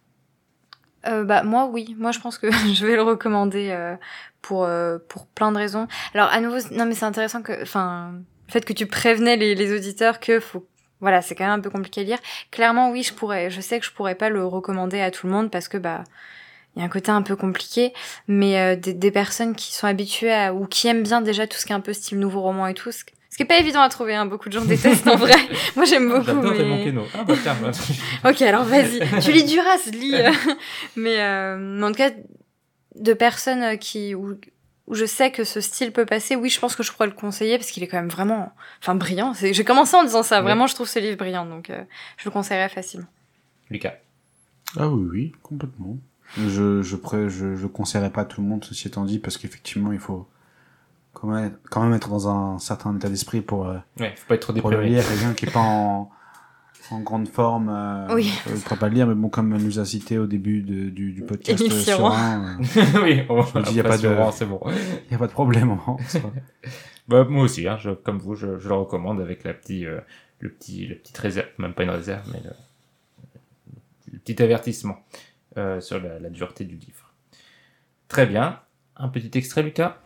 Speaker 2: Euh, bah moi oui, moi je pense que [LAUGHS] je vais le recommander euh, pour euh, pour plein de raisons. Alors à nouveau, non mais c'est intéressant que, enfin, le fait que tu prévenais les, les auditeurs que faut, voilà, c'est quand même un peu compliqué à lire. Clairement oui, je pourrais, je sais que je pourrais pas le recommander à tout le monde parce que bah il y a un côté un peu compliqué, mais euh, des, des personnes qui sont habituées à ou qui aiment bien déjà tout ce qui est un peu style nouveau roman et tout, qui est pas évident à trouver. Hein, beaucoup de gens détestent en vrai. [LAUGHS] Moi j'aime beaucoup.
Speaker 1: J'adore
Speaker 2: mais...
Speaker 1: Raymond Queneau. Ah bah tiens, bah, [LAUGHS]
Speaker 2: Ok, alors vas-y. [LAUGHS] tu lis Duras, lis. euh. mais, euh, mais en tout cas, de personnes euh, qui où, où je sais que ce style peut passer, oui, je pense que je pourrais le conseiller parce qu'il est quand même vraiment, enfin, brillant. J'ai commencé en disant ça.
Speaker 1: Ouais.
Speaker 2: Vraiment, je trouve ce livre brillant, donc euh, je le conseillerais facilement.
Speaker 1: Lucas.
Speaker 3: Ah oui, oui, complètement. Je je pré- je, je conseillerais pas à tout le monde, ceci étant dit, parce qu'effectivement, il faut quand même, quand même être dans un certain état d'esprit pour, euh,
Speaker 1: Ouais, faut pas être trop
Speaker 3: pour le
Speaker 1: déprimé.
Speaker 3: lire. Quelqu'un qui est pas en, en grande forme, euh,
Speaker 2: Oui.
Speaker 3: euh, il pourra pas le lire, mais bon, comme elle nous a cité au début de- du, du podcast
Speaker 2: Émile
Speaker 3: euh, euh, [LAUGHS]
Speaker 1: oui, on
Speaker 3: Je dis, y a pas de-
Speaker 1: C'est bon.
Speaker 3: il [LAUGHS] y a pas de problème. hein, [LAUGHS]
Speaker 1: Bah, moi aussi, hein, je, comme vous, je, je le recommande avec la petite, euh, le petit, le petite réserve, même pas une réserve, mais le, le petit avertissement euh, sur la, la dureté du livre. Très bien. Un petit extrait, Lucas?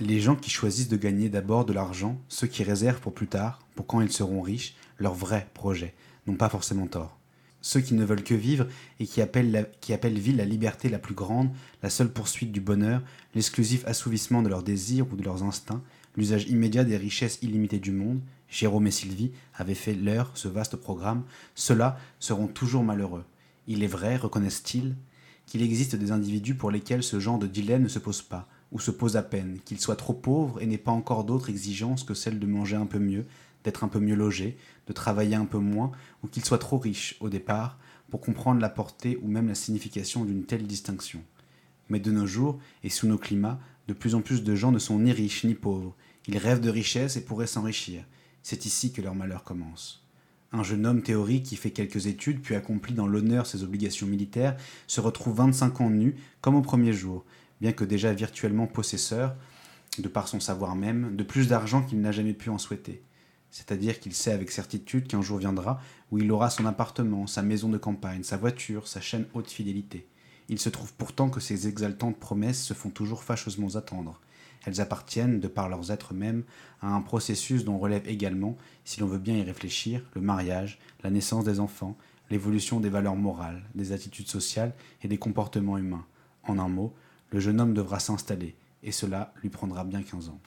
Speaker 3: Les gens qui choisissent de gagner d'abord de l'argent, ceux qui réservent pour plus tard, pour quand ils seront riches, leurs vrais projets, n'ont pas forcément tort. Ceux qui ne veulent que vivre et qui appellent, qui appellent ville la liberté la plus grande, la seule poursuite du bonheur, l'exclusif assouvissement de leurs désirs ou de leurs instincts, l'usage immédiat des richesses illimitées du monde, Jérôme et Sylvie avaient fait leur, ce vaste programme, ceux-là seront toujours malheureux. Il est vrai, reconnaissent-ils, qu'il existe des individus pour lesquels ce genre de dilemme ne se pose pas, ou se pose à peine, qu'ils soient trop pauvres et n'aient pas encore d'autre exigence que celle de manger un peu mieux, d'être un peu mieux logés, de travailler un peu moins, ou qu'ils soient trop riches au départ pour comprendre la portée ou même la signification d'une telle distinction. Mais de nos jours, et sous nos climats, de plus en plus de gens ne sont ni riches ni pauvres. Ils rêvent de richesse et pourraient s'enrichir. C'est ici que leur malheur commence. Un jeune homme théorique qui fait quelques études puis accomplit dans l'honneur ses obligations militaires se retrouve 25 ans nu, comme au premier jour, bien que déjà virtuellement possesseur, de par son savoir même, de plus d'argent qu'il n'a jamais pu en souhaiter. C'est-à-dire qu'il sait avec certitude qu'un jour viendra où il aura son appartement, sa maison de campagne, sa voiture, sa chaîne haute fidélité. Il se trouve pourtant que ces exaltantes promesses se font toujours fâcheusement attendre. Elles appartiennent, de par leurs êtres mêmes, à un processus dont relève également, si l'on veut bien y réfléchir, le mariage, la naissance des enfants, l'évolution des valeurs morales, des attitudes sociales et des comportements humains. En un mot, le jeune homme devra s'installer, et cela lui prendra bien 15 ans.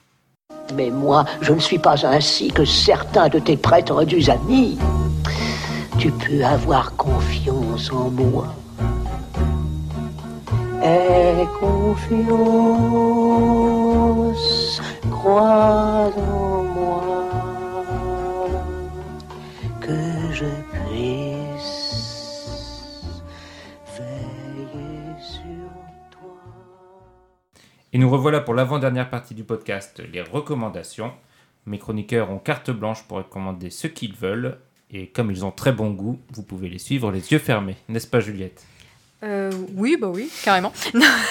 Speaker 7: Mais moi, je ne suis pas ainsi que certains de tes prétendus amis. Tu peux avoir confiance en moi. Aie confiance, crois en moi,
Speaker 1: Et nous revoilà pour l'avant-dernière partie du podcast, les recommandations. Mes chroniqueurs ont carte blanche pour recommander ce qu'ils veulent. Et comme ils ont très bon goût, vous pouvez les suivre les yeux fermés. N'est-ce pas Juliette?
Speaker 2: Euh, oui, bah oui, carrément.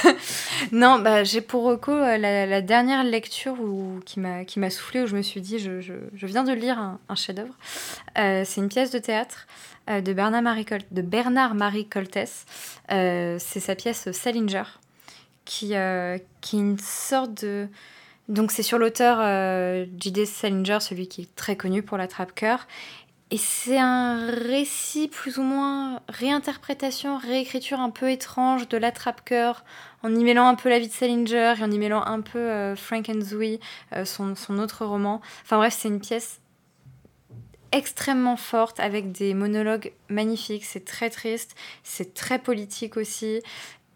Speaker 2: [LAUGHS] non, bah, j'ai pour reco euh, la, dernière lecture où, qui m'a soufflé, où je me suis dit, je, je, viens de lire un, chef-d'œuvre. Euh, c'est une pièce de théâtre de Bernard Marie, Col- de Bernard Coltès. C'est sa pièce Salinger, qui, euh, qui est une sorte de. Donc, c'est sur l'auteur euh, J.D. Salinger, celui qui est très connu pour la trappe-cœur. Et c'est un récit plus ou moins réinterprétation, réécriture un peu étrange de l'attrape-cœur, en y mêlant un peu la vie de Salinger et en y mêlant un peu euh, Frank and Zooey, euh, son, son autre roman. Enfin bref, c'est une pièce extrêmement forte avec des monologues magnifiques. C'est très triste, c'est très politique aussi.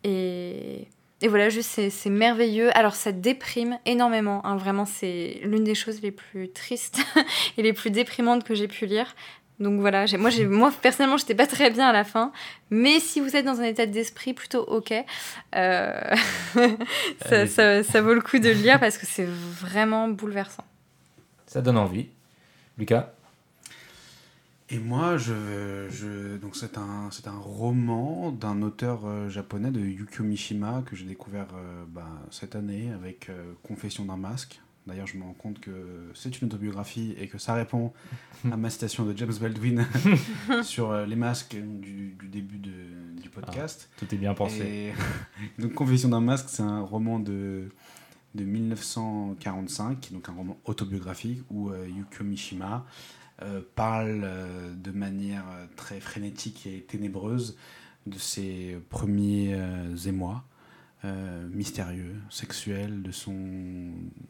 Speaker 2: Et, et voilà, juste c'est merveilleux. Alors ça déprime énormément. hein. Vraiment, c'est l'une des choses les plus tristes [LAUGHS] et les plus déprimantes que j'ai pu lire. Donc voilà, moi, [LAUGHS] moi personnellement, j'étais pas très bien à la fin. Mais si vous êtes dans un état d'esprit plutôt ok, euh, [LAUGHS] ça, ça- ça vaut le coup de le lire parce que c'est vraiment bouleversant.
Speaker 1: Ça donne envie. Lucas?
Speaker 3: Et moi, je, je donc c'est un, c'est un roman d'un auteur euh, japonais de Yukio Mishima que j'ai découvert euh, bah, cette année avec euh, Confession d'un masque. D'ailleurs, je me rends compte que c'est une autobiographie et que ça répond à ma citation de James Baldwin [LAUGHS] sur euh, les masques du, du début de- du podcast.
Speaker 1: Tout est bien pensé.
Speaker 3: Et [LAUGHS] donc Confession d'un masque, c'est un roman de, de 1945, donc un roman autobiographique où euh, Yukio Mishima euh, parle euh, de manière euh, très frénétique et ténébreuse de ses premiers émois mystérieux, sexuels, de, son,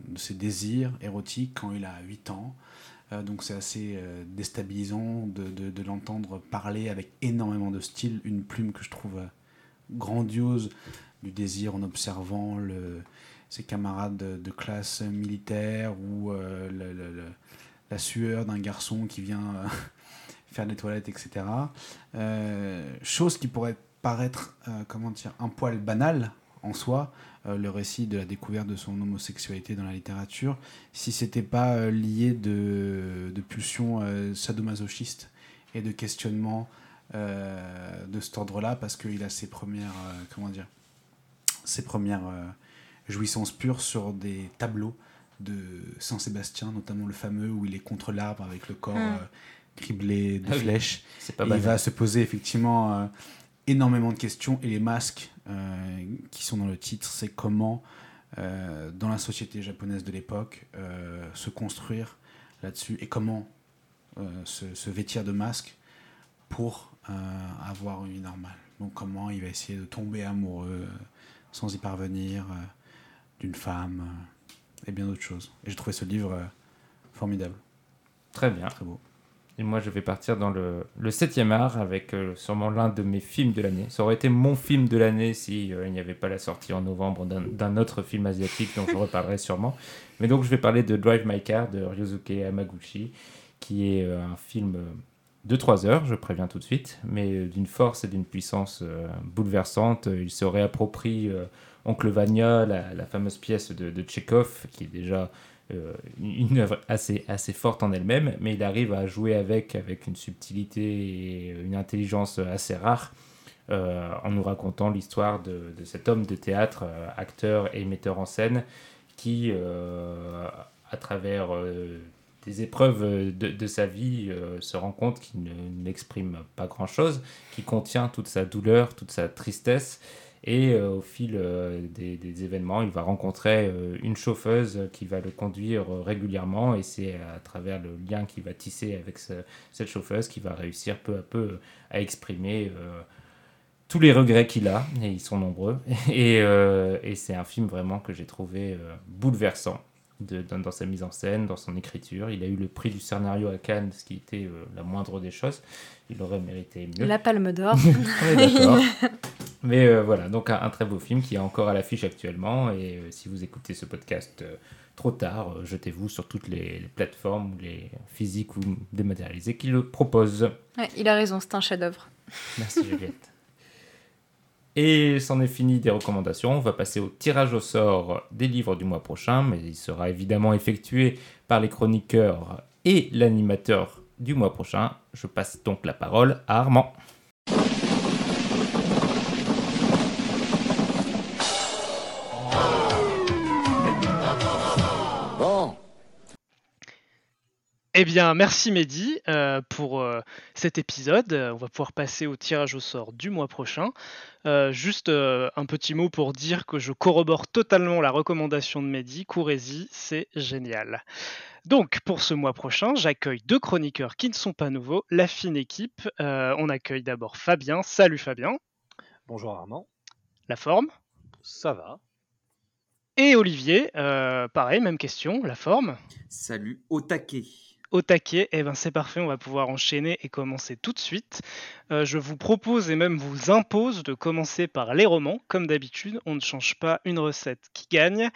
Speaker 3: de ses désirs érotiques quand il a 8 ans. Donc c'est assez déstabilisant de, l'entendre parler avec énormément de style, une plume que je trouve grandiose du désir en observant le, ses camarades de, classe militaire ou le- la sueur d'un garçon qui vient euh, [LAUGHS] faire des toilettes, etc. Euh, chose qui pourrait paraître, euh, comment dire, un poil banal en soi, le récit de la découverte de son homosexualité dans la littérature, si c'était pas lié de, de pulsions sadomasochistes et de questionnements de cet ordre-là, parce qu'il a ses premières, comment dire, ses premières jouissances pures sur des tableaux de Saint-Sébastien, notamment le fameux où il est contre l'arbre avec le corps
Speaker 2: Mm.
Speaker 3: euh, criblé de
Speaker 1: Ah oui.
Speaker 3: flèches.
Speaker 1: C'est pas
Speaker 3: Et il va se poser effectivement euh, énormément de questions. Et les masques euh, qui sont dans le titre, c'est comment, euh, dans la société japonaise de l'époque, euh, se construire là-dessus et comment euh, se, se vêtir de masque pour euh, avoir une vie normale. Donc comment il va essayer de tomber amoureux sans y parvenir euh, d'une femme euh, et bien d'autres choses. Et j'ai trouvé ce livre euh, formidable,
Speaker 1: Très bien.
Speaker 3: très beau.
Speaker 1: Et moi, je vais partir dans le, le 7e art avec euh, sûrement l'un de mes films de l'année. Ça aurait été mon film de l'année si euh, il n'y avait pas la sortie en novembre d'un- autre film asiatique dont je reparlerai sûrement. Mais donc, je vais parler de Drive My Car de Ryosuke Hamaguchi, qui est euh, un film de 3 heures, je préviens tout de suite, mais d'une force et d'une puissance bouleversante. Il se réapproprie Oncle Vanya, la, la fameuse pièce de, de Tchekhov, qui est déjà euh, une œuvre assez, forte en elle-même, mais il arrive à jouer avec, avec une subtilité et une intelligence assez rare, euh, en nous racontant l'histoire de, cet homme de théâtre, euh, acteur et metteur en scène, qui, à travers des épreuves de, sa vie, se rend compte qu'il ne- n'exprime pas grand-chose, qui contient toute sa douleur, toute sa tristesse, et euh, au fil euh, des, événements, il va rencontrer euh, une chauffeuse qui va le conduire régulièrement et c'est à travers le lien qu'il va tisser avec ce- cette chauffeuse qu'il va réussir peu à peu à exprimer tous les regrets qu'il a, et ils sont nombreux. [LAUGHS] Et, c'est un film vraiment que j'ai trouvé bouleversant. De- dans, dans sa mise en scène, dans son écriture. Il a eu le prix du scénario à Cannes, ce qui était euh, la moindre des choses. Il aurait mérité mieux.
Speaker 2: La Palme d'Or. [LAUGHS]
Speaker 1: On est d'accord. Mais euh, voilà, donc un, un très beau film qui est encore à l'affiche actuellement. Et euh, si vous écoutez ce podcast trop tard, jetez-vous sur toutes les, les plateformes, les physiques ou dématérialisées qui le proposent.
Speaker 2: Ouais, il a raison, c'est un chef-d'œuvre.
Speaker 1: Merci Juliette. [LAUGHS] Et c'en est fini des recommandations. On va passer au tirage au sort des livres du mois prochain, mais il sera évidemment effectué par les chroniqueurs et l'animateur du mois prochain. Je passe donc la parole à Armand.
Speaker 8: Eh bien, merci Mehdi euh, pour euh, cet épisode. Euh, On va pouvoir passer au tirage au sort du mois prochain. Euh, juste euh, un petit mot pour dire que je corrobore totalement la recommandation de Mehdi. Courez-y, c'est génial. Donc, pour ce mois prochain, j'accueille deux chroniqueurs qui ne sont pas nouveaux, la fine équipe. Euh, on accueille d'abord Fabien. Salut Fabien.
Speaker 9: Bonjour Armand,
Speaker 8: La forme.
Speaker 9: ça va
Speaker 8: Et Olivier, euh, pareil, même question, la forme.
Speaker 10: Salut, au taquet.
Speaker 8: Au taquet, eh ben c'est parfait, on va pouvoir enchaîner et commencer tout de suite. Euh, je vous propose et même vous impose de commencer par les romans. Comme d'habitude, on ne change pas une recette qui gagne.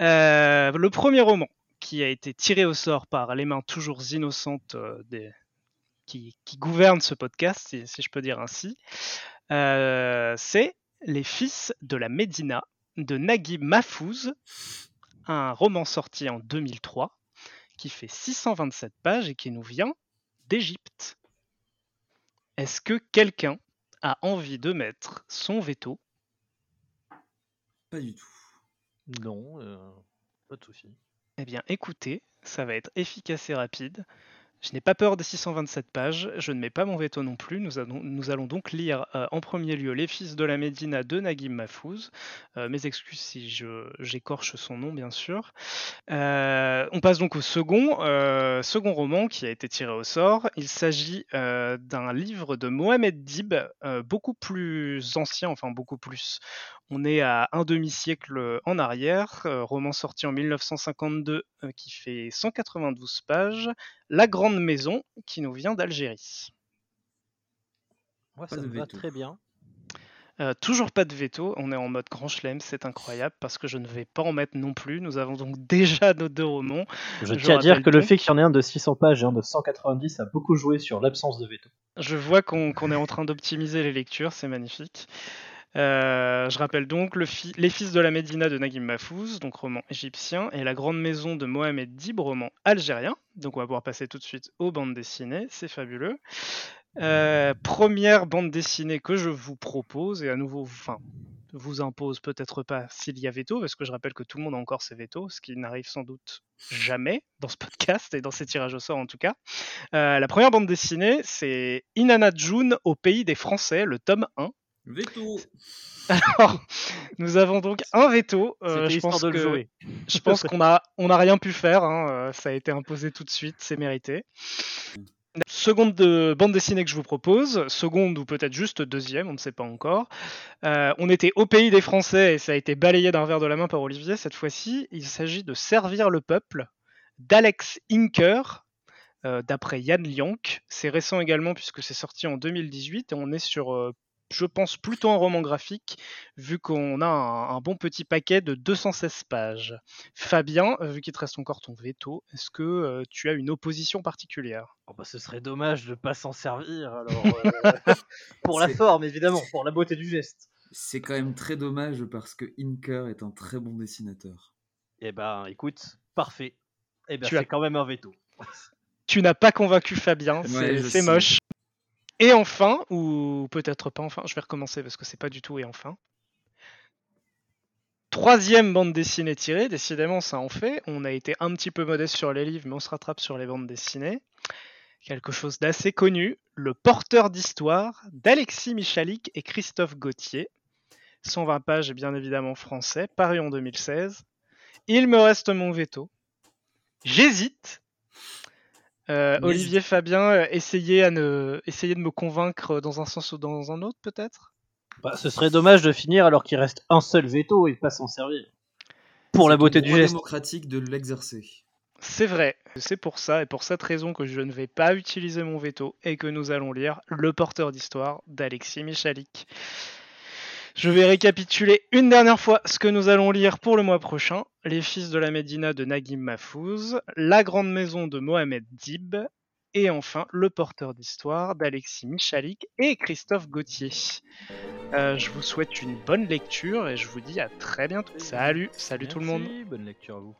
Speaker 8: Euh, le premier roman qui a été tiré au sort par les mains toujours innocentes euh, des... qui, gouvernent ce podcast, si, je peux dire ainsi, c'est Les Fils de la Médina de Naguib Mahfouz, un roman sorti en 2003 qui fait 627 pages et qui nous vient d'Égypte. Est-ce que quelqu'un a envie de mettre son veto?
Speaker 10: Pas du tout.
Speaker 9: Non, euh, pas de souci.
Speaker 8: Eh bien écoutez, ça va être efficace et rapide. Je n'ai pas peur des 627 pages, je ne mets pas mon veto non plus. Nous allons, donc lire euh, en premier lieu Les Fils de la Médina de Naguib Mahfouz. Euh, mes excuses si j'écorche son nom, bien sûr. Euh, on passe donc au second, second roman qui a été tiré au sort. Il s'agit d'un livre de Mohamed Dib, beaucoup plus ancien, enfin beaucoup plus. On est à un demi-siècle en arrière, euh, roman sorti en 1952 euh, qui fait 192 pages. La Grande Maison qui nous vient d'Algérie.
Speaker 9: Moi, ça me va très bien.
Speaker 8: Euh, toujours pas de veto, on est en mode grand chelem, c'est incroyable parce que je ne vais pas en mettre non plus. Nous avons donc [LAUGHS] déjà nos deux romans.
Speaker 9: Je
Speaker 8: Je
Speaker 9: tiens à dire que le fait qu'il y en ait un de 600 pages et un de 190 a beaucoup joué sur l'absence de veto.
Speaker 8: Je vois qu'on qu'on est en train d'optimiser les lectures, c'est magnifique. Euh, je rappelle donc Les Fils de la Médina de Naguib Mahfouz, donc roman égyptien, et La Grande Maison de Mohamed Dib, roman algérien. Donc on va pouvoir passer tout de suite aux bandes dessinées, c'est fabuleux. Euh, première bande dessinée que je vous propose, et à nouveau, enfin, vous impose peut-être pas s'il y a veto, parce que je rappelle que tout le monde a encore ses vetos, ce qui n'arrive sans doute jamais dans ce podcast et dans ces tirages au sort en tout cas. Euh, la première bande dessinée, c'est Inanna June au pays des Français, le tome 1.
Speaker 10: Veto. [LAUGHS]
Speaker 8: Alors, nous avons donc un veto. euh, je pense
Speaker 9: de le jouer. [LAUGHS]
Speaker 8: je pense qu'on a on a rien pu faire. hein, euh, ça a été imposé tout de suite, c'est mérité. Seconde de- bande dessinée que je vous propose, seconde ou peut-être juste deuxième, on ne sait pas encore. Euh, on était au pays des Français et ça a été balayé d'un verre de la main par Olivier. Cette fois-ci, il s'agit de Servir le peuple d'Alex Inker, euh, d'après Yann Liank. C'est récent également puisque c'est sorti en 2018 et on est sur, euh, je pense, plutôt un roman graphique vu qu'on a un, un bon petit paquet de 216 pages. Fabien, euh, vu qu'il te reste encore ton veto, est-ce que euh, tu as une opposition particulière?
Speaker 9: Oh bah, ce serait dommage de pas s'en servir. [LAUGHS] Alors, euh, pour la forme, évidemment, pour la beauté du geste.
Speaker 10: C'est quand même très dommage parce que Inker est un très bon dessinateur.
Speaker 9: Eh ben, écoute, parfait. Eh ben,
Speaker 8: Tu as-
Speaker 9: c'est quand même un veto.
Speaker 8: Tu n'as pas convaincu Fabien,
Speaker 10: Ouais,
Speaker 8: c'est moche. Et enfin, ou peut-être pas enfin, je vais recommencer parce que c'est pas du tout et enfin. Troisième bande dessinée tirée, décidément ça en fait. On a été un petit peu modeste sur les livres, mais on se rattrape sur les bandes dessinées. Quelque chose d'assez connu, Le porteur d'histoire d'Alexis Michalik et Christophe Gauthier. 120 pages bien évidemment français, paru en 2016. Il me reste mon veto. J'hésite. Euh,
Speaker 10: Mais-
Speaker 8: Olivier Fabien, euh, essayez, à ne... essayez de me convaincre dans un sens ou dans un autre peut-être?
Speaker 9: Bah, ce serait dommage de finir alors qu'il reste un seul veto et de pas s'en servir. pour la beauté du geste.
Speaker 10: démocratique de l'exercer.
Speaker 8: C'est vrai, c'est pour ça et pour cette raison que je ne vais pas utiliser mon veto et que nous allons lire Le porteur d'histoire d'Alexis Michalik. Je vais récapituler une dernière fois ce que nous allons lire pour le mois prochain. Les fils de la Médina de Naguim Mahfouz, La grande maison de Mohamed Dib et enfin Le porteur d'histoire d'Alexis Michalik et Christophe Gauthier. Euh, je vous souhaite une bonne lecture et je vous dis à très bientôt. Salut, salut tout le monde.
Speaker 9: Bonne lecture à vous.